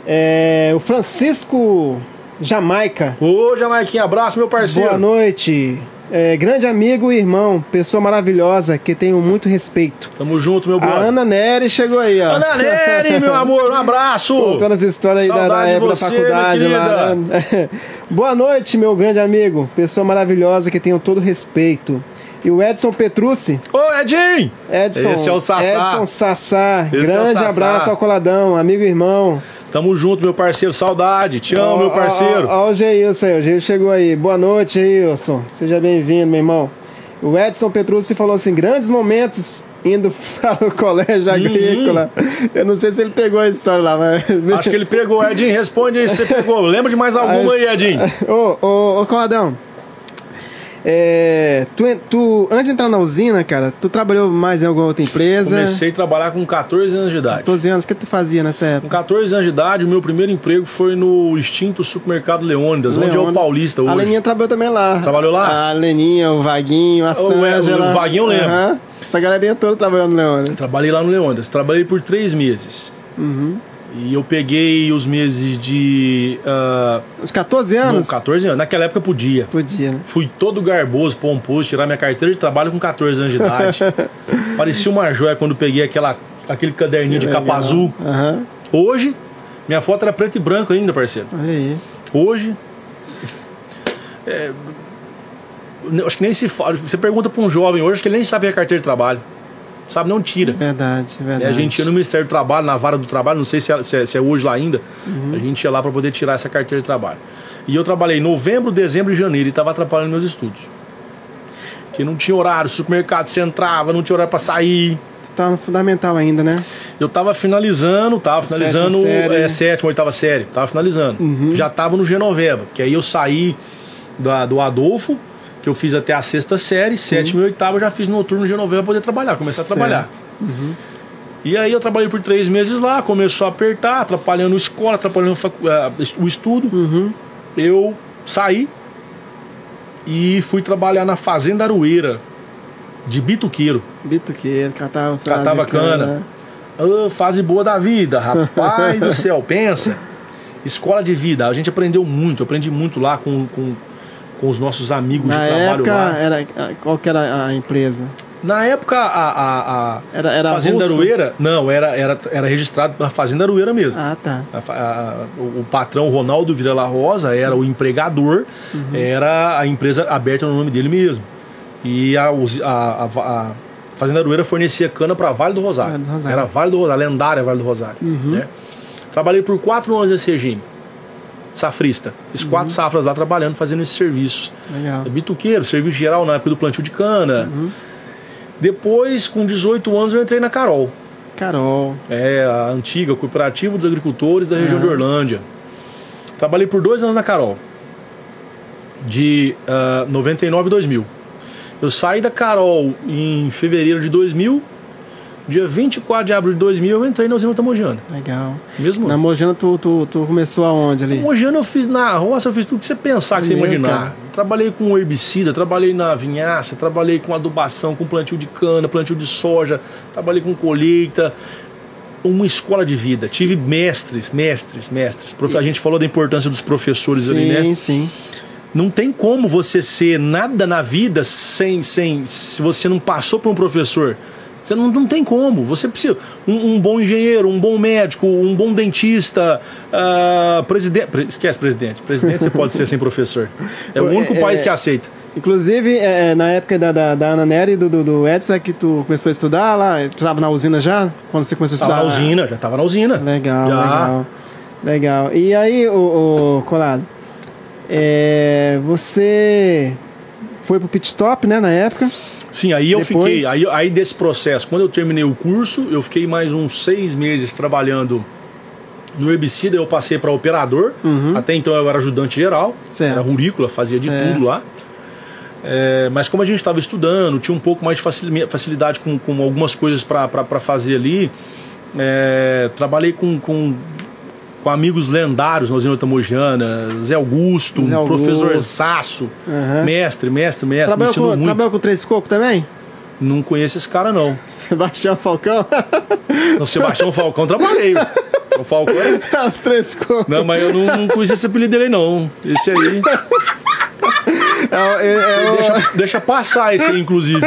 é, o Francisco Jamaica. Ô, Jamaiquinha, abraço, meu parceiro. Boa noite. É, grande amigo e irmão, pessoa maravilhosa que tenho muito respeito. Tamo junto, meu A brother. Ana Nery chegou aí, ó. Ana Nery, meu amor, um abraço. Contando as histórias aí da, da época você, da faculdade lá. né? Boa noite, meu grande amigo. Pessoa maravilhosa que tenho todo respeito. E o Edson Petrucci. Ô, Edinho! Edson, Esse é o Sassá. Edson Sassá. Esse é o grande Sassá. abraço ao coladão, amigo e irmão. Tamo junto, meu parceiro. Saudade. Te amo, meu parceiro. Ó, ó, o Geilson aí, o Geilson chegou aí. Boa noite, Geilson. Seja bem-vindo, meu irmão. O Edson Petrucci falou assim: grandes momentos indo para o colégio agrícola. Eu não sei se ele pegou a história lá, mas. Acho que ele pegou. Edinho, responde aí se você pegou. Lembra de mais alguma aí, Edinho? Ô, ô, ô, Coladão. É, tu, tu, antes de entrar na usina, cara, tu trabalhou mais em alguma outra empresa? Comecei a trabalhar com 14 anos de idade. 12 anos, o que tu fazia nessa Com época? 14 anos de idade, o meu primeiro emprego foi no extinto supermercado Leônidas, onde é o Leônidas. Paulista A hoje. Leninha trabalhou também lá. Trabalhou lá? A Leninha, o Vaguinho, a O- Sângela. o Vaguinho eu lembro. Aham. Essa galerinha toda trabalhando no Leônidas. Trabalhei lá no Leônidas. Trabalhei por três meses. Uhum. E eu peguei os meses de. ah, Uns 14 não, anos? 14 anos. Naquela época podia. Podia, né? Fui todo garboso, pomposo, tirar minha carteira de trabalho com 14 anos de idade. Parecia uma joia quando peguei aquela, aquele caderninho de Legal. capa azul. Aham. Hoje, minha foto era preto e branco ainda, parceiro. Olha aí. Hoje. é, acho que nem se fala. Você pergunta para um jovem hoje, acho que ele nem sabe a carteira de trabalho. Sabe, não tira. Verdade, verdade. É, a gente ia no Ministério do Trabalho, na vara do trabalho, não sei se é, se é- se é hoje lá ainda. Uhum. A gente ia lá para poder tirar essa carteira de trabalho. E eu trabalhei novembro, dezembro e janeiro e estava atrapalhando meus estudos. Que não tinha horário, supermercado você entrava, não tinha horário para sair. Tu tá fundamental ainda, né? Eu tava finalizando, tava finalizando Sétima série. Uhum. é, sétima, oitava série, tava finalizando. Já tava no Genoveva, que aí eu saí da, do Adolfo, que eu fiz até a sexta série, sétima e oitava eu já fiz noturno no Genoveva pra poder trabalhar, começar Certo. a trabalhar. E aí eu trabalhei por três meses lá, começou a apertar, atrapalhando a escola, atrapalhando ah, o estudo. Uhum. Eu saí e fui trabalhar na Fazenda Aroeira, de bituqueiro. Bituqueiro, catava Catava de cana. né? Ô, fase boa da vida, rapaz do céu, pensa. Escola de vida, a gente aprendeu muito, eu aprendi muito lá com, com, com os nossos amigos Na de trabalho época, lá. era, qual que era a empresa? Na época, a, a, a Era, era Fazenda russo? Aroeira, não, era, era, era registrado na Fazenda Aroeira mesmo. Ah, tá. A o, o patrão Ronaldo Virela Rosa era o empregador, Uhum. era a empresa aberta no nome dele mesmo. E a, a, a, a Fazenda Aroeira fornecia cana para Vale do Rosário. Vale do Rosário. Era Vale do Rosário, a lendária Vale do Rosário. Uhum. né? Trabalhei por quatro anos nesse regime, safrista. Fiz Uhum. quatro safras lá trabalhando, fazendo esse serviço. Legal. Bituqueiro, serviço geral na época do plantio de cana. Uhum. Depois, com 18 anos, eu entrei na Carol. Carol. É a antiga Cooperativa dos Agricultores da região Aham. de Orlândia. Trabalhei por dois anos na Carol, de ah, 99 a 2000. Eu saí da Carol em fevereiro de 2000, Dia 24 de abril de 2000 eu entrei na usina Tamogiana. Legal. Mesmo Na ano. Mogiana tu, tu, tu começou aonde ali? Mogiana eu fiz na roça, eu fiz tudo que você pensar, que você Mesmo, imaginar. cara? Trabalhei com herbicida, trabalhei na vinhaça, trabalhei com adubação, com plantio de cana, plantio de soja, trabalhei com colheita. Uma escola de vida. Tive mestres, mestres, mestres. Profe- A gente falou da importância dos professores ali, né? Sim, sim. Não tem como você ser nada na vida sem, sem se você não passou por um professor. Você não, não tem como. Você precisa. Um, um bom engenheiro, um bom médico, um bom dentista, ah, presidente. pre- esquece presidente. Presidente você pode ser sem professor. É o único É, país é, que aceita. Inclusive, é, na época da, da, da Ana Nery e do, do, do Edson, é que tu começou a estudar lá? Tu estava na usina já? Quando você começou a Tava estudar? na usina, já tava na usina. Legal, Já. legal. Legal. E aí, o, o Colado, é, você foi pro pit stop, né, na época? Sim, aí eu Depois- fiquei. Aí, aí desse processo, quando eu terminei o curso, eu fiquei mais uns seis meses trabalhando no herbicida. Eu passei para operador. Até então eu era ajudante geral. Uhum. Certo. Era rurícola, fazia Certo. de tudo lá. É, mas como a gente estava estudando, tinha um pouco mais de facili- facilidade com, com algumas coisas para fazer ali. é, trabalhei com, com, com amigos lendários na usina Tamogiana, Zé Augusto, Zé Augusto. professor Sasso, Aham. mestre, mestre, mestre, me Trabalhou com, muito. trabalhou com Três Coco também? Não conheço esse cara, não. Sebastião Falcão? No Sebastião Falcão trabalhei. O Falcão é... Os Três Coco. Não, mas eu não, não conheço esse apelido dele, não. Esse aí. É, é, é o- Deixa, deixa passar esse aí, inclusive.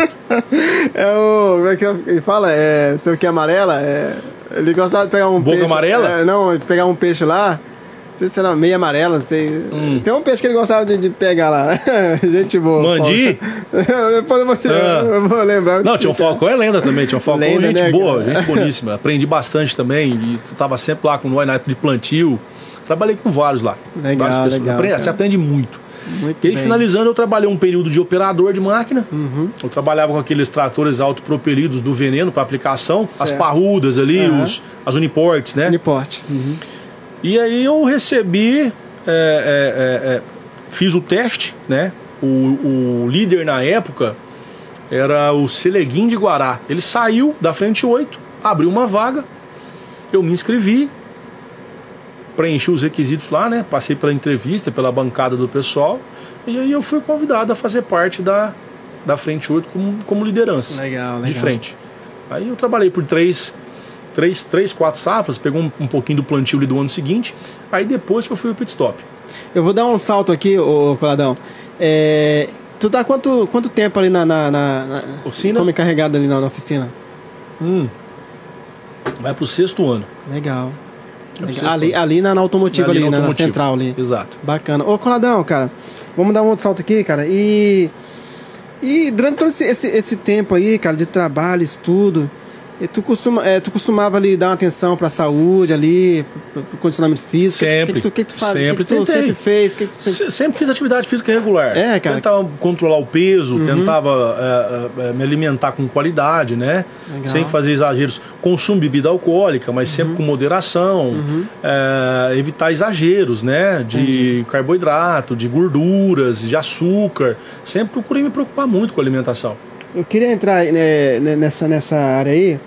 é o. Como é que ele fala? É. Sei o que amarela? É, ele gostava de pegar um Boca peixe. amarela? É, não, pegar um peixe lá. Não sei se era meio amarela, não sei. Hum. Tem um peixe que ele gostava de, de pegar lá. Gente boa. Mandi? Depois eu vou, Ah. eu vou lembrar. Não, tinha um Falcão é lenda também. Tinha um Falcão, Lenda, gente né, boa, cara? gente boníssima. Aprendi bastante também. E tava sempre lá com nós na época de plantio. Trabalhei com vários lá. Legal, pessoas. legal, Aprende- você aprende muito. Muito E aí, bem. finalizando, eu trabalhei um período de operador de máquina. Uhum. Eu trabalhava com aqueles tratores autopropelidos do veneno para aplicação, as Certo. parrudas ali, Aham. os, as uniportes, né? Uniporte. Uhum. E aí eu recebi, é, é, é, é, fiz o teste, né? O, o líder na época era o Seleguim de Guará. Ele saiu da frente 8, abriu uma vaga, eu me inscrevi, preenchi os requisitos lá, né? Passei pela entrevista, pela bancada do pessoal, e aí eu fui convidado a fazer parte da, da frente 8 como, como liderança Legal, legal. de frente. Aí eu trabalhei por três, três, três quatro safras, pegou um, um pouquinho do plantio ali do ano seguinte, aí depois que eu fui o pit stop. Eu vou dar um salto aqui, ô, ô Coladão. É, tu tá quanto, quanto tempo ali na, na, na- na- Oficina? como encarregado ali na, na oficina? Hum. Vai pro sexto ano. Legal. Ali, ali na, na automotiva, ali, na na- na, automotiva. central ali. Exato. Bacana. Ô, Coladão, cara, vamos dar um outro salto aqui, cara. E. E durante todo esse, esse, esse tempo aí, cara, de trabalho, estudo, e tu, costuma, é, tu costumava ali dar uma atenção pra saúde ali, pro, condicionamento físico? Sempre. O que, que, tu- que que tu faz? Sempre que, que tu sempre fez? Que, tu sempre... Se- Sempre fiz atividade física regular. É, cara. Uhum. Tentava controlar o peso, tentava é, é, é, me alimentar com qualidade, né? Legal. Sem fazer exageros. Consumo bebida alcoólica, mas Uhum. sempre com moderação. É, evitar exageros, né? De carboidrato, de gorduras, de açúcar. Sempre procurei me preocupar muito com a alimentação. Eu queria entrar né, né, nessa, nessa área aí,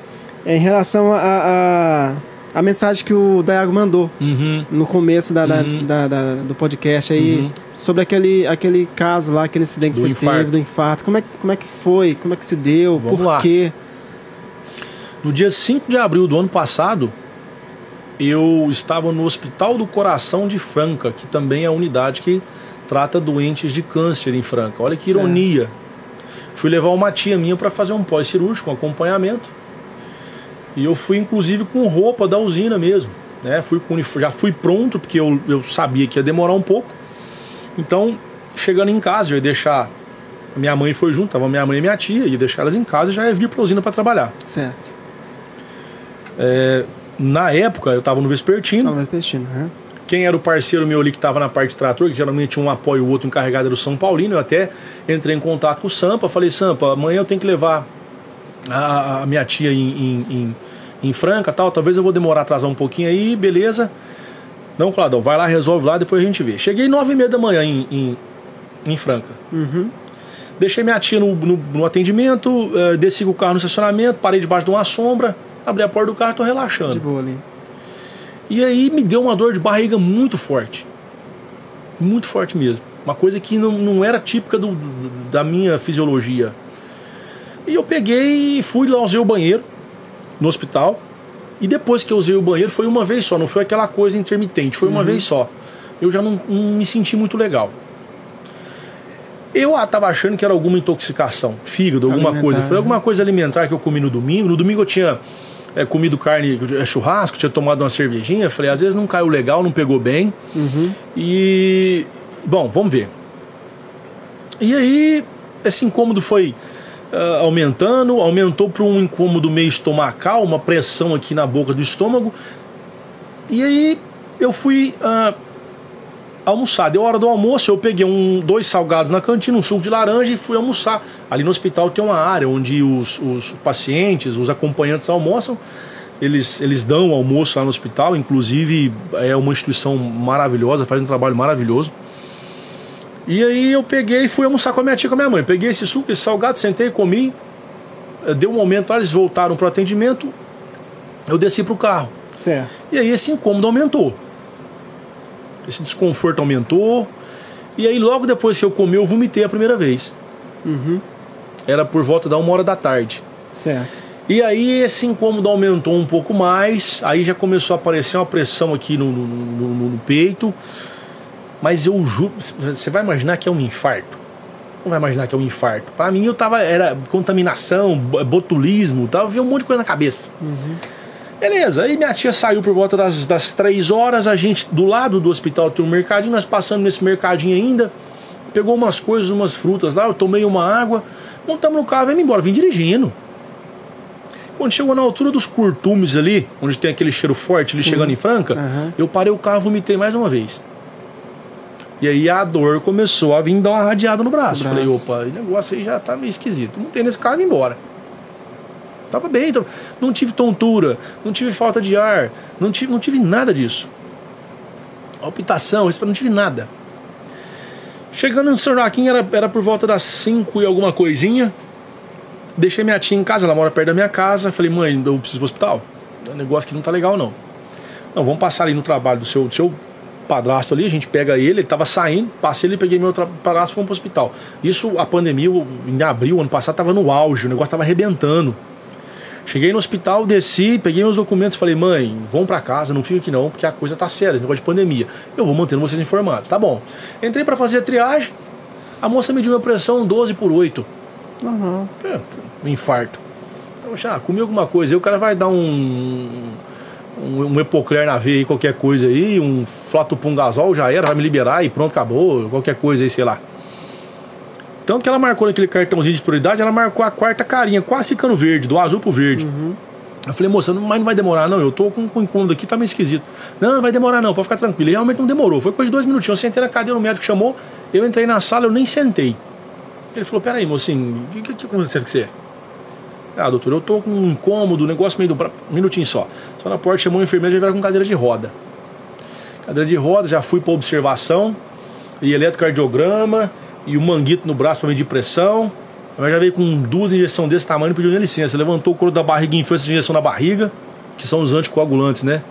em relação a, a, a mensagem que o Dayago mandou Uhum. no começo da, da- da- da- do podcast aí, Uhum. sobre aquele, aquele caso lá, aquele incidente que Do você infarto. teve, do infarto. Como é, que- como é que foi? Como é que se deu? Vamos Por lá. quê? No dia 5 de abril do ano passado, eu estava no Hospital do Coração de Franca, que também é a unidade que trata doentes de câncer em Franca. Olha que Certo. ironia. Fui levar uma tia minha para fazer um pós-cirúrgico, um acompanhamento. E eu fui inclusive com roupa da usina mesmo. Né? Fui com já fui pronto, porque eu, eu sabia que ia demorar um pouco. Então, chegando em casa, eu ia deixar. Minha mãe foi junto, tava minha mãe e minha tia, ia deixar elas em casa e já ia vir para a usina para trabalhar. Certo. Na época, eu estava no Vespertino. Não, repetindo. Né? Quem era o parceiro meu ali que estava na parte de trator, que geralmente tinha um apoio o outro encarregado era o São Paulino, eu até entrei em contato com o Sampa, falei, Sampa, amanhã eu tenho que levar a, a minha tia em, em, em, em Franca tal, talvez eu vou demorar a atrasar um pouquinho aí, beleza. Não, Cladão, vai lá, resolve lá, depois a gente vê. Cheguei nove e meia da manhã em, em, em Franca. Deixei minha tia no, no, no atendimento, uh, desci com o carro no estacionamento, parei debaixo de uma sombra, abri a porta do carro e tô relaxando. De boa ali. E aí me deu uma dor de barriga muito forte. Muito forte mesmo. Uma coisa que não, não era típica do, do, da minha fisiologia. E eu peguei e fui lá, usei o banheiro no hospital. E depois que eu usei o banheiro foi uma vez só, não foi aquela coisa intermitente, foi uma uhum. vez só. Eu já não, não, me senti muito legal. Eu estava achando que era alguma intoxicação, fígado, alguma alimentar, coisa. Foi alguma coisa alimentar que eu comi no domingo. No domingo eu tinha é, comido carne, é, churrasco, tinha tomado uma cervejinha. Falei, às vezes não caiu legal, não pegou bem. Uhum. E. Bom, vamos ver. E aí, esse incômodo foi uh, aumentando, aumentou para um incômodo meio estomacal, uma pressão aqui na boca do estômago. E aí eu fui uh, almoçar. Deu hora do almoço, eu peguei um, dois salgados na cantina, um suco de laranja e fui almoçar. Ali no hospital tem uma área onde os, os pacientes, os acompanhantes almoçam. Eles, eles dão almoço lá no hospital, inclusive é uma instituição maravilhosa, faz um trabalho maravilhoso. E aí eu peguei e fui almoçar com a minha tia com a minha mãe. Peguei esse suco, esse salgado, sentei, comi. Deu um momento lá, eles voltaram para o atendimento. Eu desci para o carro. Certo. E aí esse incômodo aumentou. Esse desconforto aumentou. E aí logo depois que eu comi, eu vomitei a primeira vez. Uhum. Era por volta da uma hora da tarde. Certo. E aí esse incômodo aumentou um pouco mais. Aí já começou a aparecer uma pressão aqui no, no, no, no peito. Mas eu juro, você vai imaginar que é um infarto? Não vai imaginar que é um infarto. Para mim eu tava era contaminação, botulismo, tava vendo um monte de coisa na cabeça. Uhum. Beleza, aí minha tia saiu por volta das, das três horas, a gente, do lado do hospital tem um mercadinho, nós passamos nesse mercadinho ainda, pegou umas coisas, umas frutas lá, eu tomei uma água, montamos no carro e vim embora, vim dirigindo. Quando chegou na altura dos curtumes ali, onde tem aquele cheiro forte ali chegando em Franca, uhum. eu parei o carro e vomitei mais uma vez. E aí a dor começou a vir dar uma radiada no braço. braço. Falei, opa, o negócio aí já tá meio esquisito. Não tem nesse carro e embora. Tava bem, então, não tive tontura, não tive falta de ar, não tive, não tive nada disso. Palpitação, isso não tive nada. Chegando no São Joaquim era, era por volta das 5 e alguma coisinha. Deixei minha tia em casa, ela mora perto da minha casa. Falei, mãe, eu preciso ir pro hospital. É um negócio que não tá legal, não. Não, vamos passar ali no trabalho do seu, do seu padrasto ali, a gente pega ele, ele tava saindo, passei ele, peguei meu padrasto e fomos pro hospital. Isso, a pandemia, em abril, ano passado, tava no auge, o negócio tava arrebentando. Cheguei no hospital, desci, peguei meus documentos falei, mãe, vão para casa, não fica aqui não, porque a coisa tá séria, esse negócio de pandemia. Eu vou mantendo vocês informados, tá bom. Entrei para fazer a triagem, a moça mediu minha pressão 12 por 8. Uhum. É, um infarto. Eu já ah, comi alguma coisa, aí o cara vai dar um um, um Epocler na veia aí, qualquer coisa aí, um flatopungazol já era, vai me liberar e pronto, acabou, qualquer coisa aí, sei lá. Tanto que ela marcou naquele cartãozinho de prioridade, ela marcou a quarta carinha, quase ficando verde, do azul pro verde. Uhum. Eu falei, moça, mas não vai demorar, não. Eu tô com, com incômodo aqui, tá meio esquisito. Não, não vai demorar, não, pode ficar tranquilo. E realmente não demorou. Foi coisa de dois minutinhos. Eu sentei na cadeira, o médico chamou, eu entrei na sala, eu nem sentei. Ele falou, peraí, mocinho, o que, que, que aconteceu com você? Ah, doutor, eu tô com um incômodo, um negócio meio do. Um minutinho só. Só na porta chamou o enfermeiro já veio com cadeira de roda. Cadeira de roda, já fui para observação, e eletrocardiograma, e o manguito no braço para medir pressão. Ela já veio com duas injeções desse tamanho e pediu nem licença. Levantou o couro da barriga e enfiou essa injeção na barriga, que são os anticoagulantes, né?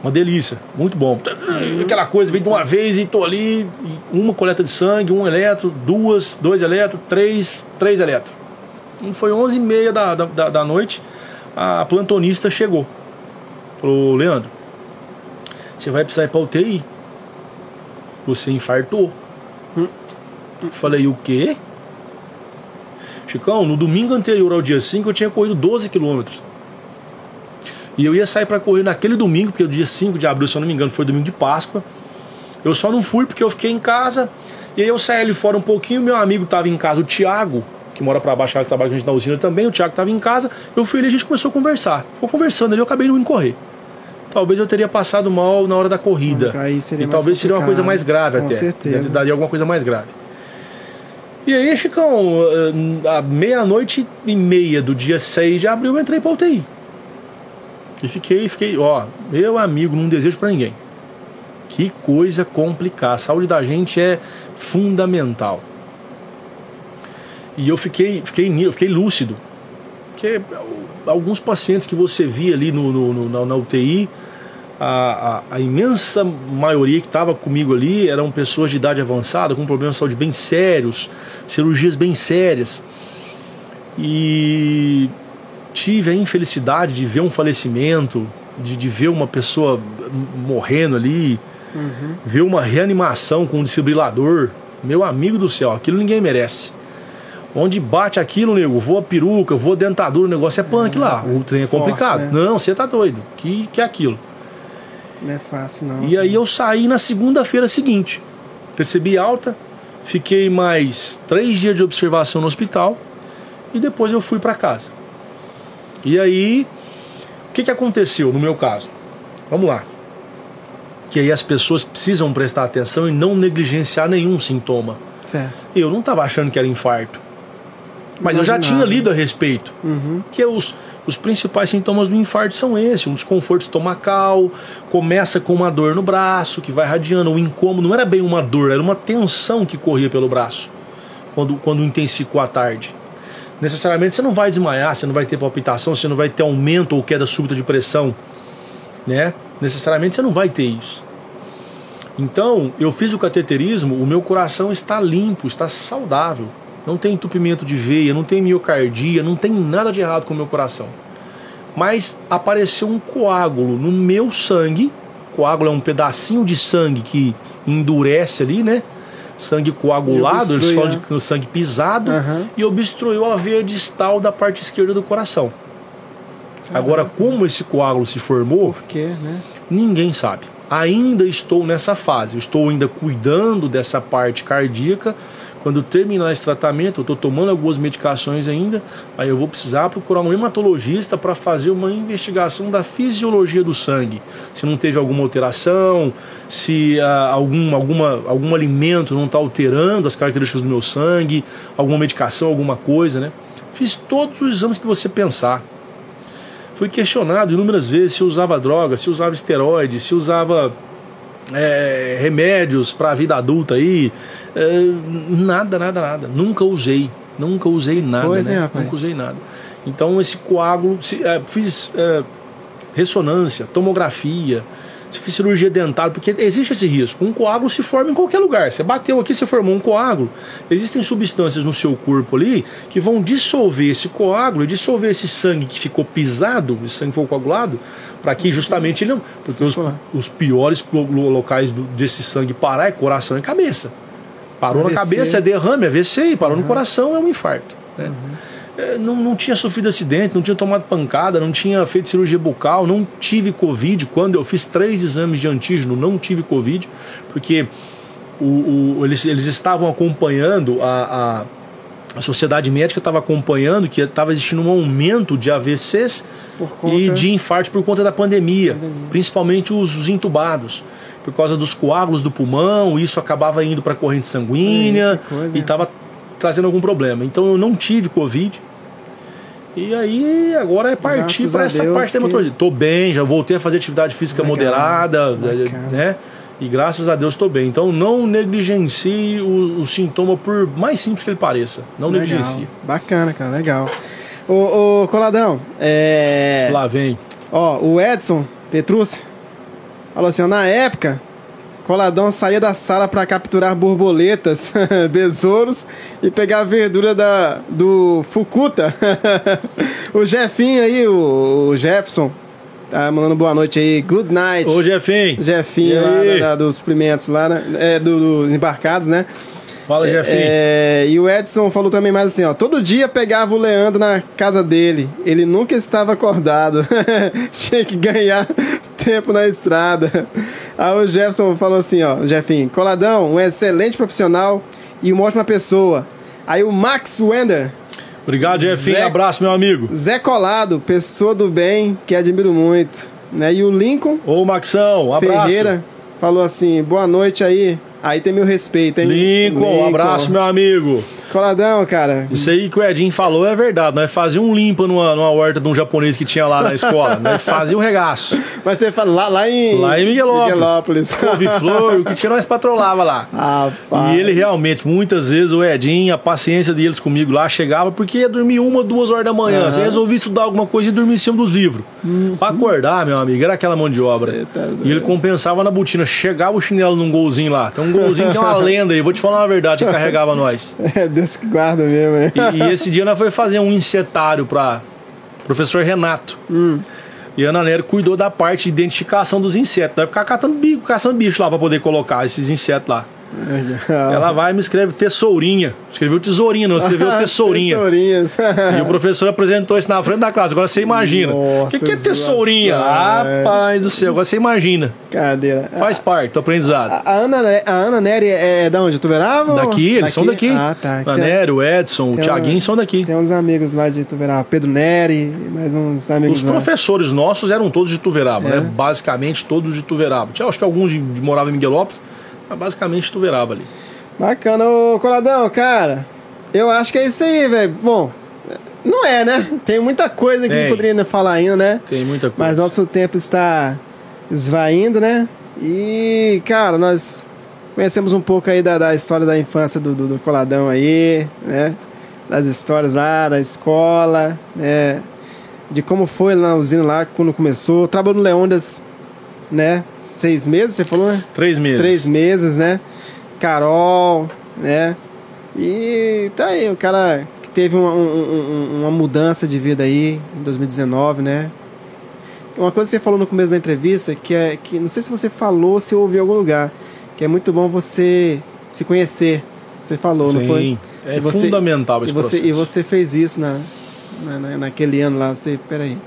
Uma delícia, muito bom. Aquela coisa, veio de uma vez e tô ali, uma coleta de sangue, um eletro, duas, dois eletro, três, três eletro. Foi 11 e meia da, da, da noite, a plantonista chegou. Falou, Leandro, você vai precisar ir pra UTI. Você infartou. Hum. Falei, o quê? Chicão, no domingo anterior ao dia 5 eu tinha corrido 12 quilômetros. E eu ia sair para correr naquele domingo, porque o dia 5 de abril, se eu não me engano, foi domingo de Páscoa. Eu só não fui porque eu fiquei em casa. E aí eu saí ali fora um pouquinho, meu amigo estava em casa, o Thiago, que mora para baixo, casa trabalha com a gente na usina também, o Thiago estava em casa, eu fui ali e a gente começou a conversar. Ficou conversando ali, eu acabei não indo correr. Talvez eu teria passado mal na hora da corrida. e talvez seria uma coisa mais grave com até. Certeza. Daria alguma coisa mais grave. E aí, Chicão, à meia-noite e meia do dia 6 de abril eu entrei pra UTI. E fiquei, fiquei, ó, meu amigo, não desejo para ninguém. Que coisa complicada. A saúde da gente é fundamental E eu fiquei, fiquei, eu fiquei lúcido. Porque alguns pacientes que você via ali no, no, no na, na, UTI, a, a, a, imensa maioria que estava comigo ali eram pessoas de idade avançada, com problemas de saúde bem sérios, cirurgias bem sérias. E tive a infelicidade de ver um falecimento, de, de ver uma pessoa morrendo ali, uhum. ver uma reanimação com um desfibrilador. Meu amigo do céu, aquilo ninguém merece. Onde bate aquilo, nego, voa peruca, voa dentadura, o negócio é punk lá. O trem é complicado. Forte, né? Não, você tá doido. Que, que é aquilo? Não é fácil, não. E aí eu saí na segunda-feira seguinte. Recebi alta, fiquei mais três dias de observação no hospital e depois eu fui para casa. E aí, o que, que aconteceu no meu caso? Vamos lá. Que aí as pessoas precisam prestar atenção e não negligenciar nenhum sintoma. Certo. Eu não estava achando que era infarto. Mas eu já tinha lido a respeito. Uhum. Que é os, os principais sintomas do infarto são esses: um desconforto estomacal, começa com uma dor no braço, que vai radiando, um incômodo. Não era bem uma dor, era uma tensão que corria pelo braço quando, quando intensificou à tarde. Necessariamente você não vai desmaiar, você não vai ter palpitação, você não vai ter aumento ou queda súbita de pressão, né? Necessariamente você não vai ter isso. Então, eu fiz o cateterismo, o meu coração está limpo, está saudável não tem entupimento de veia, não tem miocardia, não tem nada de errado com o meu coração. Mas apareceu um coágulo no meu sangue. Coágulo é um pedacinho de sangue que endurece ali, né? Sangue coagulado, só de né? sangue pisado, uhum. e obstruiu a veia distal da parte esquerda do coração. Caramba. Agora, como esse coágulo se formou, Por quê, né? ninguém sabe. Ainda estou nessa fase, estou ainda cuidando dessa parte cardíaca quando terminar esse tratamento, eu estou tomando algumas medicações ainda, aí eu vou precisar procurar um hematologista para fazer uma investigação da fisiologia do sangue. Se não teve alguma alteração, se ah, algum, alguma, algum alimento não está alterando as características do meu sangue, alguma medicação, alguma coisa, né? Fiz todos os exames que você pensar. Fui questionado inúmeras vezes se usava droga, se usava esteroide, se usava é, remédios para a vida adulta aí, é, nada, nada, nada. Nunca usei. Nunca usei nada. Pois né? é, Nunca usei nada. Então esse coágulo, se, é, fiz é, ressonância, tomografia, se fiz cirurgia dental, porque existe esse risco. Um coágulo se forma em qualquer lugar. Você bateu aqui, você formou um coágulo. Existem substâncias no seu corpo ali que vão dissolver esse coágulo e dissolver esse sangue que ficou pisado, esse sangue foi coagulado, para que justamente ele não. Porque os, os, piores locais desse sangue parar é coração e cabeça. Parou AVC. na cabeça é derrame, AVC, e parou uhum. no coração é um infarto. Né? Uhum. não, não tinha sofrido acidente, não tinha tomado pancada, não tinha feito cirurgia bucal, não tive Covid. Quando eu fiz três exames de antígeno, não tive Covid, porque o, o eles, eles estavam acompanhando a, a a sociedade médica estava acompanhando que estava existindo um aumento de AVCs e de infartos por conta da pandemia, pandemia. principalmente os, os, entubados, por causa dos coágulos do pulmão, isso acabava indo para a corrente sanguínea e estava trazendo algum problema. Então eu não tive Covid. E aí agora é partir para essa parte que... da hematologia. Tô bem, já voltei a fazer atividade física Legal. moderada, né? E graças a Deus estou bem. Então não negligencie o, o, sintoma, por mais simples que ele pareça. Não legal. negligencie. Bacana, cara, legal. Ô, ô Coladão, é. Lá vem. Ó, o Edson Petrucci falou assim: ó, na época, Coladão saía da sala para capturar borboletas, besouros e pegar a verdura da, do Fukuta. o Jefinho aí, o, o Jefferson, Tá mandando boa noite aí. Good night. Ô, Jefinho. Jefinho lá da, dos suprimentos lá, né? É, do, dos embarcados, né? Fala, Jefinho. É, e o Edson falou também mais assim, ó. Todo dia pegava o Leandro na casa dele. Ele nunca estava acordado. Tinha que ganhar tempo na estrada. Aí o Jefferson falou assim, ó. Jefinho, Coladão, um excelente profissional e uma ótima pessoa. Aí o Max Wender Obrigado, Jefinho. Zé... Abraço, meu amigo. Zé Colado, pessoa do bem, que admiro muito. Né? E o Lincoln. Ô, Maxão, um abraço. Ferreira falou assim: boa noite aí. Aí tem meu respeito, hein? Lincoln, Lincoln. um abraço, meu amigo. Coladão, cara. Isso aí que o Edinho falou é verdade. Nós fazíamos um limpa numa, numa horta de um japonês que tinha lá na escola. Nós fazia o regaço. Mas você fala lá, lá em. Lá em Miguelópolis. Miguelópolis. Couve-flor, o que tinha nós patrolava lá. Rapaz. E ele realmente, muitas vezes, o Edinho, a paciência deles comigo lá chegava porque ia dormir uma, duas horas da manhã. Aham. Você resolvia estudar alguma coisa e dormir em cima dos livros. Pra acordar, meu amigo, era aquela mão de obra. Tá e ele compensava na botina. Chegava o chinelo num golzinho lá. Um golzinho que é uma lenda aí. Vou te falar uma verdade que carregava nós. É Deus que guarda mesmo, hein? E, e esse dia nós foi fazer um insetário para professor Renato. E a Ana Nery cuidou da parte de identificação dos insetos. Vai ficar catando bicho, caçando bicho lá para poder colocar esses insetos lá. Ela vai e me escreve tesourinha. Escreveu tesourinha, não, escreveu tesourinha. Tesourinhas. E o professor apresentou isso na frente da classe. Agora você imagina. O que, que é tesourinha? é. Rapaz do céu, agora você imagina. Cadeira. Faz parte do aprendizado. A, a Ana, a Ana Nery é da onde? Tuverava? Daqui, eles são daqui. Ah, tá. A Nery, o Edson, o tem Thiaguinho uma- são daqui. Tem uns amigos lá de Tuverava. Pedro Nery, mais uns amigos Os lá. professores nossos eram todos de Tuveraba, É. né? Basicamente todos de Tuveraba. Tinha, acho que alguns de, de moravam em Miguelópolis, mas basicamente Tuveraba ali. Bacana, ô Coladão, cara. Eu acho que é isso aí, velho. Bom, não é, né? Tem muita coisa que poderia falar ainda, né? Tem muita coisa. Mas nosso tempo está esvaindo, né? E, cara, nós conhecemos um pouco aí da, da história da infância do, do, do Coladão aí, né? Das histórias lá da escola, né? De como foi lá na usina lá quando começou. Trabalhou no Leônidas, né? Seis meses, você falou, né? Três meses. Três meses, né? Carol, né? E tá aí, o cara que teve uma, um- um- uma mudança de vida aí em 2019, né? Uma coisa que você falou no começo da entrevista, que é que não sei se você falou, se ouviu em algum lugar, que é muito bom você se conhecer. Você falou, não foi? Sim, é você- fundamental esse E você, processo. e você fez isso na, na- naquele ano lá. Você, peraí.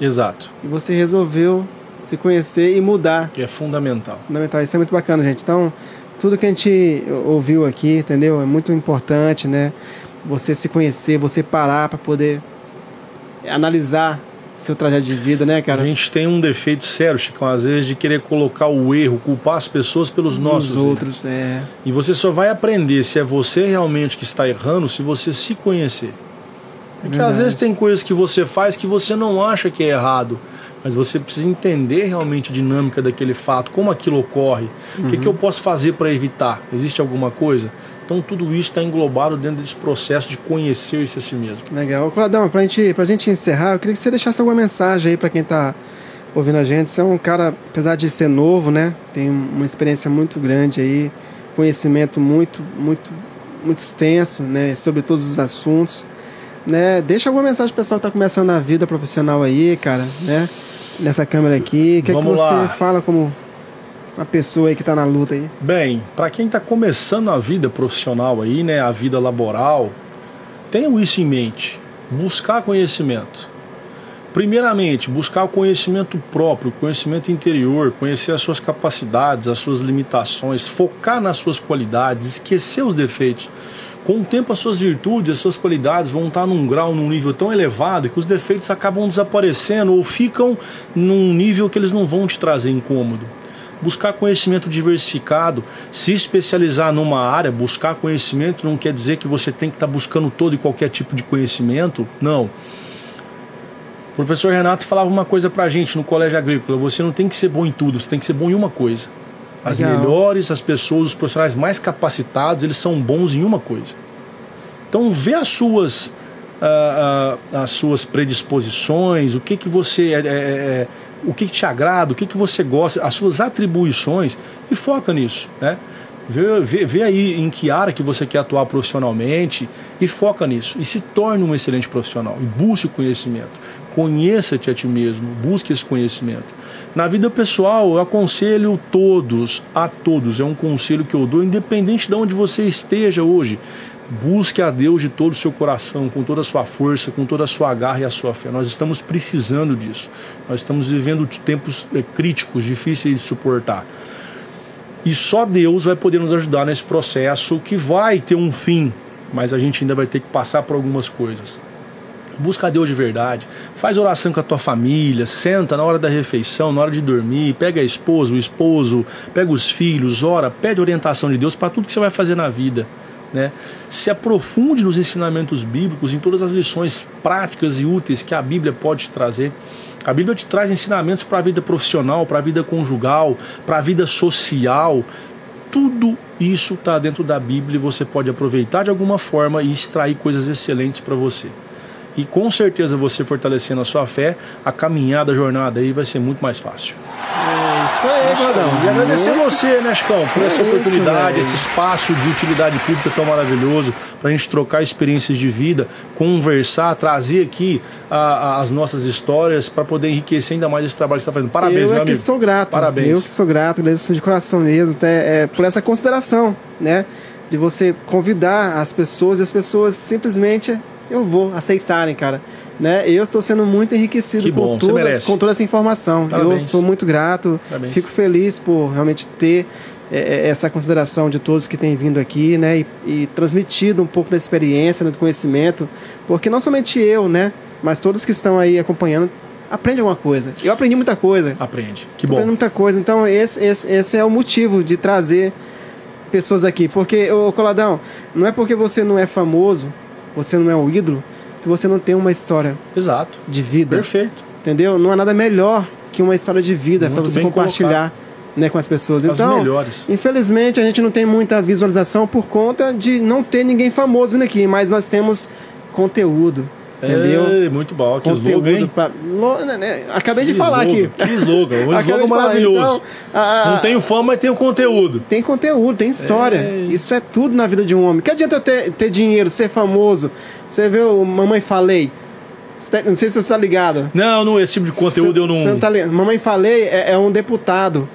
Exato, E você resolveu se conhecer e mudar que é fundamental. fundamental. Isso é muito bacana, gente. Então, tudo que a gente ouviu aqui, entendeu? É muito importante, né? Você se conhecer, você parar para poder analisar seu trajeto de vida, né, cara? A gente tem um defeito sério, Chicão, às vezes, de querer colocar o erro, culpar as pessoas pelos nossos Os erros. outros, é. E você só vai aprender se é você realmente que está errando se você se conhecer. Porque às verdade. vezes tem coisas que você faz que você não acha que é errado, mas você precisa entender realmente a dinâmica daquele fato, como aquilo ocorre, o que, que eu posso fazer para evitar? Existe alguma coisa? Então tudo isso está englobado dentro desse processo de conhecer-se a si mesmo. Legal. Coladão, pra gente, pra gente encerrar, eu queria que você deixasse alguma mensagem aí para quem tá ouvindo a gente. Você é um cara, apesar de ser novo, né? Tem uma experiência muito grande aí, conhecimento muito, muito, muito extenso, né? Sobre todos os assuntos. Né? Deixa alguma mensagem pro pessoal que tá começando na vida profissional aí, cara, né? Nessa câmera aqui. O que, é que você lá. fala como uma pessoa aí que tá na luta aí? Bem, para quem está começando a vida profissional aí, né, a vida laboral, tenham isso em mente. Buscar conhecimento. Primeiramente, buscar o conhecimento próprio, o conhecimento interior, conhecer as suas capacidades, as suas limitações, focar nas suas qualidades, esquecer os defeitos. Com o tempo, as suas virtudes, as suas qualidades vão estar num grau, num nível tão elevado que os defeitos acabam desaparecendo ou ficam num nível que eles não vão te trazer incômodo buscar conhecimento diversificado, se especializar numa área, buscar conhecimento não quer dizer que você tem que estar buscando todo e qualquer tipo de conhecimento, não. O professor Renato falava uma coisa pra gente no colégio agrícola: você não tem que ser bom em tudo, você tem que ser bom em uma coisa. As Legal. melhores, as pessoas, os profissionais mais capacitados, eles são bons em uma coisa. Então, vê as suas, ah, ah, as suas predisposições, o que que você é, é, é, o que, que te agrada, o que, que você gosta, as suas atribuições e foca nisso, né? Vê, vê, vê aí em que área que você quer atuar profissionalmente e foca nisso e se torne um excelente profissional e busque o conhecimento. Conheça-te a ti mesmo, busque esse conhecimento. Na vida pessoal, eu aconselho todos, a todos, é um conselho que eu dou, independente de onde você esteja hoje. Busque a Deus de todo o seu coração, com toda a sua força, com toda a sua garra e a sua fé. Nós estamos precisando disso. Nós estamos vivendo tempos eh, críticos, difíceis de suportar. E só Deus vai poder nos ajudar nesse processo que vai ter um fim, mas a gente ainda vai ter que passar por algumas coisas. Busca a Deus de verdade, faz oração com a tua família, senta na hora da refeição, na hora de dormir, pega a esposa, o esposo, pega os filhos, ora, pede orientação de Deus para tudo que você vai fazer na vida. né? Se aprofunde nos ensinamentos bíblicos, em todas as lições práticas e úteis que a Bíblia pode te trazer. A Bíblia te traz ensinamentos para a vida profissional, para a vida conjugal, para a vida social. Tudo isso está dentro da Bíblia e você pode aproveitar de alguma forma e extrair coisas excelentes para você. E com certeza você fortalecendo a sua fé, a caminhada, a jornada aí vai ser muito mais fácil. É isso aí, Gordão. E agradecer Muito- você, né, Chicão, por É essa isso, oportunidade, velho. esse espaço de utilidade pública tão maravilhoso, para a gente trocar experiências de vida, conversar, trazer aqui a- a- as nossas histórias para poder enriquecer ainda mais esse trabalho que você está fazendo. Parabéns, eu meu é que amigo. sou grato. Parabéns. Eu que sou grato, agradeço de coração mesmo, até, é, por essa consideração, né? De você convidar as pessoas e as pessoas simplesmente eu vou aceitarem, cara. Né? Eu estou sendo muito enriquecido Que com, bom, toda, com toda essa informação. Parabéns. Eu sou muito grato, Parabéns. fico feliz por realmente ter é, é, essa consideração de todos que têm vindo aqui, né? E, e transmitido um pouco da experiência, né, do conhecimento, porque não somente eu, né? Mas todos que estão aí acompanhando aprendem alguma coisa. Eu aprendi muita coisa. Aprende. Que bom. muita coisa. Então, esse, esse, esse é o motivo de trazer pessoas aqui. Porque, ô Coladão, não é porque você não é famoso, você não é um ídolo, que você não tem uma história Exato. de vida. Perfeito. Entendeu? Não há nada melhor que uma história de vida para você compartilhar né, com as pessoas. As então, melhores. infelizmente, a gente não tem muita visualização por conta de não ter ninguém famoso vindo aqui, mas nós temos conteúdo. Entendeu? É, muito bom. Que slogan, hein? pra- né, né, Acabei de Que falar slogan, aqui. Que slogan. Um slogan de maravilhoso. Então, a- Não tenho fama, mas tenho conteúdo. tem conteúdo, tem história. É. Isso é tudo na vida de um homem. Que adianta eu ter, ter dinheiro, ser famoso? Você vê o Mamãe Falei? Tá- Não sei se você tá ligado. Não, não, esse tipo de conteúdo Cê- eu não. tá? Mamãe Falei é, é um deputado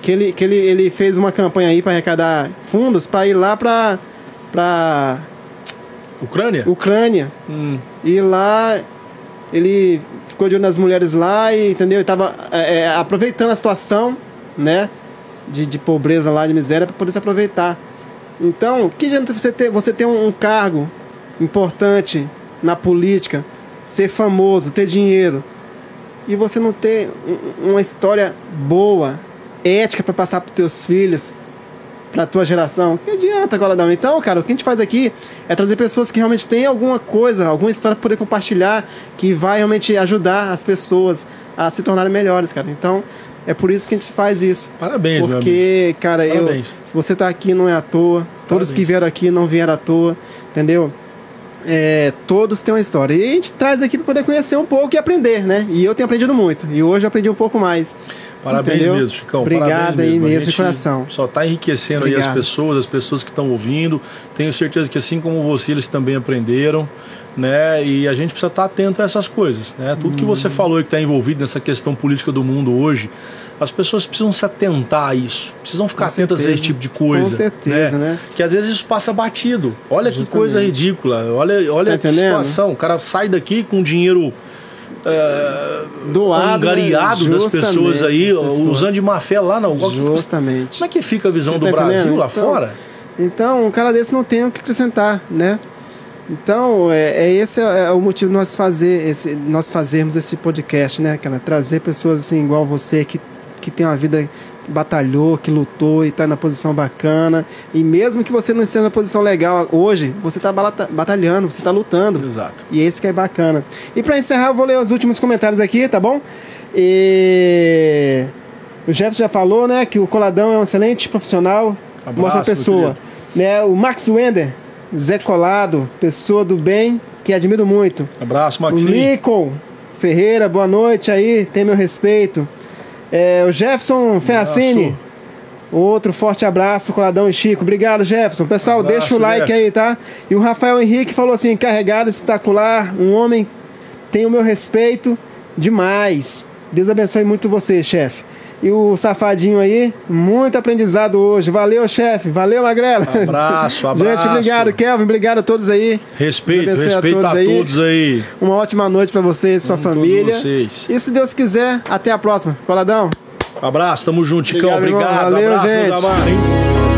que ele, que ele, ele fez uma campanha aí para arrecadar fundos para ir lá para para Ucrânia? Ucrânia. Hum, E lá ele ficou de olho nas mulheres lá e entendeu? Ele tava é, é, aproveitando a situação, né? De, de pobreza lá, de miséria, para poder se aproveitar. Então, que adianta você ter, você ter um, um cargo importante na política, ser famoso, ter dinheiro, e você não ter um- uma história boa, ética para passar para teus filhos, para tua geração? Que adianta, Goladão? Então, cara, o que a gente faz aqui é trazer pessoas que realmente têm alguma coisa, alguma história para poder compartilhar, que vai realmente ajudar as pessoas a se tornarem melhores, cara. Então, é por isso que a gente faz isso. parabéns. Porque, cara, eu, Parabéns. se você tá aqui não é à toa. Todos Parabéns. que vieram aqui não vieram à toa, entendeu? É, todos têm uma história. E a gente traz aqui para poder conhecer um pouco e aprender, né? E eu tenho aprendido muito. E hoje eu aprendi um pouco mais. Parabéns Entendeu? mesmo, Chicão. Obrigado aí mesmo. Mesmo, de coração. Só está enriquecendo aí as Obrigado. pessoas, as pessoas que estão ouvindo. Tenho certeza que assim como você, eles também aprenderam, né? E a gente precisa estar atento a essas coisas, né? Tudo que você falou que está envolvido nessa questão política do mundo hoje, as pessoas precisam se atentar a isso, precisam ficar Com atentas a certeza. esse tipo de coisa. Com certeza, né? Que às vezes isso passa batido. Olha que Justamente. coisa ridícula. Olha, olha tá que entendendo? situação. O cara sai daqui com dinheiro é, Doado, né? angariado das Justamente, pessoas aí, das pessoas. usando de má fé lá não. Justamente. Como é que fica a visão Você do tá Brasil entendendo? lá Então, fora? Então, um cara desse não tem o que acrescentar, né? Então, é, é esse é, o motivo de nós fazer esse, nós fazermos esse podcast, né, cara? Trazer pessoas assim igual você que que tem uma vida que batalhou, que lutou e está na posição bacana. E mesmo que você não esteja na posição legal hoje, você está batalhando, você está lutando. Exato. E é isso que é bacana. E para encerrar, eu vou ler os últimos comentários aqui, tá bom? E o Jefferson já falou, né, que o Coladão é um excelente profissional, Abraço, mostra a meu pessoa. Né, o Max Wender, Zé Colado, pessoa do bem, que admiro muito. Abraço, O Maxi. Lincoln Ferreira, boa noite aí, tem meu respeito. É, o Jefferson Ferracini, outro forte abraço, Coladão e Chico. Obrigado, Jefferson. Pessoal, Abraço, deixa o like Jeff. aí, tá? E o Rafael Henrique falou assim: carregado, espetacular, um homem tem o meu respeito demais. Deus abençoe muito você, chefe. E o safadinho aí, muito aprendizado hoje. Valeu, chefe. Valeu, Magrela. Abraço, Gente, abraço. obrigado, Kelvin. Obrigado a todos aí. Respeito, Deus abençoe respeito a todos aí. Uma ótima noite pra você e sua Todos família. vocês. E se Deus quiser, até a próxima. Coladão. Abraço, tamo junto, Chicão. Obrigado. Obrigado. Valeu, abraço, gente. meus amados.